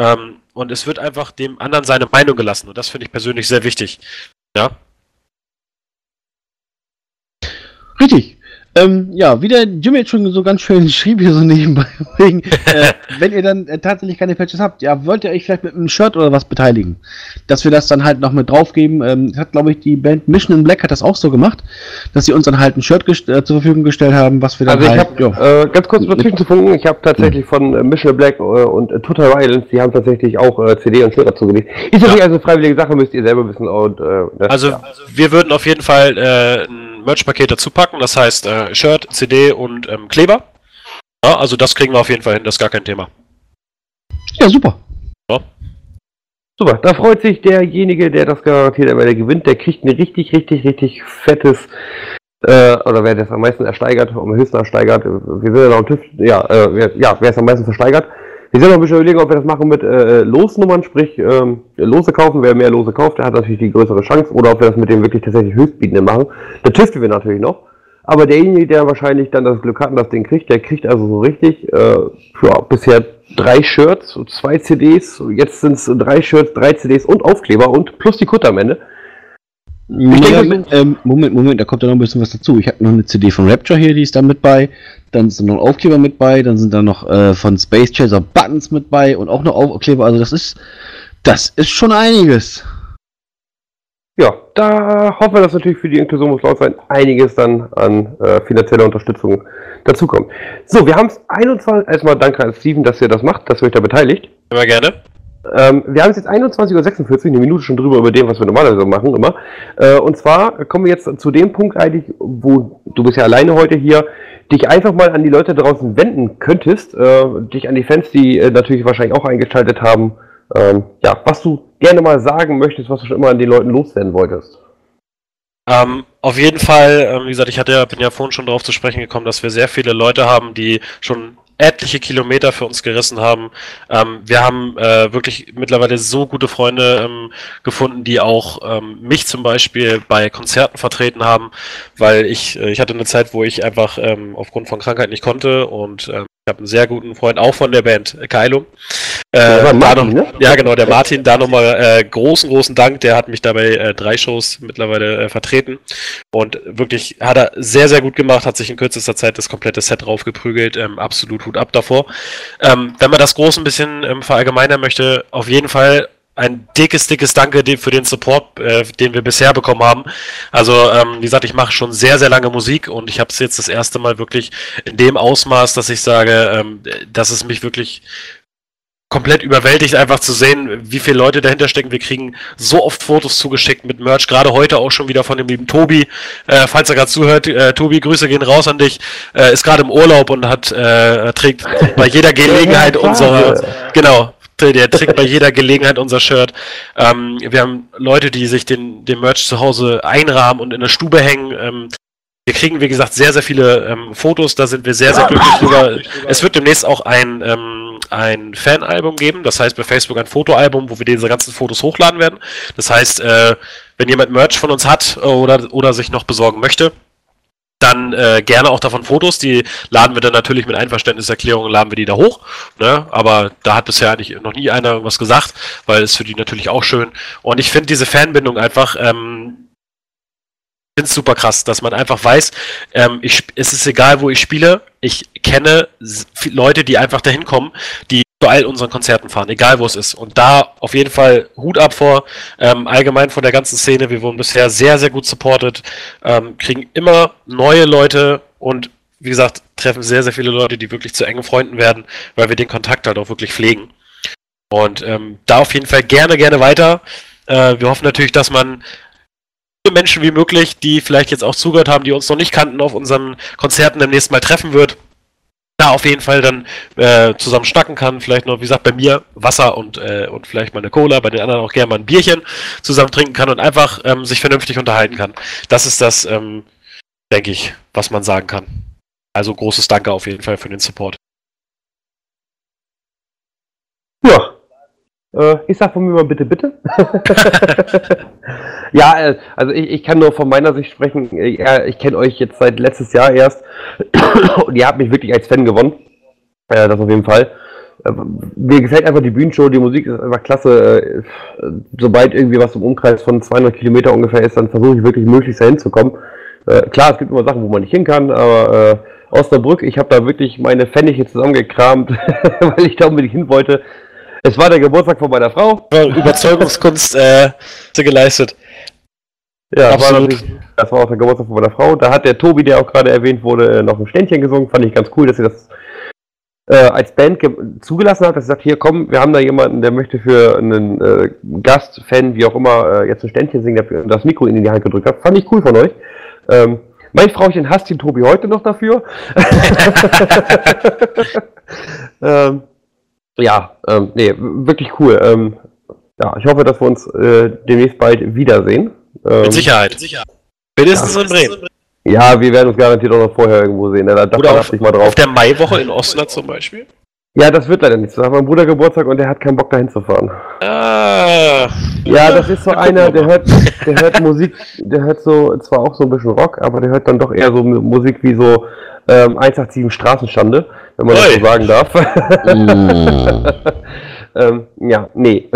ähm, und es wird einfach dem anderen seine Meinung gelassen und das finde ich persönlich sehr wichtig. Ja. Richtig. Ähm, ja, wie der Jim jetzt schon so ganz schön <laughs> schrieb hier so nebenbei, wegen, äh, <laughs> wenn ihr dann äh, tatsächlich keine Patches habt, ja, wollt ihr euch vielleicht mit einem Shirt oder was beteiligen? Dass wir das dann halt noch mit draufgeben. Ähm, hat, glaube ich, die Band Mission in Black hat das auch so gemacht, dass sie uns dann halt ein Shirt äh, zur Verfügung gestellt haben, was wir dann Also ich halt, habe, äh, ganz kurz dazwischen zu funken, ich habe tatsächlich von äh, Mission Black äh, und äh, Total Violence, die haben tatsächlich auch äh, CD und Shirt dazu gelegt. Ist natürlich also eine freiwillige Sache, müsst ihr selber wissen. Und, äh, das, Also ja. wir würden auf jeden Fall äh, ein Merch-Paket dazu packen, das heißt äh, Shirt, CD und ähm, Kleber. Ja, also das kriegen wir auf jeden Fall hin, das ist gar kein Thema. ja, super. Super, da freut sich derjenige, der das garantiert am Ende gewinnt, der kriegt ein richtig, richtig, richtig fettes, äh, oder wer das am meisten ersteigert, am höchsten ersteigert, wir sind ja noch am TÜV, ja, äh, wer, ja, wer es am meisten versteigert. Wir sind noch ein bisschen überlegen, ob wir das machen mit äh, Losnummern, sprich ähm, Lose kaufen. Wer mehr Lose kauft, der hat natürlich die größere Chance. Oder ob wir das mit dem wirklich tatsächlich Höchstbietenden machen. Da tüfteln wir natürlich noch. Aber derjenige, der wahrscheinlich dann das Glück hat und das Ding kriegt, der kriegt also so richtig, äh, ja, bisher drei Shirts, zwei CDs, jetzt sind es drei Shirts, drei CDs und Aufkleber und plus die Kutte am Ende. Ich denke, denke, ähm, Moment, Moment, da kommt ja noch ein bisschen was dazu. Ich habe noch eine CD von Rapture hier, die ist da mit bei. Dann ist da noch ein Aufkleber mit bei. Dann sind da noch äh, von Space Chaser Buttons mit bei und auch noch Aufkleber. Also das ist, das ist schon einiges. Ja, da hoffen wir, dass natürlich für die Inklusion muss laut sein, einiges dann an äh, finanzieller Unterstützung dazukommt. So, wir haben es 21, erstmal danke an Steven, dass ihr das macht, dass ihr euch da beteiligt. Immer gerne. Ähm, wir haben es jetzt 21.46 Uhr, eine Minute schon drüber über dem, was wir normalerweise machen immer. Äh, und zwar kommen wir jetzt zu dem Punkt eigentlich, wo du bist ja alleine heute hier, dich einfach mal an die Leute draußen wenden könntest, äh, dich an die Fans, die äh, natürlich wahrscheinlich auch eingeschaltet haben, ähm, ja, was du gerne mal sagen möchtest, was du schon immer an den Leuten loswerden wolltest. Ähm, auf jeden Fall, ähm, wie gesagt, ich hatte ja, bin ja vorhin schon darauf zu sprechen gekommen, dass wir sehr viele Leute haben, die schon etliche Kilometer für uns gerissen haben. Ähm, wir haben äh, wirklich mittlerweile so gute Freunde ähm, gefunden, die auch ähm, mich zum Beispiel bei Konzerten vertreten haben, weil ich, äh, ich hatte eine Zeit, wo ich einfach ähm, aufgrund von Krankheit nicht konnte und ähm, ich habe einen sehr guten Freund, auch von der Band, Kylo. Äh, Martin, noch- ne? Ja, genau, der Martin, da nochmal äh, großen, großen Dank, der hat mich dabei äh, drei Shows mittlerweile äh, vertreten und wirklich hat er sehr, sehr gut gemacht, hat sich in kürzester Zeit das komplette Set draufgeprügelt, ähm, absolut Hut ab davor. Ähm, wenn man das groß ein bisschen ähm, verallgemeinern möchte, auf jeden Fall ein dickes, dickes Danke für den Support, äh, den wir bisher bekommen haben. Also, ähm, wie gesagt, ich mache schon sehr, sehr lange Musik und ich habe es jetzt das erste Mal wirklich in dem Ausmaß, dass ich sage, ähm, dass es mich wirklich komplett überwältigt, einfach zu sehen, wie viele Leute dahinter stecken. Wir kriegen so oft Fotos zugeschickt mit Merch, gerade heute auch schon wieder von dem lieben Tobi. Äh, falls er gerade zuhört, äh, Tobi, Grüße gehen raus an dich. Äh, ist gerade im Urlaub und hat äh, trägt bei jeder Gelegenheit unsere genau. Der trägt bei jeder Gelegenheit unser Shirt. Ähm, wir haben Leute, die sich den, den Merch zu Hause einrahmen und in der Stube hängen. Ähm, wir kriegen, wie gesagt, sehr, sehr viele ähm, Fotos, da sind wir sehr, sehr glücklich drüber. Es wird demnächst auch ein, ein Fanalbum geben, das heißt bei Facebook ein Fotoalbum, wo wir diese ganzen Fotos hochladen werden. Das heißt, äh, wenn jemand Merch von uns hat oder, oder sich noch besorgen möchte, dann äh, gerne auch davon Fotos. Die laden wir dann natürlich mit Einverständniserklärungen, laden wir die da hoch. Ne? Aber da hat bisher eigentlich noch nie einer irgendwas gesagt, weil es für die natürlich auch schön. Und ich finde diese Fanbindung einfach, ähm, finde es super krass, dass man einfach weiß, ähm, ich, es ist egal, wo ich spiele, ich kenne Leute, die einfach dahin kommen, die zu all unseren Konzerten fahren, egal wo es ist. Und da auf jeden Fall Hut ab vor, ähm, allgemein von der ganzen Szene. Wir wurden bisher sehr, sehr gut supported, ähm, kriegen immer neue Leute und wie gesagt, treffen sehr, sehr viele Leute, die wirklich zu engen Freunden werden, weil wir den Kontakt halt auch wirklich pflegen. Und ähm, da auf jeden Fall gerne, gerne weiter. Äh, wir hoffen natürlich, dass man Menschen wie möglich, die vielleicht jetzt auch zugehört haben, die uns noch nicht kannten, auf unseren Konzerten demnächst mal treffen wird. Da auf jeden Fall dann äh, zusammen schnacken kann. Vielleicht noch, wie gesagt, bei mir Wasser und, äh, und vielleicht mal eine Cola, bei den anderen auch gerne mal ein Bierchen zusammen trinken kann und einfach ähm, sich vernünftig unterhalten kann. Das ist das, ähm, denke ich, was man sagen kann. Also großes Danke auf jeden Fall für den Support. Ja, äh, ich sag von mir mal bitte, bitte. <laughs> ja, äh, also ich, ich, kann nur von meiner Sicht sprechen. Äh, ich kenne euch jetzt seit letztes Jahr erst <coughs> und ihr habt mich wirklich als Fan gewonnen. Äh, das auf jeden Fall. Äh, mir gefällt einfach die Bühnenshow, die Musik ist einfach klasse. Äh, sobald irgendwie was im Umkreis von 200 Kilometer ungefähr ist, dann versuche ich wirklich möglichst dahin zu kommen. klar, es gibt immer Sachen, wo man nicht hin kann, aber Osnabrück, ich habe da wirklich meine Pfennige zusammengekramt, <laughs> weil ich da unbedingt hin wollte. Es war der Geburtstag von meiner Frau. Überzeugungskunst äh, geleistet. Ja, das war, das war auch der Geburtstag von meiner Frau. Da hat der Tobi, der auch gerade erwähnt wurde, äh, noch ein Ständchen gesungen. Fand ich ganz cool, dass sie das äh, als Band zugelassen hat. Dass sie sagt, hier komm, wir haben da jemanden, der möchte für einen äh, Gast, Fan, wie auch immer, äh, jetzt ein Ständchen singen, der das Mikro in die Hand gedrückt hat. Fand ich cool von euch. Ähm, mein Frauchen hasst den Tobi heute noch dafür. <laughs> <laughs> ähm, ja, ähm, nee, wirklich cool. Ähm, ja, ich hoffe, dass wir uns äh, demnächst bald wiedersehen. Ähm, Mit Sicherheit. Mit Sicherheit. Spätestens ja. in Bremen. Ja, wir werden uns garantiert auch noch vorher irgendwo sehen. Da, da Oder auf, mal drauf. auf der Maiwoche in Osnabrück zum Beispiel? Ja, das wird leider nicht so. Da hat mein Bruder Geburtstag und der hat keinen Bock dahin zu fahren. Ah. Ja, das ist so einer, der hört, der hört Musik, der hört so, zwar auch so ein bisschen Rock, aber der hört dann doch eher so Musik wie so ähm, 187 Straßenstande wenn man Oi. das so sagen darf. Mm. <laughs> ähm, ja, nee.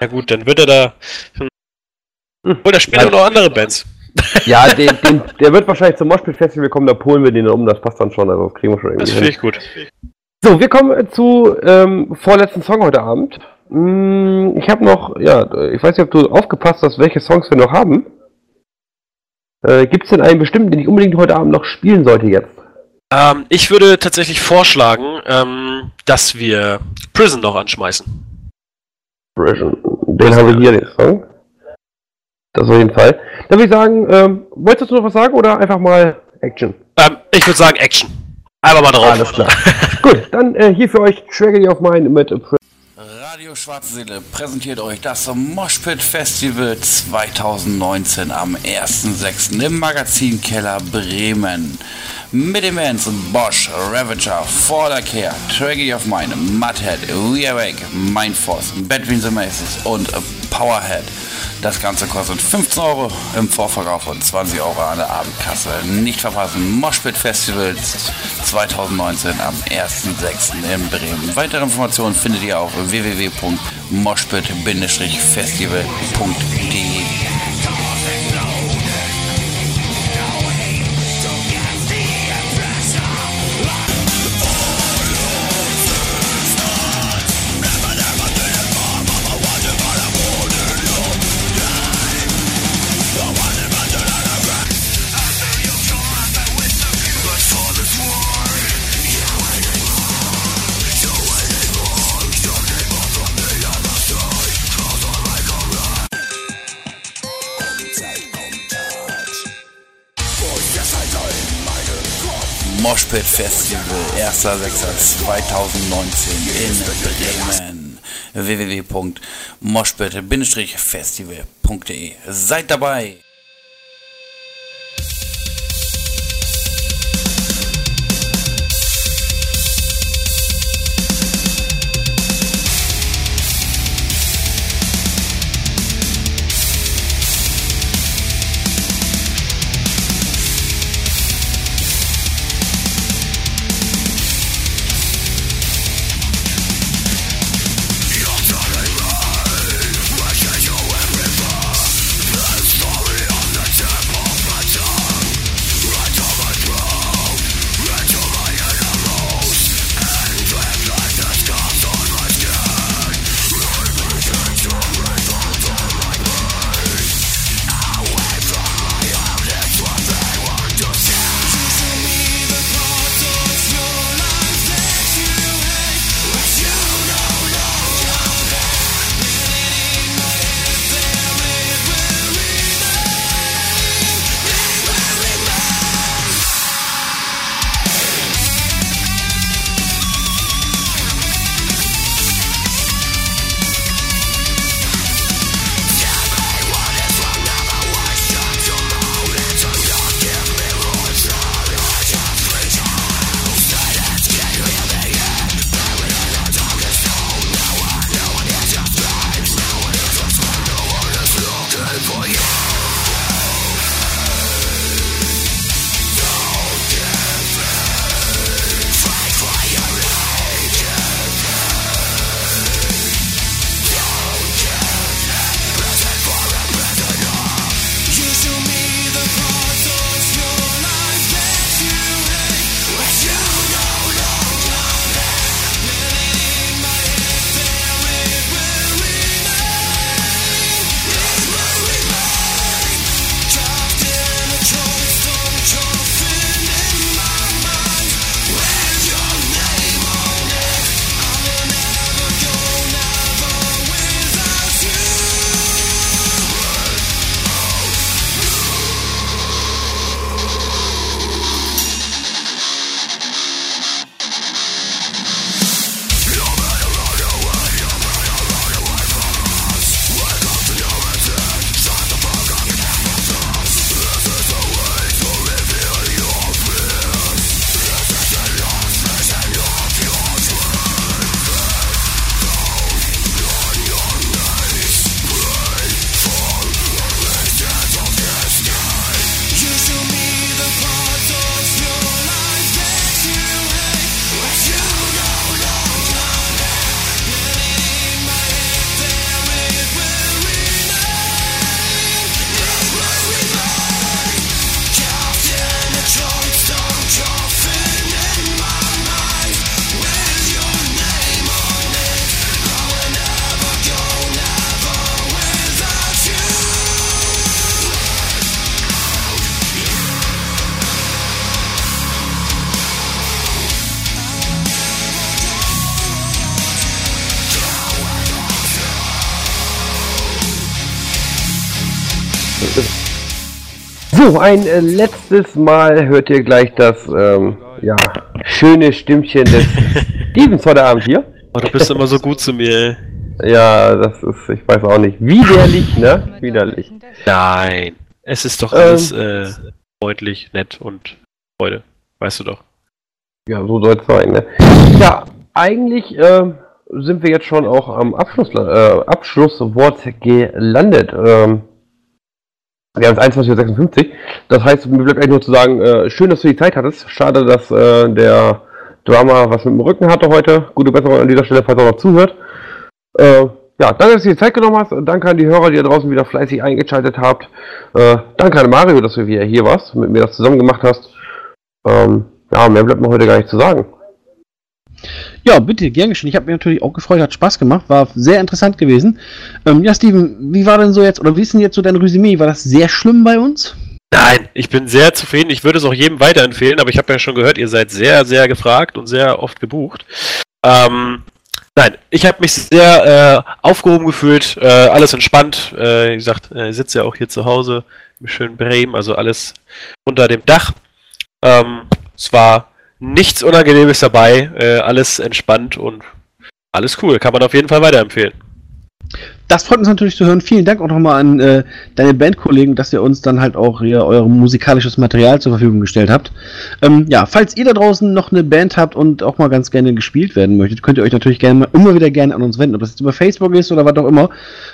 ja gut, dann wird er da. Oder später noch andere Bands. ja, <laughs> den, den, der wird wahrscheinlich zum Moshpit Festival kommen, da polen wir den um, das passt dann schon, also das kriegen wir schon irgendwie. Das finde ich gut. So, wir kommen zu ähm, vorletzten Song heute Abend. Hm, ich habe noch, ja, ich weiß nicht, ob du aufgepasst hast, welche Songs wir noch haben. Äh, Gibt es denn einen bestimmten, den ich unbedingt heute Abend noch spielen sollte jetzt? Ähm, ich würde tatsächlich vorschlagen, ähm, dass wir Prison noch anschmeißen. Prison. Den haben wir hier, den Song. Das auf jeden Fall. Dann würde ich sagen, ähm, wolltest du noch was sagen oder einfach mal Action? Ähm, ich würde sagen Action. Einfach mal drauf. Alles klar. <laughs> Gut, dann äh, hier für euch Tragedy of Mine mit. Radio Schwarze Seele präsentiert euch das Moshpit Festival 2019 am 1.6. im Magazin Keller Bremen. Mit den Bands Bosch, Ravager, Care, Tragedy of Mine, Mudhead, We Awake, Mindforce, Between the Maces und Powerhead. Das Ganze kostet 15 Euro im Vorverkauf und 20 Euro an der Abendkasse. Nicht verpassen, Moshpit Festivals 2019 am 1.6. in Bremen. Weitere Informationen findet ihr auf www.moshpit-festival.de. Festival 1.6.2019 in Bremen. www.moshpit-festival.de Seid dabei! So, ein äh, letztes Mal hört ihr gleich das ähm, ja, schöne Stimmchen des <laughs> Stevens heute Abend hier. Oh, du bist immer so gut zu mir. Ja, das ist, ich weiß auch nicht, widerlich, ne? Widerlich. Nein, es ist doch alles ähm, äh, freundlich, nett und Freude. Weißt du doch. Ja, so soll es sein, ne? Ja, eigentlich äh, sind wir jetzt schon auch am Abschluss, äh, Abschlusswort gelandet. Ähm, wir haben es 21.56 Uhr. Das heißt, mir bleibt eigentlich nur zu sagen, äh, schön, dass du die Zeit hattest. Schade, dass äh, der Drama was mit dem Rücken hatte heute. Gute Besserung an dieser Stelle, falls er noch zuhört. Äh, ja, danke, dass du die Zeit genommen hast. Danke an die Hörer, die da draußen wieder fleißig eingeschaltet habt. Äh, danke an Mario, dass du wieder hier warst, mit mir das zusammen gemacht hast. Ähm, ja, mehr bleibt mir heute gar nicht zu sagen. Ja, bitte, gern geschehen. Ich habe mich natürlich auch gefreut, hat Spaß gemacht, war sehr interessant gewesen. Ähm, ja, Steven, wie war denn so jetzt, oder wie ist denn jetzt so dein Resümee? War das sehr schlimm bei uns? Nein, ich bin sehr zufrieden. Ich würde es auch jedem weiterempfehlen, aber ich habe ja schon gehört, ihr seid sehr, sehr gefragt und sehr oft gebucht. Ähm, nein, ich habe mich sehr äh, aufgehoben gefühlt, äh, alles entspannt. Äh, wie gesagt, äh, ich sitze ja auch hier zu Hause im schönen Bremen, also alles unter dem Dach. Ähm, es war nichts Unangenehmes dabei, äh, alles entspannt und alles cool. Kann man auf jeden Fall weiterempfehlen. Das freut uns natürlich zu hören. Vielen Dank auch nochmal an äh, deine Bandkollegen, dass ihr uns dann halt auch hier euer musikalisches Material zur Verfügung gestellt habt. Ähm, ja, falls ihr da draußen noch eine Band habt und auch mal ganz gerne gespielt werden möchtet, könnt ihr euch natürlich gerne immer wieder gerne an uns wenden, ob das jetzt über Facebook ist oder was auch immer.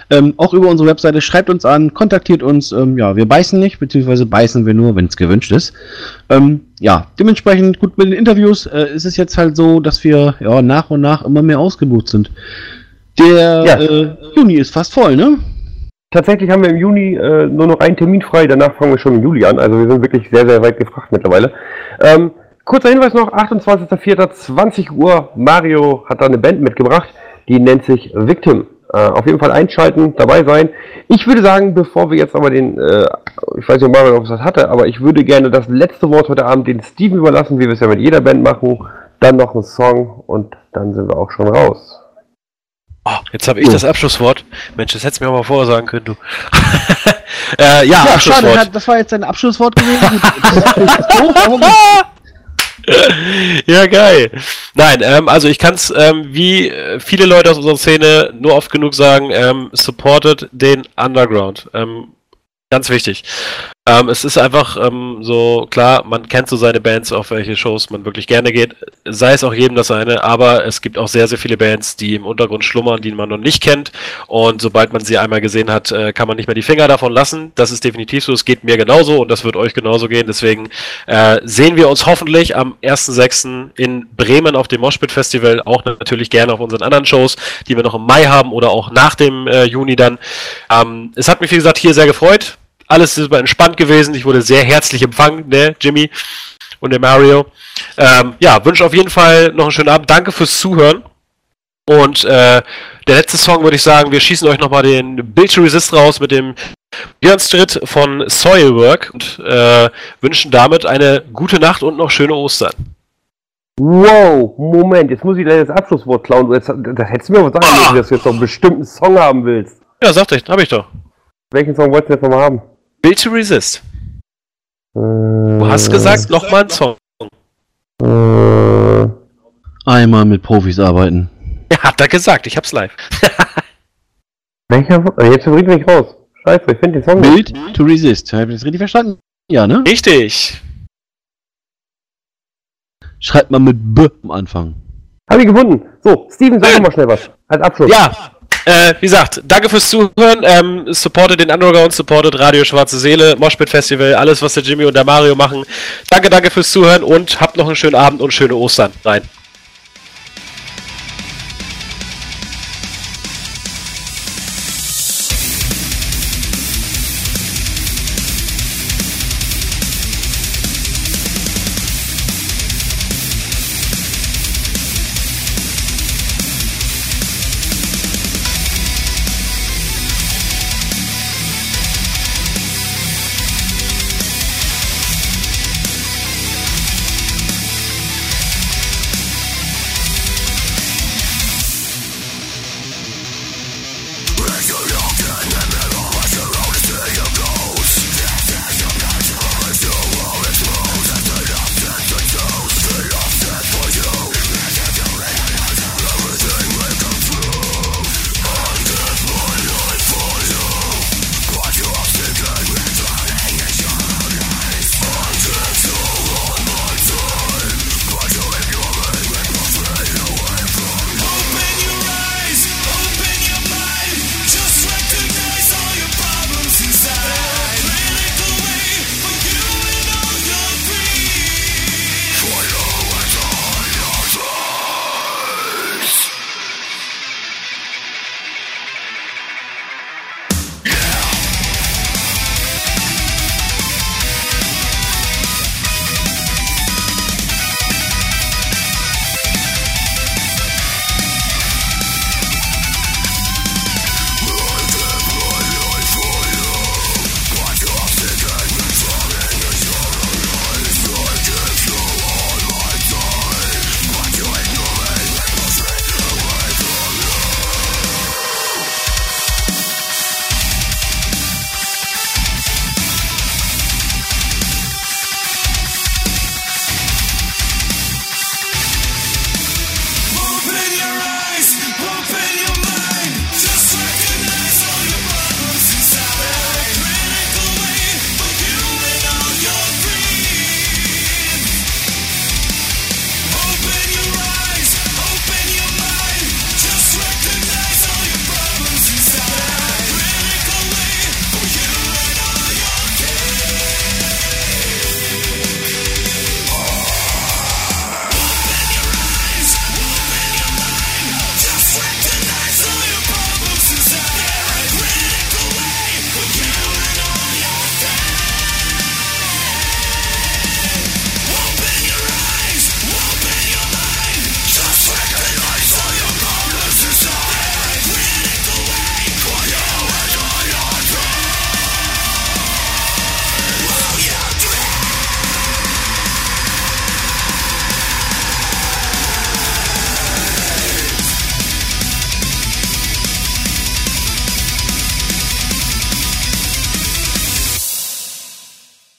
Ähm, auch über unsere Webseite. Schreibt uns an, kontaktiert uns. Ähm, ja, wir beißen nicht, beziehungsweise beißen wir nur, wenn es gewünscht ist. Ähm, ja, dementsprechend gut mit den Interviews äh, ist es jetzt halt so, dass wir ja nach und nach immer mehr ausgebucht sind. Der ja. äh, Juni ist fast voll, ne? Tatsächlich haben wir im Juni äh, nur noch einen Termin frei, danach fangen wir schon im Juli an. Also wir sind wirklich sehr, sehr weit gefragt mittlerweile. Ähm, kurzer Hinweis noch, 28.04.20 Uhr, Mario hat da eine Band mitgebracht, die nennt sich Victim. Äh, auf jeden Fall einschalten, dabei sein. Ich würde sagen, bevor wir jetzt aber den, äh, ich weiß nicht, ob Mario noch was hatte, aber ich würde gerne das letzte Wort heute Abend den Steven überlassen, wie wir es ja mit jeder Band machen. Dann noch ein Song und dann sind wir auch schon raus. Oh, jetzt habe ich oh. das Abschlusswort. Mensch, das hättest du mir auch mal vorher sagen können, du. <laughs> äh, ja, ja schade, das war jetzt dein Abschlusswort gewesen. <laughs> <laughs> ja, geil. Nein, ähm, also ich kann es ähm, wie viele Leute aus unserer Szene nur oft genug sagen, ähm, supportet den Underground. Ähm, Ganz wichtig. Ähm, es ist einfach ähm, so, klar, man kennt so seine Bands, auf welche Shows man wirklich gerne geht, sei es auch jedem das seine, aber es gibt auch sehr, sehr viele Bands, die im Untergrund schlummern, die man noch nicht kennt und sobald man sie einmal gesehen hat, äh, kann man nicht mehr die Finger davon lassen. Das ist definitiv so, es geht mir genauso und das wird euch genauso gehen, deswegen äh, sehen wir uns hoffentlich am 1.6. in Bremen auf dem Moshpit Festival, auch natürlich gerne auf unseren anderen Shows, die wir noch im Mai haben oder auch nach dem äh, Juni dann. Ähm, es hat mich, wie gesagt, hier sehr gefreut alles super entspannt gewesen. Ich wurde sehr herzlich empfangen, ne, Jimmy und der Mario. Ähm, ja, wünsche auf jeden Fall noch einen schönen Abend. Danke fürs Zuhören. Und äh, der letzte Song würde ich sagen, wir schießen euch nochmal den Build to Resist raus mit dem Björn Stritt von Soilwork und äh, wünschen damit eine gute Nacht und noch schöne Ostern. Wow, Moment, jetzt muss ich da das Abschlusswort klauen. Jetzt, das hättest du mir was sagen müssen, ah. dass du jetzt noch einen bestimmten Song haben willst. Ja, sagte ich, hab ich doch. Welchen Song wolltest du jetzt nochmal haben? Build to Resist. Du hast gesagt, nochmal ein Song. Einmal mit Profis arbeiten. Ja, hat er gesagt, ich hab's live. <laughs> Welcher? Äh, jetzt bringt mich raus. Scheiße, ich finde den Song Build nicht. to Resist. Hab ich das richtig verstanden? Ja, ne? Richtig. Schreibt mal mit B am Anfang. Hab ich gefunden. So, Steven, sag äh. mal schnell was. Als Abschluss. Ja, äh, wie gesagt, danke fürs Zuhören. Ähm, supportet den Underground, supportet Radio Schwarze Seele, Moshpit Festival, alles, was der Jimmy und der Mario machen. Danke, danke fürs Zuhören und habt noch einen schönen Abend und schöne Ostern. Rein.